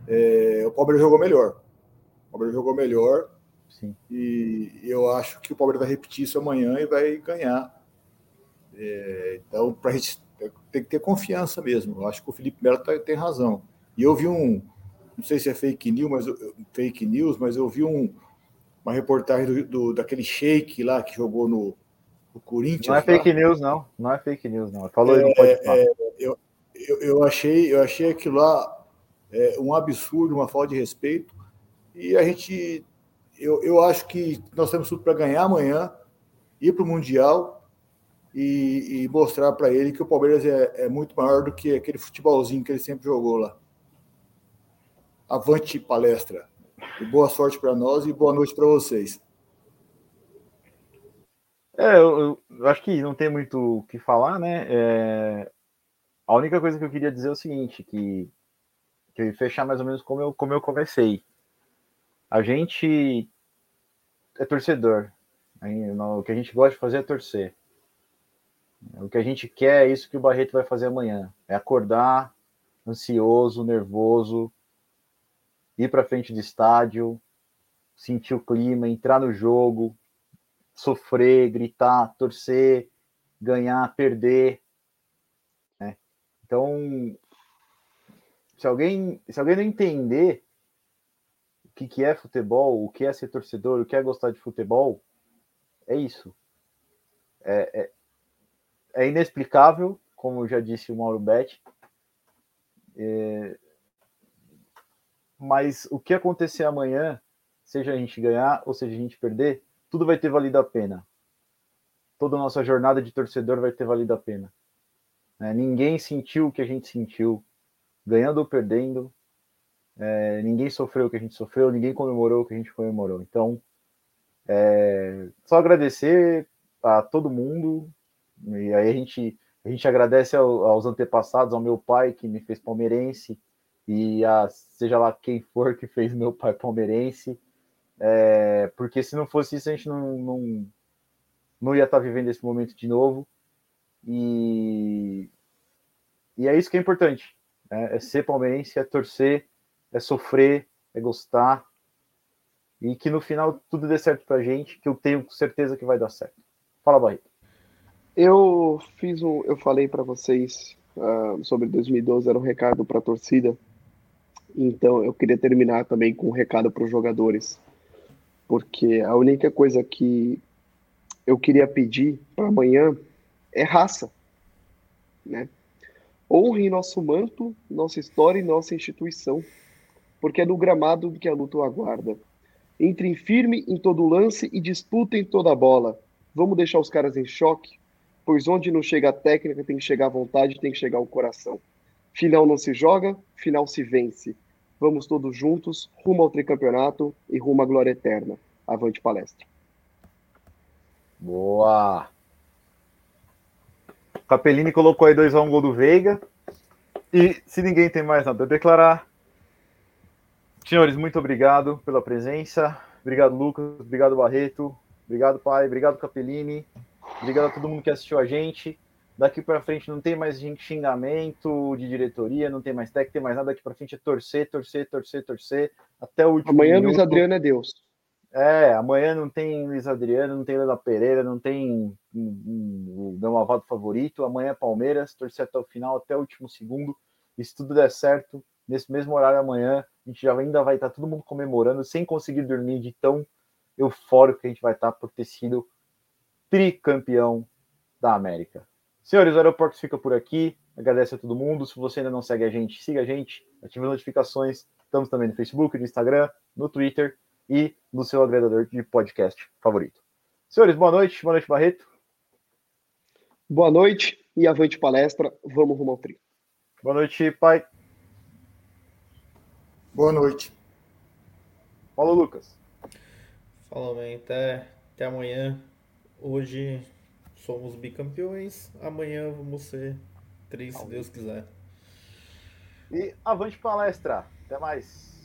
É, o Palmeiras jogou melhor. O Palmeiras jogou melhor. Sim. E eu acho que o Palmeiras vai repetir isso amanhã e vai ganhar. É, então, para a gente tem que ter confiança mesmo. Eu acho que o Felipe Melo tá, tem razão. E eu vi um, não sei se é fake news, mas fake news, mas eu vi um, uma reportagem do, do daquele Sheik lá que jogou no, no Corinthians. Não é lá. fake news, não. Não é fake news, não. Falou aí, não pode falar. É, eu, eu, eu achei, eu achei aquilo lá é, um absurdo, uma falta de respeito. E a gente, eu, eu acho que nós temos tudo para ganhar amanhã, ir para o Mundial e, e mostrar para ele que o Palmeiras é, é muito maior do que aquele futebolzinho que ele sempre jogou lá. Avante palestra. E boa sorte para nós e boa noite para vocês. É, eu, eu acho que não tem muito o que falar, né? É, a única coisa que eu queria dizer é o seguinte, que, ia fechar mais ou menos como eu, como eu comecei. A gente é torcedor. O que a gente gosta de fazer é torcer. O que a gente quer é isso que o Barreto vai fazer amanhã. É acordar ansioso, nervoso, ir para frente do estádio, sentir o clima, entrar no jogo, sofrer, gritar, torcer, ganhar, perder. né? Então, se alguém, se alguém não entender o que, que é futebol, o que é ser torcedor, o que é gostar de futebol, é isso. É, é, é inexplicável, como já disse o Mauro Betti. É, mas o que acontecer amanhã, seja a gente ganhar ou seja a gente perder, tudo vai ter valido a pena. Toda a nossa jornada de torcedor vai ter valido a pena. né? ninguém sentiu o que a gente sentiu, ganhando ou perdendo. É, ninguém sofreu o que a gente sofreu, ninguém comemorou o que a gente comemorou. Então, é, só agradecer a todo mundo. E aí a gente, a gente agradece ao- aos antepassados, ao meu pai que me fez palmeirense, e a seja lá quem for que fez meu pai palmeirense. É, porque se não fosse isso, a gente não, não, não ia estar vivendo esse momento de novo. E, e é isso que é importante. Né? É ser palmeirense, é torcer, é sofrer, é gostar. E que no final tudo dê certo pra gente, que eu tenho certeza que vai dar certo. Fala, Barreto. Eu fiz um, eu falei para vocês ah, sobre 2012, era um recado para a torcida. Então eu queria terminar também com um recado para os jogadores, porque a única coisa que eu queria pedir para amanhã é raça, né? Honre nosso manto, nossa história e nossa instituição, porque é no gramado que a luta o aguarda. Entrem firme em todo lance e disputem toda a bola. Vamos deixar os caras em choque, pois onde não chega a técnica tem que chegar a vontade, tem que chegar o coração. Final não se joga, final se vence. Vamos todos juntos, rumo ao tricampeonato e rumo à glória eterna. Avante palestra. Boa! Capellini colocou aí 2x1 gol do Veiga. E se ninguém tem mais nada a declarar, senhores, muito obrigado pela presença. Obrigado, Lucas. Obrigado, Barreto. Obrigado, pai. Obrigado, Capellini. Obrigado a todo mundo que assistiu a gente. Daqui para frente não tem mais xingamento de diretoria, não tem mais técnico, tem mais nada. Daqui para frente é torcer, torcer, torcer, torcer. Até o último Amanhã minuto. Luiz Adriano é Deus. É, amanhã não tem Luiz Adriano, não tem Leila Pereira, não tem o meu avado favorito. Amanhã é Palmeiras, torcer até o final, até o último segundo. E se tudo der certo, nesse mesmo horário amanhã, a gente já ainda vai estar todo mundo comemorando, sem conseguir dormir de tão eufórico que a gente vai estar por ter sido tricampeão da América. Senhores, o aeroporto fica por aqui. Agradeço a todo mundo. Se você ainda não segue a gente, siga a gente, ative as notificações. Estamos também no Facebook, no Instagram, no Twitter e no seu agregador de podcast favorito. Senhores, boa noite. Boa noite, Barreto. Boa noite e avante palestra. Vamos rumo ao tri. Boa noite, pai. Boa noite. Paulo Lucas. Falou, bem. Até, até amanhã. Hoje somos bicampeões. Amanhã vamos ser três, se Deus quiser. E avante palestra. Até mais.